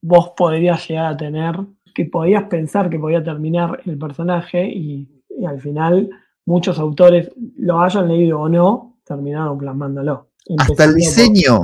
Speaker 3: vos podrías llegar a tener, que podías pensar que podía terminar el personaje y, y al final muchos autores, lo hayan leído o no, terminaron plasmándolo.
Speaker 2: Hasta el
Speaker 3: por-
Speaker 2: diseño.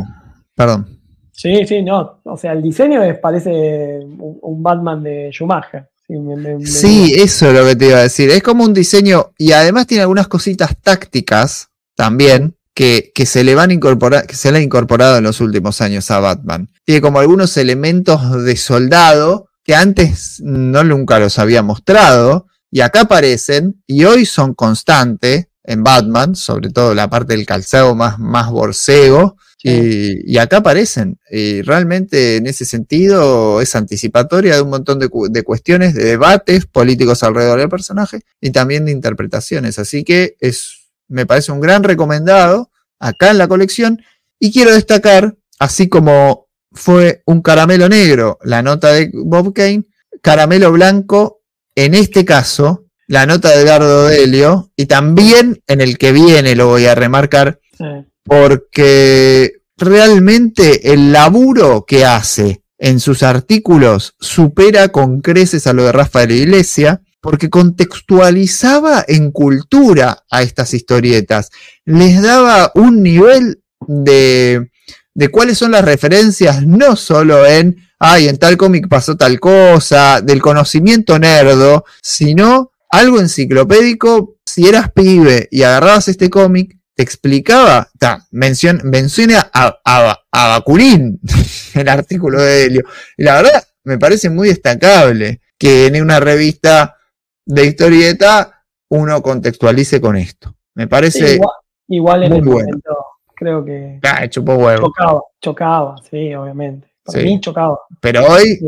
Speaker 2: Perdón.
Speaker 3: Sí, sí, no. O sea, el diseño es, parece un, un Batman de Schumacher. Sí, me- me- me-
Speaker 2: Sí, eso es lo que te iba a decir. Es como un diseño y además tiene algunas cositas tácticas también que, que se le van a incorporar, que se le han incorporado en los últimos años a Batman. Tiene como algunos elementos de soldado que antes no nunca los había mostrado y acá aparecen y hoy son constantes en Batman, sobre todo la parte del calzado más, más borcego. Y, y acá aparecen. Y realmente en ese sentido es anticipatoria de un montón de, de cuestiones, de debates políticos alrededor del personaje y también de interpretaciones. Así que es, me parece un gran recomendado acá en la colección. Y quiero destacar, así como fue un caramelo negro la nota de Bob Kane, caramelo blanco, en este caso, la nota de Edgardo Delio, y también en el que viene, lo voy a remarcar,
Speaker 3: Sí.
Speaker 2: porque realmente el laburo que hace en sus artículos supera con creces a lo de Rafael Iglesia, porque contextualizaba en cultura a estas historietas, les daba un nivel de, de cuáles son las referencias, no solo en, ay, en tal cómic pasó tal cosa, del conocimiento nerdo, sino algo enciclopédico, si eras pibe y agarrabas este cómic, te explicaba, ta, mencion, menciona a, a, a Bakunin, el artículo de Helio. Y la verdad, me parece muy destacable que en una revista de historieta uno contextualice con esto. Me
Speaker 3: Sí,
Speaker 2: parece,
Speaker 3: igual, igual en
Speaker 2: muy
Speaker 3: el
Speaker 2: bueno.
Speaker 3: momento creo que
Speaker 2: ah, chupó huevo.
Speaker 3: chocaba, chocaba, sí, obviamente. Para
Speaker 2: Sí.
Speaker 3: mí chocaba.
Speaker 2: Pero hoy,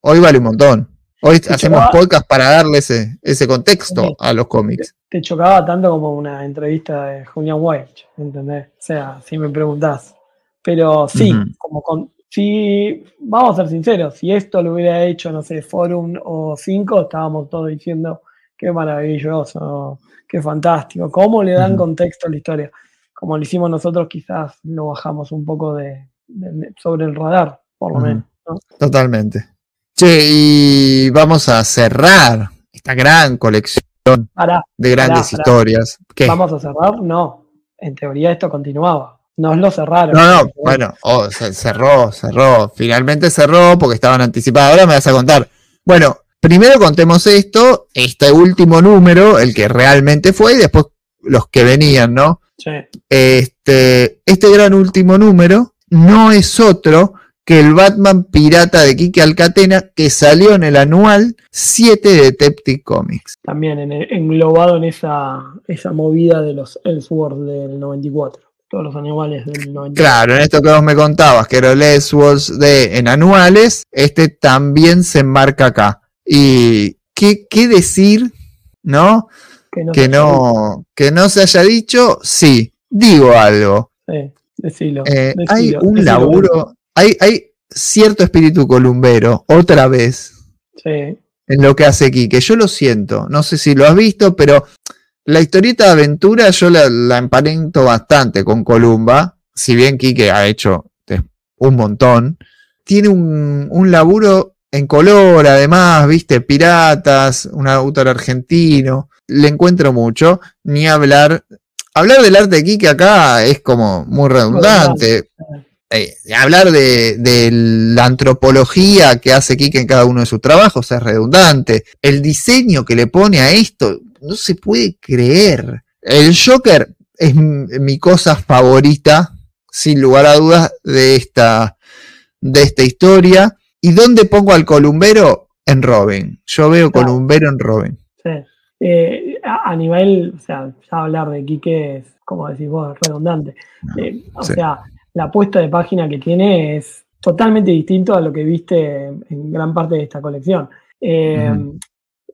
Speaker 2: hoy vale un montón. Hoy hacemos
Speaker 3: chocaba.
Speaker 2: podcast para darle ese, ese contexto a los cómics.
Speaker 3: Te chocaba tanto como una entrevista de Julian Welch, ¿entendés? O sea, si me preguntás. Pero sí, como con, si, vamos a ser sinceros, si esto lo hubiera hecho, no sé, Forum o 5, estábamos todos diciendo qué maravilloso, qué fantástico, cómo le dan contexto a la historia. Como lo hicimos nosotros, quizás lo bajamos un poco de, de- sobre el radar, por lo menos. ¿no?
Speaker 2: Totalmente. Che, y vamos a cerrar esta gran colección
Speaker 3: Pará,
Speaker 2: de grandes
Speaker 3: pará.
Speaker 2: historias. ¿Qué?
Speaker 3: ¿vamos a cerrar? No. En teoría esto continuaba. Nos lo cerraron.
Speaker 2: No, no, bueno, oh, se- cerró, cerró. Finalmente cerró porque estaban anticipadas. Ahora me vas a contar. Bueno, primero contemos esto, este último número, el que realmente fue, y después los que venían, ¿no?
Speaker 3: Sí.
Speaker 2: Este, este gran último número no es otro que el Batman Pirata de Kike Alcatena que salió en el anual 7 de Detective Comics.
Speaker 3: también en- englobado en esa, esa movida de los Ellsworth del 94. Todos los animales del 94.
Speaker 2: Claro, en esto que vos me contabas, que era el Elseworlds de en anuales, este también se enmarca acá. Y qué, qué decir, ¿no?
Speaker 3: Que no
Speaker 2: Que no, que no se haya dicho, sí, digo algo.
Speaker 3: Sí, decilo,
Speaker 2: Eh, hay un
Speaker 3: decilo,
Speaker 2: laburo, hay, hay cierto espíritu columbero, otra vez,
Speaker 3: Sí,
Speaker 2: en lo que hace Quique. Yo lo siento, no sé si lo has visto, pero la historieta de aventura yo la, la emparento bastante con Columba, si bien Quique ha hecho eh, un montón. Tiene un, un laburo en color, además, viste, piratas, un autor argentino, le encuentro mucho, ni hablar. Hablar del arte de Quique acá es como muy redundante. Eh, hablar de, de la antropología que hace Kike en cada uno de sus trabajos es redundante. El diseño que le pone a esto no se puede creer. El Joker es mi cosa favorita, sin lugar a dudas, de esta, de esta historia. ¿Y dónde pongo al columbero? En Robin. Yo veo
Speaker 3: Claro.
Speaker 2: columbero en Robin.
Speaker 3: Sí. Eh, a, a nivel, o sea, ya hablar de Quique es, como decís vos, redundante. Eh, o
Speaker 2: sí.
Speaker 3: sea, la puesta de página que tiene es totalmente distinto a lo que viste en, gran parte de esta colección. Eh.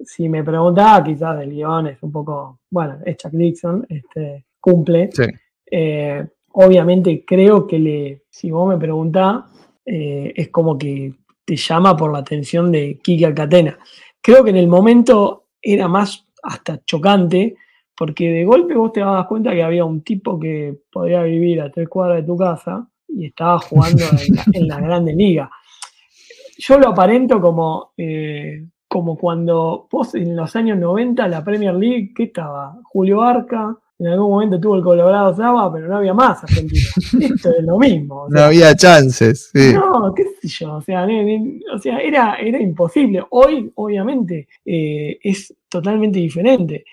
Speaker 3: Si me preguntaba, quizás el guion es un poco, bueno, es Chuck Dixon, este, cumple.
Speaker 2: Sí.
Speaker 3: Eh, obviamente creo que le, si vos me preguntás, eh, es como que te llama por la atención de Kike Alcatena. Creo que en el momento era más hasta chocante, porque de golpe vos te dabas cuenta que había un tipo que podía vivir a tres cuadras de tu casa y estaba jugando en la, en la Grande Liga. Yo lo aparento como, eh, como cuando vos en los años 90 la Premier League, ¿qué estaba? Julio Arca, en algún momento tuvo el Colorado Saba, pero no había más Argentina. Esto es lo mismo. o
Speaker 2: No había chances. sí.
Speaker 3: no, qué sé yo, o sea, o sea era, era imposible. Hoy, obviamente, eh, es totalmente diferente,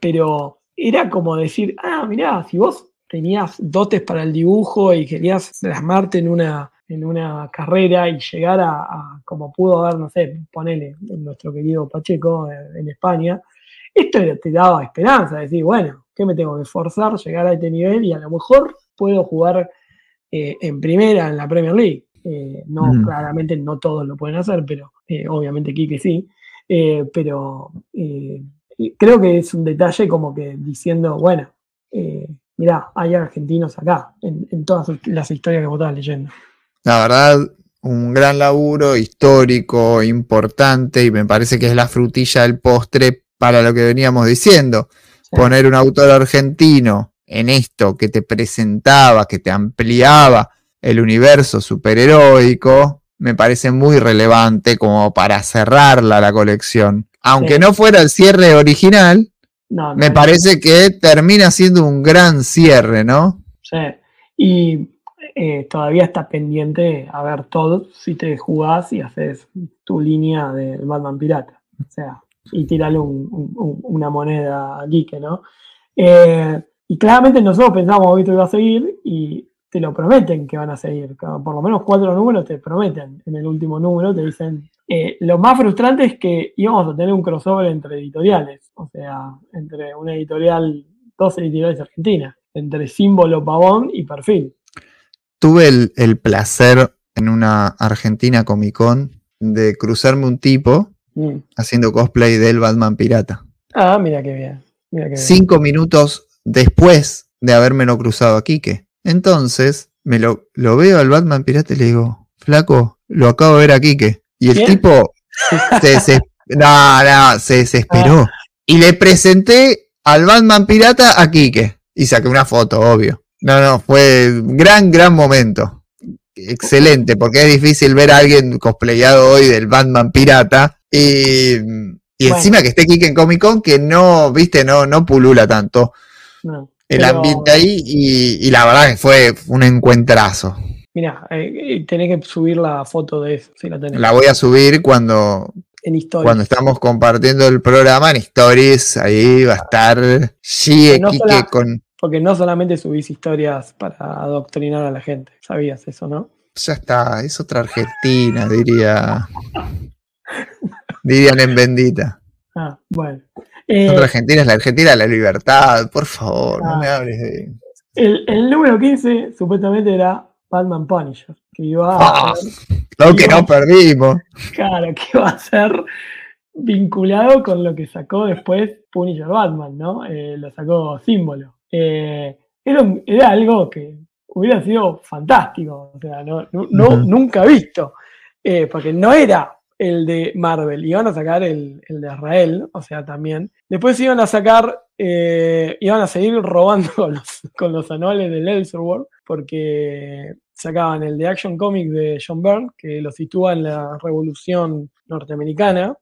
Speaker 3: pero era como decir, ah, mirá, si vos tenías dotes para el dibujo y querías plasmarte en una, en una carrera y llegar a, a como pudo haber, no sé, ponele, nuestro querido Pacheco eh, en España, esto te daba esperanza, decir, bueno, ¿qué me tengo que esforzar, llegar a este nivel y a lo mejor puedo jugar eh, en primera en la Premier League. Eh, no,
Speaker 2: Ujú.
Speaker 3: claramente no todos lo pueden hacer, pero eh, obviamente Quique sí. Pero creo que es un detalle como que diciendo, bueno, eh, mirá, hay argentinos acá, en, en todas las historias que vos estabas leyendo.
Speaker 2: La verdad, un gran laburo histórico, importante, y me parece que es la frutilla del postre para lo que veníamos diciendo.
Speaker 3: Sí.
Speaker 2: Poner un autor argentino en esto que te presentaba, que te ampliaba el universo superheroico, me parece muy relevante como para cerrarla la colección. Aunque
Speaker 3: Sí.
Speaker 2: no fuera el cierre original,
Speaker 3: No,
Speaker 2: me parece que termina siendo un gran cierre, ¿no?
Speaker 3: Sí. Y eh, todavía está pendiente a ver todo si te jugás y haces tu línea del Batman Pirata. O sea, y tirarle un- un- un- una moneda a Quique, ¿no? Eh, y claramente nosotros pensamos que esto iba a seguir y te lo prometen que van a seguir. Por lo menos cuatro números te prometen. En el último número te dicen. Eh, lo más frustrante es que íbamos a tener un crossover entre editoriales. O sea, entre una editorial, dos editoriales argentinas. Entre símbolo, pavón y perfil.
Speaker 2: tuve el, el placer en una Argentina Comic Con de cruzarme un tipo
Speaker 3: Mm.
Speaker 2: haciendo cosplay del Batman Pirata.
Speaker 3: Ah, mira qué bien. Mira qué bien.
Speaker 2: Cinco minutos después de habérmelo cruzado a Quique. Entonces, me lo, lo veo al Batman Pirata y le digo, flaco, lo acabo de ver a Quique. Y el tipo se, no, no, se desesperó.
Speaker 3: Ah.
Speaker 2: Y le presenté al Batman Pirata a Quique. Y saqué una foto, obvio. No, no, fue un gran, gran momento. Excelente, porque es difícil ver a alguien cosplayado hoy del Batman Pirata. Y, y
Speaker 3: Bueno.
Speaker 2: encima que esté Quique en Comic Con, que no, viste, no, no pulula tanto
Speaker 3: No.
Speaker 2: el
Speaker 3: Pero,
Speaker 2: ambiente ahí. Y, y la verdad que fue un encuentrazo.
Speaker 3: Mira, eh, tenés que subir la foto de eso, si la tenés.
Speaker 2: La voy a subir cuando,
Speaker 3: en
Speaker 2: cuando estamos compartiendo el programa en Stories. Ahí va a estar
Speaker 3: Que no sola-
Speaker 2: con.
Speaker 3: Porque no solamente subís historias para adoctrinar a la gente. Sabías eso, ¿no?
Speaker 2: Ya está, es otra Argentina, diría. Dirían en bendita.
Speaker 3: Ah, bueno. Eh,
Speaker 2: Otra Argentina es la Argentina de la libertad, por favor, no
Speaker 3: Ah.
Speaker 2: me hables de.
Speaker 3: el, el número 15 supuestamente era Batman Punisher. Que iba a
Speaker 2: Ah.
Speaker 3: ser,
Speaker 2: Lo que no perdimos.
Speaker 3: claro, que iba a ser vinculado con lo que sacó después Punisher Batman, ¿no? Eh, lo sacó símbolo. Eh, era, un- era algo que hubiera sido fantástico, o sea, no, no- nunca visto, Eh, porque no era el de Marvel, iban a sacar el, el de Israel, o sea, también. Después iban a sacar, eh, iban a seguir robando con los, con los anuales del Elseworld, porque sacaban el de Action Comics de John Byrne, que lo sitúa en la Revolución Norteamericana,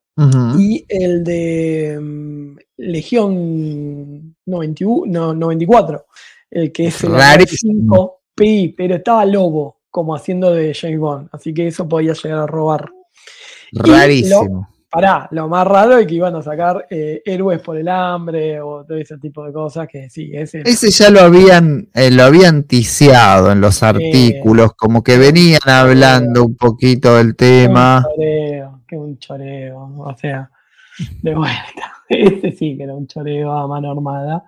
Speaker 3: y el de mm, Legión 91, no, 94, el que es el
Speaker 2: Rarísimo.
Speaker 3: 5 PI, pero estaba Lobo como haciendo de James Bond, así que eso podía llegar a robar.
Speaker 2: Rarísimo.
Speaker 3: pará, lo más raro es que iban a sacar eh, héroes por el hambre o todo ese tipo de cosas que sí, ese,
Speaker 2: Ese ya lo habían, eh, lo habían ticiado en los artículos, como que venían hablando un poquito del tema.
Speaker 3: un choreo, que un choreo, o sea, de vuelta. Ese sí que era un choreo a mano armada,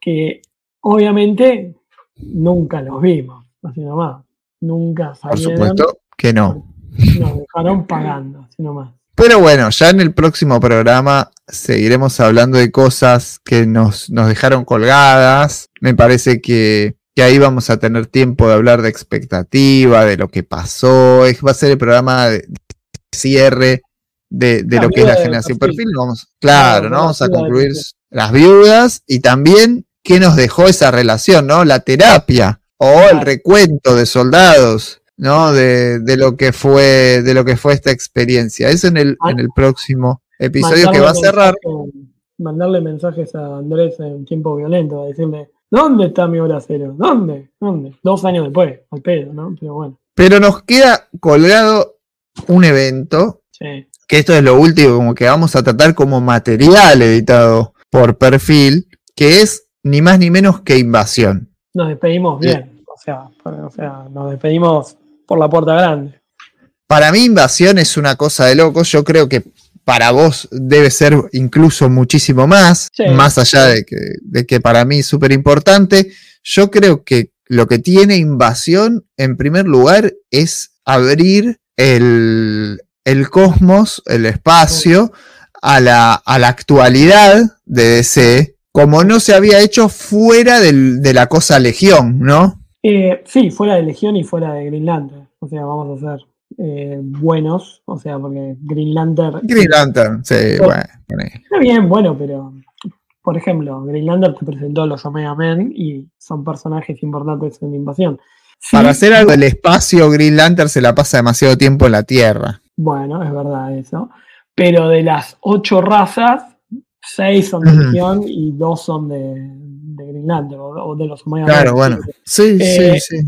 Speaker 3: que obviamente nunca los vimos, así nomás. Nunca
Speaker 2: Por
Speaker 3: salieron.
Speaker 2: supuesto que no.
Speaker 3: Nos dejaron pagando, así nomás.
Speaker 2: Pero bueno, ya en el próximo programa seguiremos hablando de cosas que nos, nos dejaron colgadas. Me parece que, que ahí vamos a tener tiempo de hablar de expectativa, de lo que pasó. Es, va a ser el programa de cierre de, de lo que es la generación
Speaker 3: perfil.
Speaker 2: perfil. Vamos, claro,
Speaker 3: Claro,
Speaker 2: ¿no? Vamos a concluir las viudas y también qué nos dejó esa relación, ¿no? La terapia o el recuento de soldados. ¿No? De, de lo que fue, de lo que fue esta experiencia. Eso en el,
Speaker 3: Ah.
Speaker 2: en el próximo episodio que va a cerrar.
Speaker 3: mensaje- mandarle mensajes a Andrés en tiempo violento, a decirle, ¿dónde está mi hora cero? ¿Dónde? ¿Dónde? Dos años después, al pedo, ¿no? Pero bueno,
Speaker 2: Pero nos queda colgado un evento,
Speaker 3: sí.
Speaker 2: que esto es lo último, como que vamos a tratar como material editado por perfil, que es ni más ni menos que invasión.
Speaker 3: Nos despedimos
Speaker 2: Sí.
Speaker 3: bien, o sea, o sea, nos despedimos por la puerta grande.
Speaker 2: Para mí invasión es una cosa de locos, yo creo que para vos debe ser incluso muchísimo más,
Speaker 3: Sí.
Speaker 2: más allá de que, de que para mí es súper importante. Yo creo que lo que tiene invasión, en primer lugar, es abrir el, el cosmos, el espacio, a la, a la actualidad de DC, como no se había hecho fuera del- de la cosa Legión, ¿no?
Speaker 3: Eh, sí, fuera de Legión y fuera de Green Lantern. O sea, vamos a ser eh, buenos, o sea, porque Green Lantern...
Speaker 2: Green Lantern, sí, bueno, ponele.
Speaker 3: Está bien, bueno, pero por ejemplo, Green Lantern te presentó los Omega Men y son personajes importantes en la invasión. Sí,
Speaker 2: Para hacer algo del espacio, Green Lantern se la pasa demasiado tiempo en la Tierra.
Speaker 3: Bueno, es verdad eso. Pero de las ocho razas, seis son de. Legión y dos son de, o, o de los Omega
Speaker 2: Claro, bueno. Sí,
Speaker 3: Eh,
Speaker 2: sí, sí.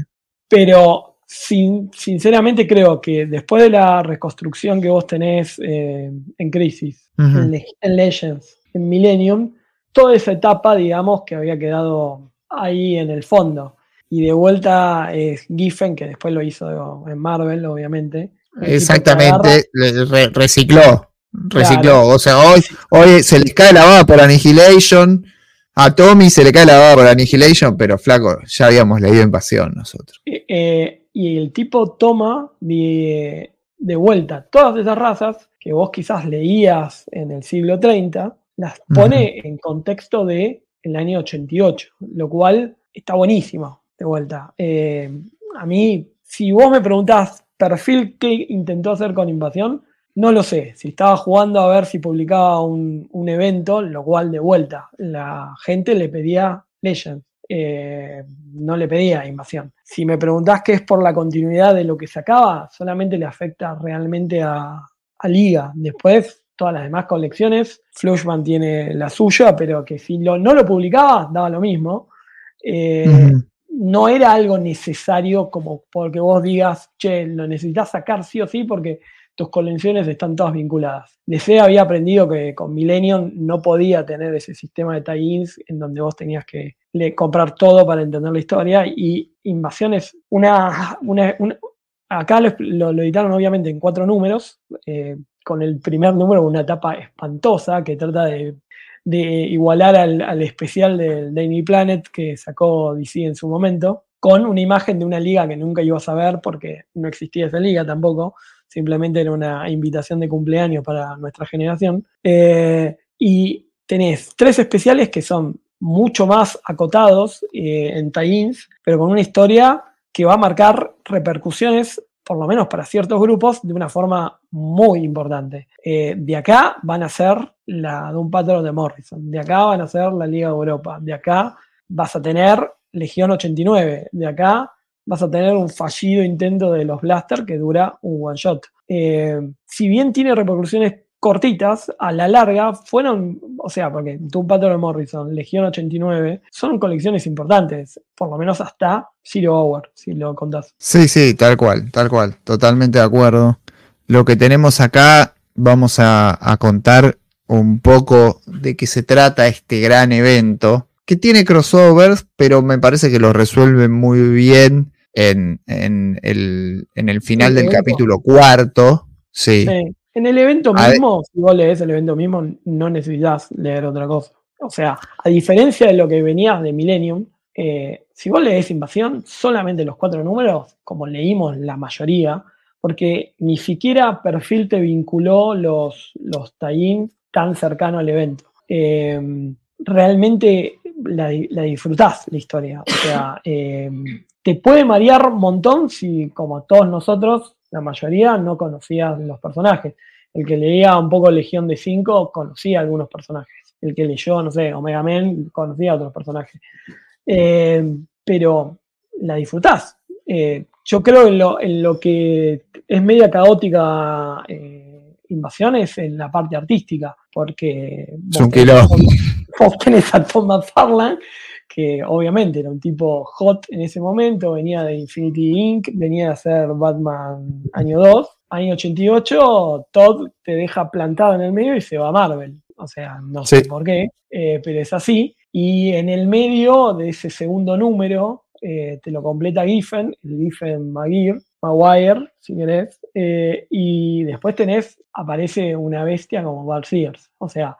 Speaker 3: Pero sin- sinceramente creo que después de la reconstrucción que vos tenés eh, en Crisis, en, Le- en Legends, en Millennium, toda esa etapa, digamos, que había quedado ahí en el fondo. Y de vuelta es Giffen, que después lo hizo en Marvel, obviamente.
Speaker 2: Exactamente, re- recicló. Recicló.
Speaker 3: Claro.
Speaker 2: O sea, hoy, hoy se le cae la baba por Annihilation. A Tommy se le cae la baba por Annihilation, pero flaco, ya habíamos leído Invasión nosotros.
Speaker 3: Eh, eh, y el tipo toma de, de vuelta todas esas razas que vos quizás leías en el siglo 30, las pone en contexto de el año 88, lo cual está buenísimo de vuelta. Eh, a mí, si vos me preguntás perfil que intentó hacer con Invasión, no lo sé. Si estaba jugando a ver si publicaba un, un evento, lo cual de vuelta, la gente le pedía Legends. eh, no le pedía invasión. Si me preguntás qué es por la continuidad de lo que sacaba, solamente le afecta realmente a, a Liga. Después, todas las demás colecciones, Flushman tiene la suya, pero que si lo, no lo publicaba, daba lo mismo. Eh, no era algo necesario como porque vos digas, che, lo necesitas sacar sí o sí porque tus colecciones están todas vinculadas. DC había aprendido que con Millennium no podía tener ese sistema de tie-ins en donde vos tenías que comprar todo para entender la historia y Invasión es una... una- acá lo, lo- editaron obviamente en cuatro números, eh, con el primer número una etapa espantosa que trata de de igualar al, al especial del Daily Planet que sacó DC en su momento, con una imagen de una liga que nunca ibas a ver porque no existía esa liga tampoco, simplemente era una invitación de cumpleaños para nuestra generación. Eh, y tenés tres especiales que son mucho más acotados eh, en tie-ins, pero con una historia que va a marcar repercusiones por lo menos para ciertos grupos, de una forma muy importante. Eh, de acá van a ser la de un patrón de Morrison, de acá van a ser la Liga de Europa, de acá vas a tener Legión 89, de acá vas a tener un fallido intento de los Blaster que dura un one shot. Eh, si bien tiene repercusiones cortitas, a la larga fueron, o sea, porque Doom Patrol Morrison, Legión 89, son colecciones importantes, por lo menos hasta Zero Hour, si lo contás.
Speaker 2: Sí, sí, tal cual, tal cual, totalmente de acuerdo. Lo que tenemos acá vamos a, contar un poco de qué se trata este gran evento, que tiene crossovers, pero me parece que lo resuelven muy bien en, en el, en el final
Speaker 3: El
Speaker 2: del
Speaker 3: evento.
Speaker 2: capítulo cuarto. Sí.
Speaker 3: Sí. En el evento
Speaker 2: A
Speaker 3: mismo, si vos lees el evento mismo, no necesitas leer otra cosa. O sea, a diferencia de lo que venía de Millennium, eh, si vos lees Invasión, solamente los cuatro números, como leímos la mayoría, porque ni siquiera Perfil te vinculó los, los tie tan cercano al evento. Eh, realmente la disfrutás la historia. O sea, eh, te puede marear un montón si, como todos nosotros, la mayoría no conocías los personajes. El que leía un poco Legión de 5 conocía algunos personajes. El que leyó, no sé, Omega Men conocía otros personajes. Eh, pero la disfrutás. Eh, yo creo en lo, en lo que es media caótica eh, invasión es en la parte artística, porque
Speaker 2: un
Speaker 3: tenés vos tenés a Tom McFarlane, que obviamente era un tipo hot en ese momento, venía de Infinity Inc., venía a hacer Batman año 2, año 88, Todd te deja plantado en el medio y se va a Marvel. O sea, no sé por qué, eh, pero es así. Y en el medio de ese segundo número, eh, te lo completa Giffen, el Giffen Maguire, Maguire, si querés, eh, y después tenés, aparece una bestia como Bart Sears. O sea,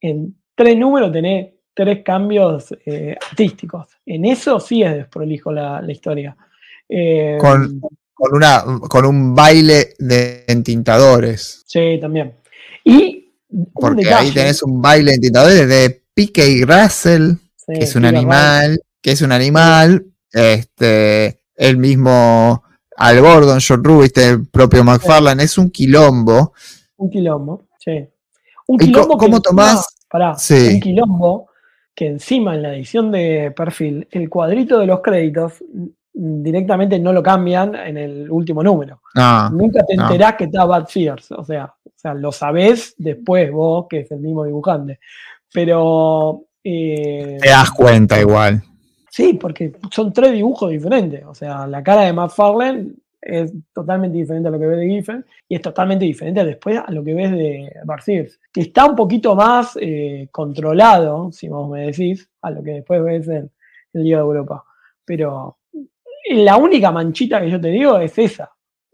Speaker 3: en tres números tenés tres cambios eh, artísticos. En eso sí es desprolijo la, la historia. Eh,
Speaker 2: Con- Con, una, con un baile de entintadores.
Speaker 3: Sí, también. Y
Speaker 2: Porque
Speaker 3: detalle,
Speaker 2: ahí tenés un baile de entintadores de P.K. Russell,
Speaker 3: sí,
Speaker 2: que es un animal, que es un animal, este, el mismo Al Gordon, John Rubin, el propio McFarlane, es un quilombo.
Speaker 3: Un quilombo, sí. Un
Speaker 2: ¿Y
Speaker 3: quilombo
Speaker 2: cómo
Speaker 3: que
Speaker 2: tomás?
Speaker 3: encima- pará,
Speaker 2: Sí.
Speaker 3: un quilombo que encima en la edición de perfil, el cuadrito de los créditos mm, directamente no lo cambian en el último número.
Speaker 2: No,
Speaker 3: Nunca te
Speaker 2: no.
Speaker 3: enterás que está Bad Sears. O sea, o sea, lo sabés después vos, que es el mismo dibujante. Pero eh,
Speaker 2: te das cuenta igual.
Speaker 3: Sí, porque son tres dibujos diferentes. O sea, la cara de McFarlane es totalmente diferente a lo que ves de Giffen y es totalmente diferente después a lo que ves de que está un poquito más eh, controlado, si vos me decís, a lo que después ves en el Liga de Europa. Pero la única manchita que yo te digo es esa.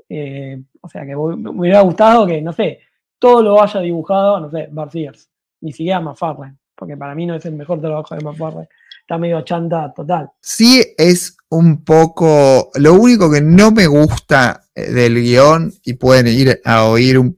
Speaker 3: Eh, o sea, que me hubiera gustado que, no sé, todo lo haya dibujado, no sé, Bart Sears, ni siquiera McFarlane, porque para mí no es el mejor trabajo de McFarlane está medio chanta total.
Speaker 2: Sí es un poco... Lo único que no me gusta eh, del guion, y pueden ir a oír, un-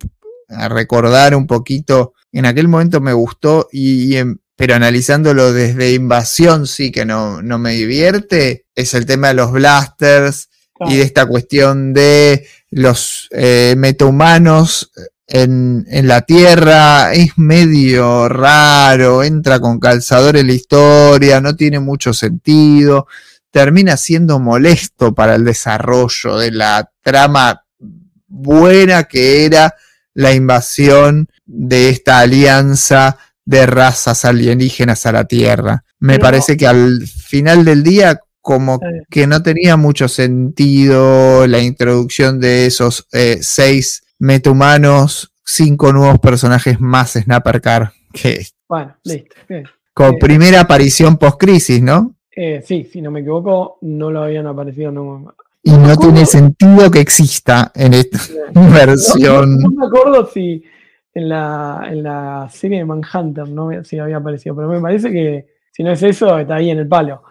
Speaker 2: a recordar un poquito, en aquel momento me gustó, y, y en- pero analizándolo desde invasión sí que no, no me divierte, es el tema de los blasters y de esta cuestión de los eh, metahumanos en, en la Tierra es medio raro, entra con calzador en la historia, no tiene mucho sentido, termina siendo molesto para el desarrollo de la trama buena que era la invasión de esta alianza de razas alienígenas a la Tierra. Me
Speaker 3: Pero-
Speaker 2: parece que al final del día como que no tenía mucho sentido la introducción de esos eh, seis metahumanos, cinco nuevos personajes más Snapper Car, que
Speaker 3: Bueno, listo. bien.
Speaker 2: con
Speaker 3: Eh,
Speaker 2: primera aparición post-crisis, ¿no?
Speaker 3: Eh, sí, si no me equivoco, no lo habían aparecido nunca.
Speaker 2: Y no tiene sentido que exista en esta
Speaker 3: No,
Speaker 2: versión.
Speaker 3: no me acuerdo si en la, en la serie de Manhunter no si había aparecido, pero me parece que si no es eso, está ahí en el palo.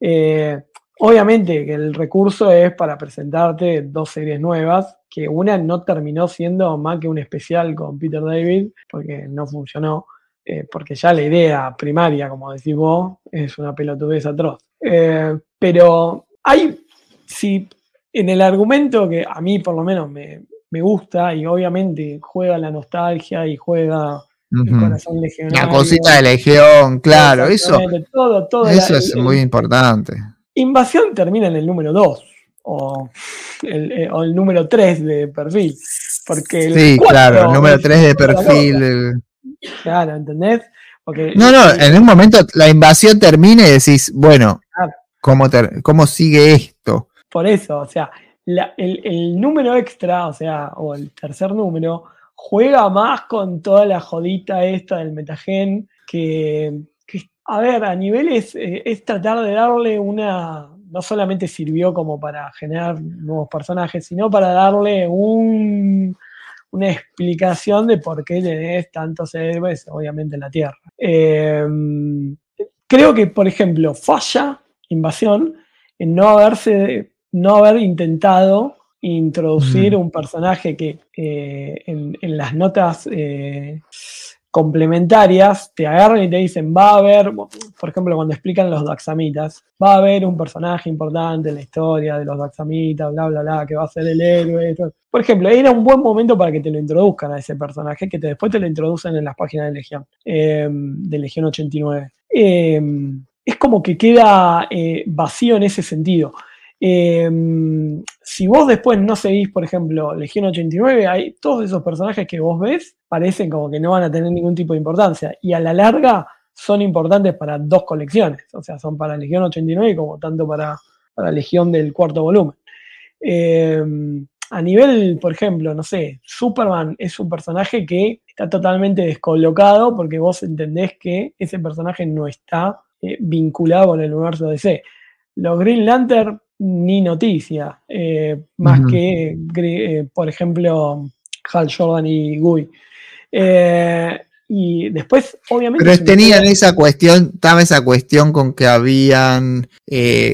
Speaker 3: Eh, obviamente que el recurso es para presentarte dos series nuevas, que una no terminó siendo más que un especial con Peter David, porque no funcionó, eh, porque ya la idea primaria, como decís vos, es una pelotudez atroz. Eh, pero hay, si en el argumento que a mí por lo menos me, me gusta y obviamente juega la nostalgia y juega el corazón legionario.
Speaker 2: La cosita de Legión, claro, eso,
Speaker 3: todo, todo
Speaker 2: eso
Speaker 3: la-
Speaker 2: es muy importante.
Speaker 3: Invasión termina en el número 2 o el, eh, o el número 3 de perfil. Porque el
Speaker 2: Sí, claro, el número
Speaker 3: es
Speaker 2: 3 de perfil.
Speaker 3: Claro, ¿entendés? Porque
Speaker 2: No, no, en un momento la invasión termina y decís, bueno,
Speaker 3: Claro.
Speaker 2: ¿cómo, cómo sigue esto?
Speaker 3: Por eso, o sea, la- el, el número extra, o sea, o el tercer número, juega más con toda la jodita esta del metagen, que, que a ver, a niveles eh, es tratar de darle una, no solamente sirvió como para generar nuevos personajes, sino para darle un, una explicación de por qué tenés tantos héroes, obviamente, en la Tierra. Eh, creo que, por ejemplo, falla Invasión en no haberse, no haber intentado introducir un personaje que eh, en, en, las notas eh, complementarias te agarran y te dicen, va a haber, por ejemplo, cuando explican los Daxamitas, va a haber un personaje importante en la historia de los Daxamitas, bla, bla, bla, que va a ser el héroe. Por ejemplo, era un buen momento para que te lo introduzcan a ese personaje, que te, después te lo introducen en las páginas de Legión, eh, de Legión 89. Eh, es como que queda eh, vacío en ese sentido. Eh, si vos después no seguís, por ejemplo, Legión 89, hay todos esos personajes que vos ves parecen como que no van a tener ningún tipo de importancia y a la larga son importantes para dos colecciones, o sea, son para Legión 89 como tanto para, para Legión del cuarto volumen. Eh, a nivel, por ejemplo, no sé, Superman es un personaje que está totalmente descolocado porque vos entendés que ese personaje no está eh, vinculado con el universo DC. Los Green Lantern ni noticia, eh, más uh -huh. que, eh, por ejemplo, Hal Jordan y Guy. Eh, y después, obviamente.
Speaker 2: Pero tenían esa cuestión, estaba esa cuestión con que habían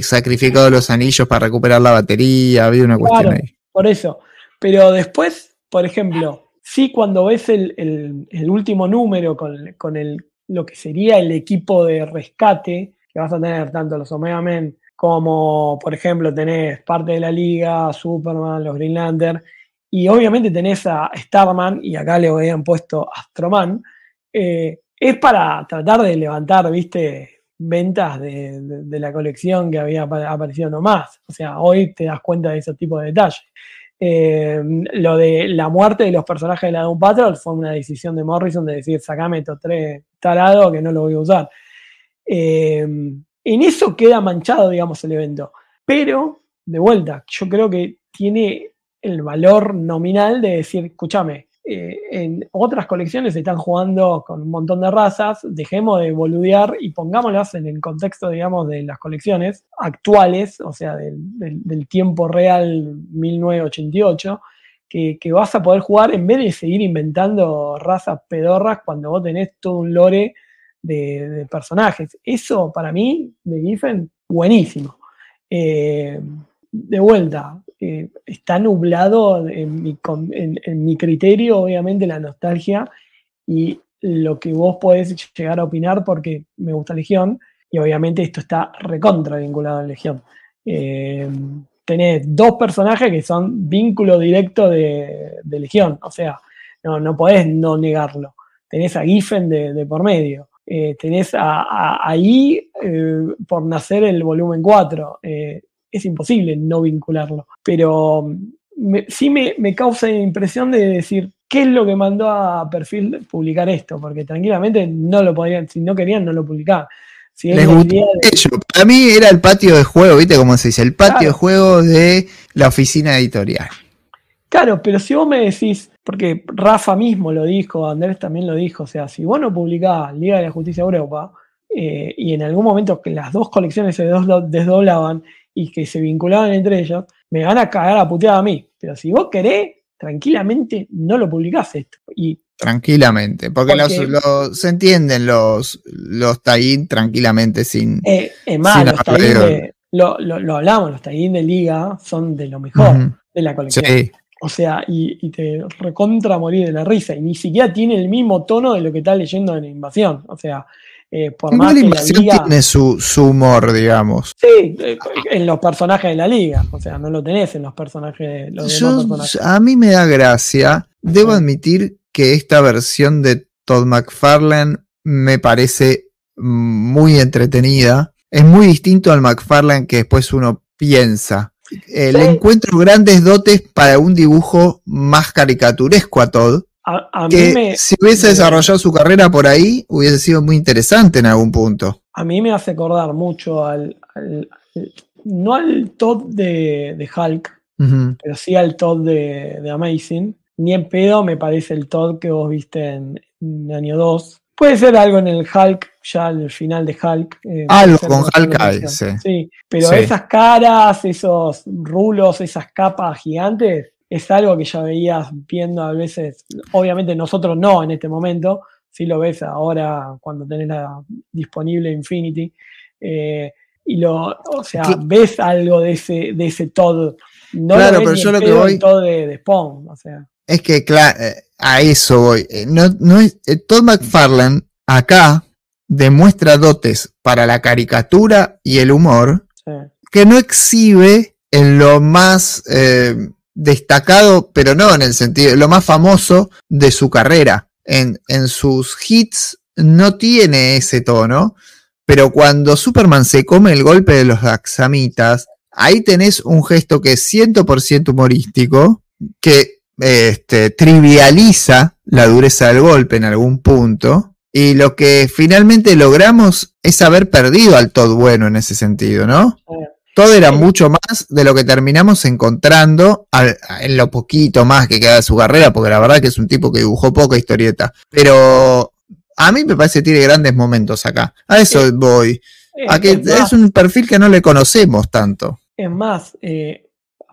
Speaker 2: sacrificado los anillos para recuperar la batería, había una cuestión ahí.
Speaker 3: Por eso. Pero después, por ejemplo, sí, cuando ves el, el, el último número con, con el, lo que sería el equipo de rescate, que vas a tener tanto los Omega Men como por ejemplo tenés parte de la liga, Superman, los Green Lantern, y obviamente tenés a Starman, y acá le habían puesto Astroman, eh, es para tratar de levantar, viste, ventas de, de, la colección que había aparecido nomás. O sea, hoy te das cuenta de ese tipo de detalles. Eh, lo de la muerte de los personajes de la Doom Patrol fue una decisión de Morrison de decir, sacame estos tres tarados que no lo voy a usar. Eh, en eso queda manchado, digamos, el evento. Pero, de vuelta, yo creo que tiene el valor nominal de decir, escúchame, eh, en otras colecciones están jugando con un montón de razas, dejemos de boludear y pongámoslas en el contexto, digamos, de las colecciones actuales, o sea, del, tiempo real 1988, que, que, vas a poder jugar en vez de seguir inventando razas pedorras cuando vos tenés todo un lore de, personajes. Eso para mí, de Giffen, buenísimo. Eh, de vuelta, eh, está nublado en mi, en mi, criterio, obviamente, la nostalgia y lo que vos podés llegar a opinar porque me gusta Legión y obviamente esto está recontra vinculado a Legión. Eh, tenés dos personajes que son vínculo directo de, de Legión, o sea, no, no podés no negarlo. Tenés a Giffen de, de por medio. Eh, tenés a, a, ahí eh, por nacer el volumen 4. Eh, es imposible no vincularlo. Pero me, sí me, me, causa impresión de decir qué es lo que mandó a Perfil publicar esto, porque tranquilamente no lo podían, si no querían, no lo publicaban. Si
Speaker 2: Les gustó de... ello. Para mí era el patio de juego, ¿viste cómo se dice? El patio claro. de juego de la oficina editorial.
Speaker 3: Claro, pero si vos me decís, porque Rafa mismo lo dijo, Andrés también lo dijo, o sea, si vos no publicabas Liga de la Justicia Europa, eh, y en algún momento que las dos colecciones se desdoblaban y que se vinculaban entre ellos, me van a cagar a puteada a mí. Pero si vos querés, tranquilamente no lo publicás esto. Y
Speaker 2: Tranquilamente, porque, porque los, los, se entienden los, los tie tranquilamente sin.
Speaker 3: Eh, es más, sin los de, lo, lo, lo, hablamos, los tie de liga son de lo mejor uh -huh. de la colección. Sí. O sea, y, y, te recontra morir de la risa. Y ni siquiera tiene el mismo tono de lo que está leyendo en Invasión. O sea, eh, por más
Speaker 2: que la liga. tiene su, su, humor, digamos.
Speaker 3: Sí, eh, en los personajes de la liga. O sea, no lo tenés en los personajes. Los
Speaker 2: Yo,
Speaker 3: personajes.
Speaker 2: A mí me da gracia. Debo admitir que esta versión de Todd McFarlane me parece muy entretenida. Es muy distinto al McFarlane que después uno piensa. Eh, sí. Le encuentro grandes dotes para un dibujo más caricaturesco a Todd.
Speaker 3: A, a
Speaker 2: que
Speaker 3: me,
Speaker 2: si hubiese me, desarrollado su carrera por ahí, hubiese sido muy interesante en algún punto.
Speaker 3: A mí me hace acordar mucho al, al, al no al Todd de, de Hulk, uh -huh. pero sí al Todd de, de Amazing ni en pedo me parece el Todd que vos viste en, en año 2. Puede ser algo en el Hulk, ya el final de Hulk. eh,
Speaker 2: Algo con Hulk hay, sí.
Speaker 3: Sí, pero
Speaker 2: Sí.
Speaker 3: esas caras, esos rulos, esas capas gigantes, es algo que ya veías viendo a veces, obviamente nosotros no en este momento, si lo ves ahora cuando tenés la disponible Infinity, eh, y lo, o sea,
Speaker 2: ¿Qué?
Speaker 3: ves algo de ese, de ese Todd. No
Speaker 2: Claro,
Speaker 3: lo ves
Speaker 2: pero
Speaker 3: ni
Speaker 2: yo lo que voy-
Speaker 3: el Todd de, de Spawn, o sea.
Speaker 2: Es que, claro, a eso voy. Eh, No, no es, eh, Todd McFarlane acá demuestra dotes para la caricatura y el humor
Speaker 3: sí.
Speaker 2: que no exhibe en lo más eh, destacado, pero no en el sentido, lo más famoso de su carrera. En, en sus hits no tiene ese tono, pero cuando Superman se come el golpe de los axamitas, ahí tenés un gesto que es 100% humorístico, que este, trivializa la dureza del golpe en algún punto. Y lo que finalmente logramos es haber perdido al Todd bueno en ese sentido, ¿no?
Speaker 3: Eh,
Speaker 2: Todo era mucho más de lo que terminamos encontrando al- en lo poquito más que queda de su carrera, porque la verdad que es un tipo que dibujó poca historieta. Pero a mí me parece que tiene grandes momentos acá. A eso voy.
Speaker 3: eh,
Speaker 2: A que
Speaker 3: es más,
Speaker 2: es un perfil que no le conocemos tanto.
Speaker 3: Es más, eh,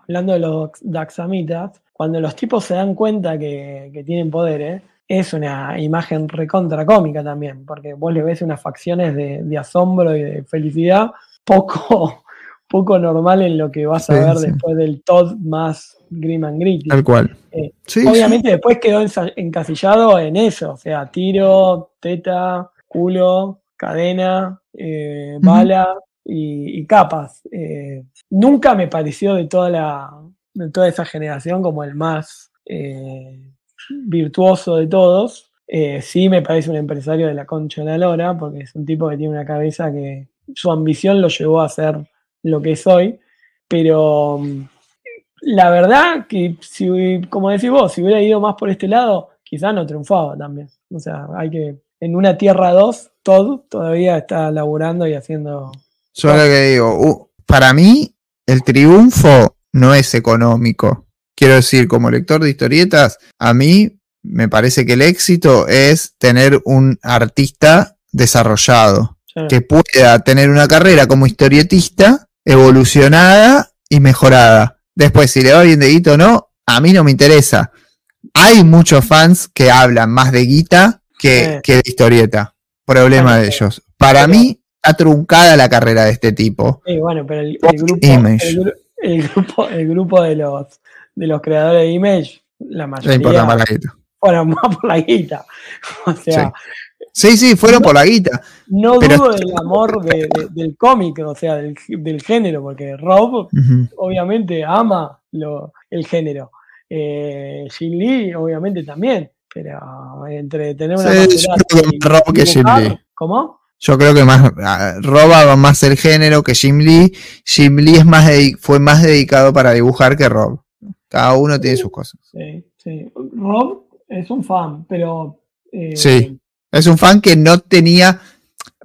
Speaker 3: hablando de los Daxamitas, cuando los tipos se dan cuenta que, que tienen poderes, es una imagen recontra cómica también, porque vos le ves unas facciones de, de asombro y de felicidad poco, poco normal en lo que vas a
Speaker 2: Sí,
Speaker 3: ver
Speaker 2: sí.
Speaker 3: después del Todd más grim and gritty.
Speaker 2: Tal cual.
Speaker 3: Eh,
Speaker 2: Sí,
Speaker 3: Obviamente después quedó encasillado en eso, o sea, tiro, teta, culo, cadena, eh, bala y, y capas. Eh, nunca me pareció de toda la de toda esa generación como el más eh, virtuoso de todos. Eh, sí me parece un empresario de la concha de la lora, porque es un tipo que tiene una cabeza que su ambición lo llevó a ser lo que es hoy, pero mm, la verdad que, si, como decís vos, si hubiera ido más por este lado, quizás no triunfaba también. O sea, hay que, en una Tierra 2, Todd todavía está laburando y haciendo...
Speaker 2: Yo lo que digo, para mí el triunfo no es económico. Quiero decir, como lector de historietas, a mí me parece que el éxito es tener un artista desarrollado,
Speaker 3: Sí.
Speaker 2: que pueda tener una carrera como historietista evolucionada y mejorada. Después, si le va bien de guita o no, a mí no me interesa. Hay muchos fans que hablan más de guita que,
Speaker 3: Sí.
Speaker 2: que de historieta. Problema de ellos. Para
Speaker 3: pero-
Speaker 2: mí, está truncada la carrera de este tipo.
Speaker 3: Sí, bueno, pero el, grupo, el, el grupo, el grupo de los de los creadores de Image, la
Speaker 2: No importa más
Speaker 3: mayoría
Speaker 2: la guita.
Speaker 3: fueron más por la guita. O sea,
Speaker 2: Sí, sí, fueron por la guita.
Speaker 3: no
Speaker 2: pero-
Speaker 3: dudo del amor de- de- del cómic, o sea, del, del género, porque Rob obviamente ama lo, el género. Eh, Jin Lee, obviamente también, pero entre tener una
Speaker 2: Sí, yo creo que Rob que Jim Lee.
Speaker 3: ¿Cómo?
Speaker 2: Yo creo que más ah, roba más el género que Jim Lee. Jim Lee es más fue más dedicado para dibujar que Rob. Cada uno tiene sus cosas.
Speaker 3: Sí, sí. Rob es un fan, pero. eh,
Speaker 2: Sí. Es un fan que no tenía.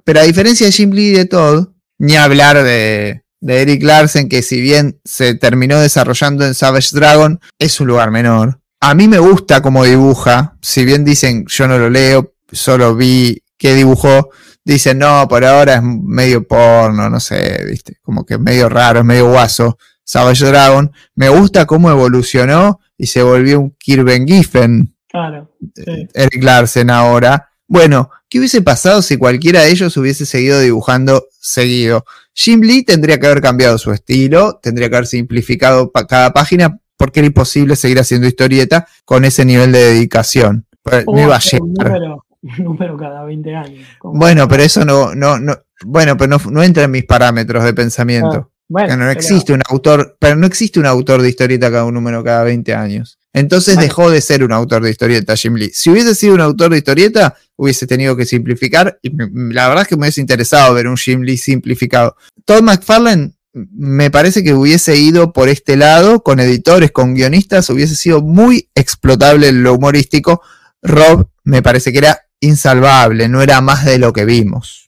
Speaker 2: Pero a diferencia de Jim Lee y de Todd, ni hablar de, de Eric Larsen, que si bien se terminó desarrollando en Savage Dragon, es un lugar menor. A mí me gusta cómo dibuja. Si bien dicen yo no lo leo, solo vi que dibujó. Dicen, no, por ahora es medio porno, no sé, viste, como que medio raro, es medio guaso. Savage Dragon. Me gusta cómo evolucionó y se volvió un Kirben Giffen.
Speaker 3: Claro. Sí.
Speaker 2: Eric Larsen ahora. Bueno, ¿qué hubiese pasado si cualquiera de ellos hubiese seguido dibujando seguido? Jim Lee tendría que haber cambiado su estilo, tendría que haber simplificado cada página, porque era imposible seguir haciendo historieta con ese nivel de dedicación. Pues, No
Speaker 3: ¿Cómo
Speaker 2: iba a
Speaker 3: hacer un
Speaker 2: llegar.
Speaker 3: número, cada 20 años.
Speaker 2: Bueno, pero eso no, no, no, bueno, pero no, no entra en mis parámetros de pensamiento.
Speaker 3: Ah, bueno,
Speaker 2: no
Speaker 3: pero-
Speaker 2: existe un autor, pero no existe un autor de historieta cada un número cada 20 años. Entonces
Speaker 3: Bueno.
Speaker 2: dejó de ser un autor de historieta, Jim Lee. Si hubiese sido un autor de historieta, hubiese tenido que simplificar. Y la verdad es que me hubiese interesado ver un Jim Lee simplificado. Todd McFarlane me parece que hubiese ido por este lado, con editores, con guionistas, hubiese sido muy explotable en lo humorístico. Rob me parece que era insalvable, no era más de lo que vimos.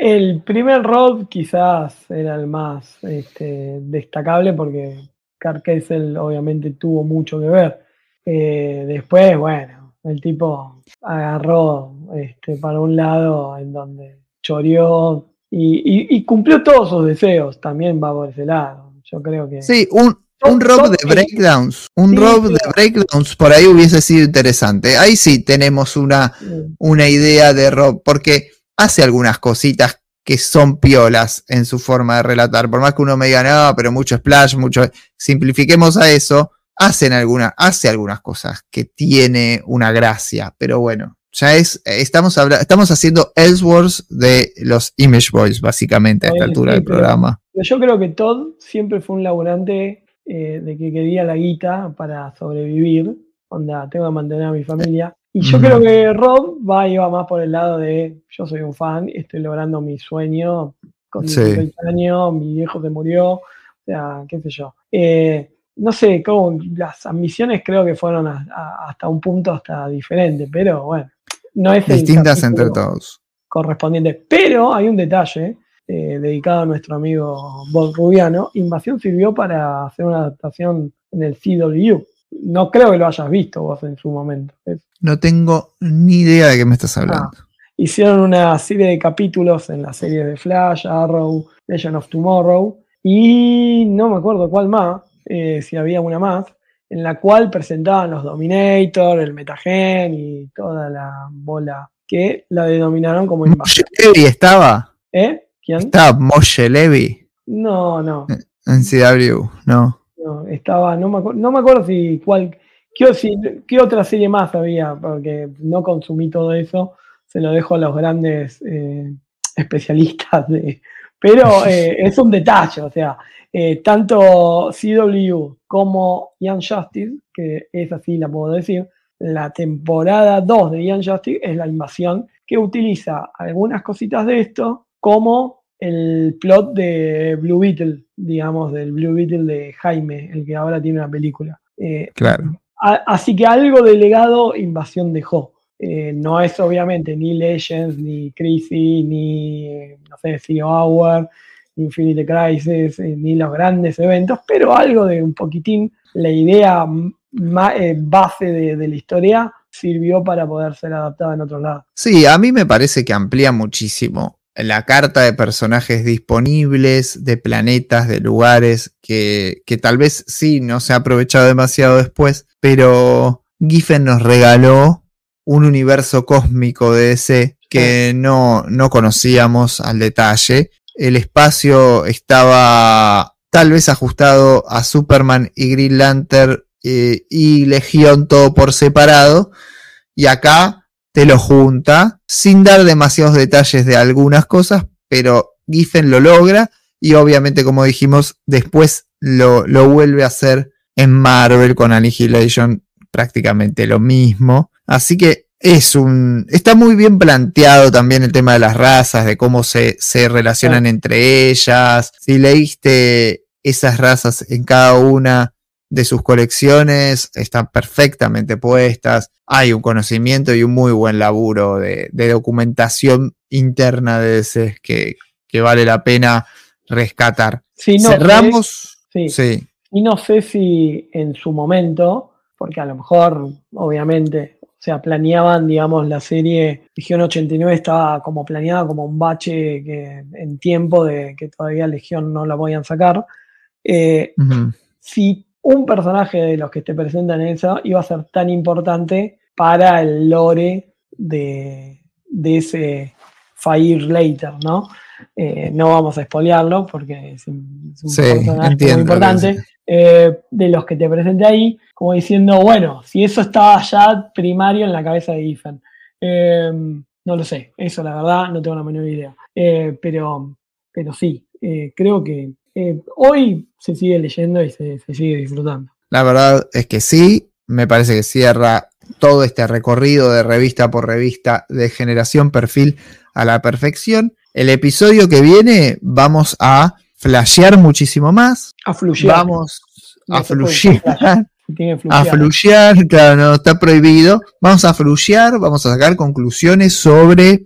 Speaker 3: El primer Rob quizás era el más este, destacable porque Carl Kessel obviamente tuvo mucho que ver. Eh, después, bueno, el tipo agarró este, para un lado en donde choreó y, y, cumplió todos sus deseos. También va por ese lado. Yo creo que.
Speaker 2: Sí, un, un rob de breakdowns. Un rob de breakdowns por ahí hubiese sido interesante. Ahí sí tenemos una, una idea de rob, porque hace algunas cositas que son piolas en su forma de relatar. Por más que uno me diga, no, pero mucho splash, mucho. Simplifiquemos a eso. Hacen alguna, hace algunas cosas que tiene una gracia, pero bueno, ya es, estamos, estamos haciendo Ellsworth de los Image Boys, básicamente, a esta altura del programa.
Speaker 3: yo creo que Todd siempre fue un laburante eh, de que quería la guita para sobrevivir. Onda, tengo que mantener a mi familia. Y yo creo que Rob va va más por el lado de yo soy un fan, estoy logrando mi sueño con 16 años, mi viejo se murió, o sea, qué sé yo. Eh, no sé, cómo las ambiciones creo que fueron hasta un punto hasta diferente, pero bueno, no es
Speaker 2: distintas entre todos.
Speaker 3: Correspondiente. Pero hay un detalle eh, dedicado a nuestro amigo Bob Rubiano. Invasión sirvió para hacer una adaptación en el CW. No creo que lo hayas visto vos en su momento.
Speaker 2: No tengo ni idea de qué me estás hablando. Ah,
Speaker 3: hicieron una serie de capítulos en la serie de Flash, Arrow, Legend of Tomorrow y no me acuerdo cuál más, eh, si había una más, en la cual presentaban los Dominator, el Metagen y toda la bola que la denominaron como
Speaker 2: invasión. ¿Moshe estaba?
Speaker 3: ¿Eh?
Speaker 2: ¿Quién? ¿Estaba Moshe Levy?
Speaker 3: No, no.
Speaker 2: En CW, no.
Speaker 3: No, estaba, no me, no me acuerdo si cuál, qué, qué otra serie más había, porque no consumí todo eso, se lo dejo a los grandes eh, especialistas de, pero eh, es un detalle, o sea, eh, tanto CW como Young Justice, que es así la puedo decir, la temporada 2 de Young Justice es la invasión que utiliza algunas cositas de esto como el plot de Blue Beetle, digamos, del Blue Beetle de Jaime, el que ahora tiene una película.
Speaker 2: Eh, claro.
Speaker 3: así que algo de legado Invasión dejó. Eh, no es obviamente ni Legends, ni Crazy, ni, no sé, Zero Hour, Infinite Crisis, eh, ni los grandes eventos, pero algo de un poquitín, la idea eh, base de, la historia sirvió para poder ser adaptada en otros lados.
Speaker 2: Sí, a mí me parece que amplía muchísimo la carta de personajes disponibles, de planetas, de lugares, que, que tal vez sí no se ha aprovechado demasiado después, pero Giffen nos regaló un universo cósmico de DC que no, no conocíamos al detalle el espacio estaba tal vez ajustado a Superman y Green Lantern eh, y Legión todo por separado. Y acá te lo junta sin dar demasiados detalles de algunas cosas, pero Giffen lo logra y obviamente como dijimos después lo, lo vuelve a hacer en Marvel con Annihilation prácticamente lo mismo. Así que es un. Está muy bien planteado también el tema de las razas, de cómo se, se relacionan entre ellas. Si leíste esas razas en cada una de sus colecciones, están perfectamente puestas. Hay un conocimiento y un muy buen laburo de, documentación interna de ese que, que vale la pena rescatar. Cerramos.
Speaker 3: sí. Y no sé si en su momento, porque a lo mejor, obviamente, o sea, planeaban, digamos, la serie Legión 89 estaba como planeada como un bache que, en tiempo de que todavía Legión no la podían sacar. Eh, si un personaje de los que te presentan en eso iba a ser tan importante para el lore de, ese Fire Later, ¿no? Eh, no vamos a espolearlo porque es un, personaje muy importante. Eh, de los que te presenté ahí, como diciendo, bueno, si eso estaba ya primario en la cabeza de Ethan. Eh, no lo sé, eso la verdad no tengo la menor idea. Pero, pero sí, creo que hoy se sigue leyendo y se, sigue disfrutando.
Speaker 2: La verdad es que sí, me parece que cierra todo este recorrido de revista por revista de generación perfil a la perfección. El episodio que viene vamos a flashear muchísimo más.
Speaker 3: A flushear.
Speaker 2: Vamos a flushear. A flushear, claro, no está prohibido. Vamos a flushear, vamos a sacar conclusiones sobre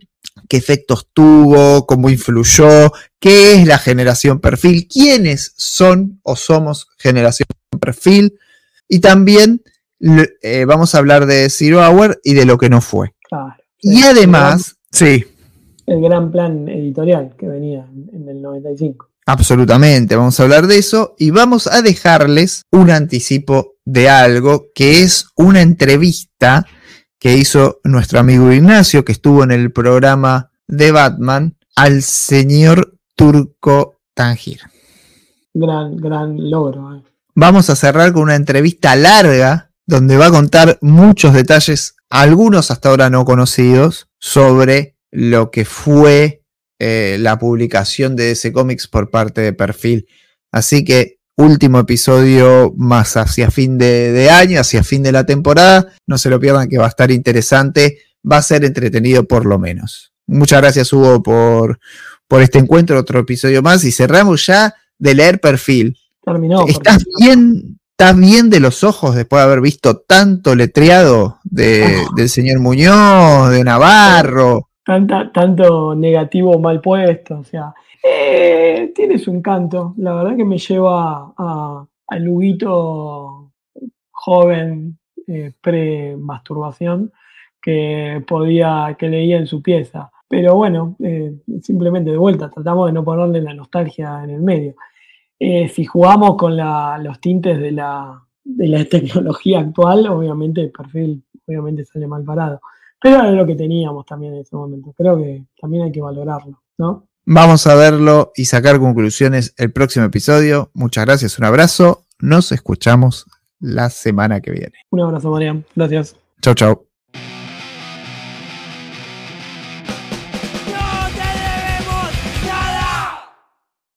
Speaker 2: qué efectos tuvo, cómo influyó, qué es la generación perfil, quiénes son o somos generación perfil y también eh, vamos a hablar de Zero Hour y de lo que no fue.
Speaker 3: Claro.
Speaker 2: Y además, sí,
Speaker 3: El gran plan editorial que venía en el 95.
Speaker 2: absolutamente, vamos a hablar de eso y vamos a dejarles un anticipo de algo que es una entrevista que hizo nuestro amigo Ignacio, que estuvo en el programa de Batman, al señor Turco Tangir.
Speaker 3: Gran, gran logro. eh.
Speaker 2: Vamos a cerrar con una entrevista larga donde va a contar muchos detalles, algunos hasta ahora no conocidos, sobre lo que fue eh, la publicación de DC Comics por parte de Perfil. Así que último episodio más hacia fin de, de año, hacia fin de la temporada. No se lo pierdan que va a estar interesante, va a ser entretenido por lo menos. Muchas gracias Hugo por, por este encuentro, otro episodio más y cerramos ya de leer Perfil.
Speaker 3: Terminó.
Speaker 2: ¿Estás bien, ¿Estás bien de los ojos después de haber visto tanto letreado de- del señor Muñoz, de Navarro?
Speaker 3: tanta- tanto negativo mal puesto, o sea, eh, tiene su encanto. La verdad que me lleva a, al Huguito joven eh, pre-masturbación que podía, que leía en su pieza. Pero bueno, eh, simplemente de vuelta, tratamos de no ponerle la nostalgia en el medio. Eh, si jugamos con los tintes de la, de la tecnología actual, obviamente el perfil obviamente sale mal parado. Pero era lo que teníamos también en ese momento. Creo que también hay que valorarlo, ¿no?
Speaker 2: Vamos a verlo y sacar conclusiones el próximo episodio. Muchas gracias, un abrazo. Nos escuchamos la semana que viene.
Speaker 3: Un abrazo, Mariam. Gracias.
Speaker 2: Chau, chau.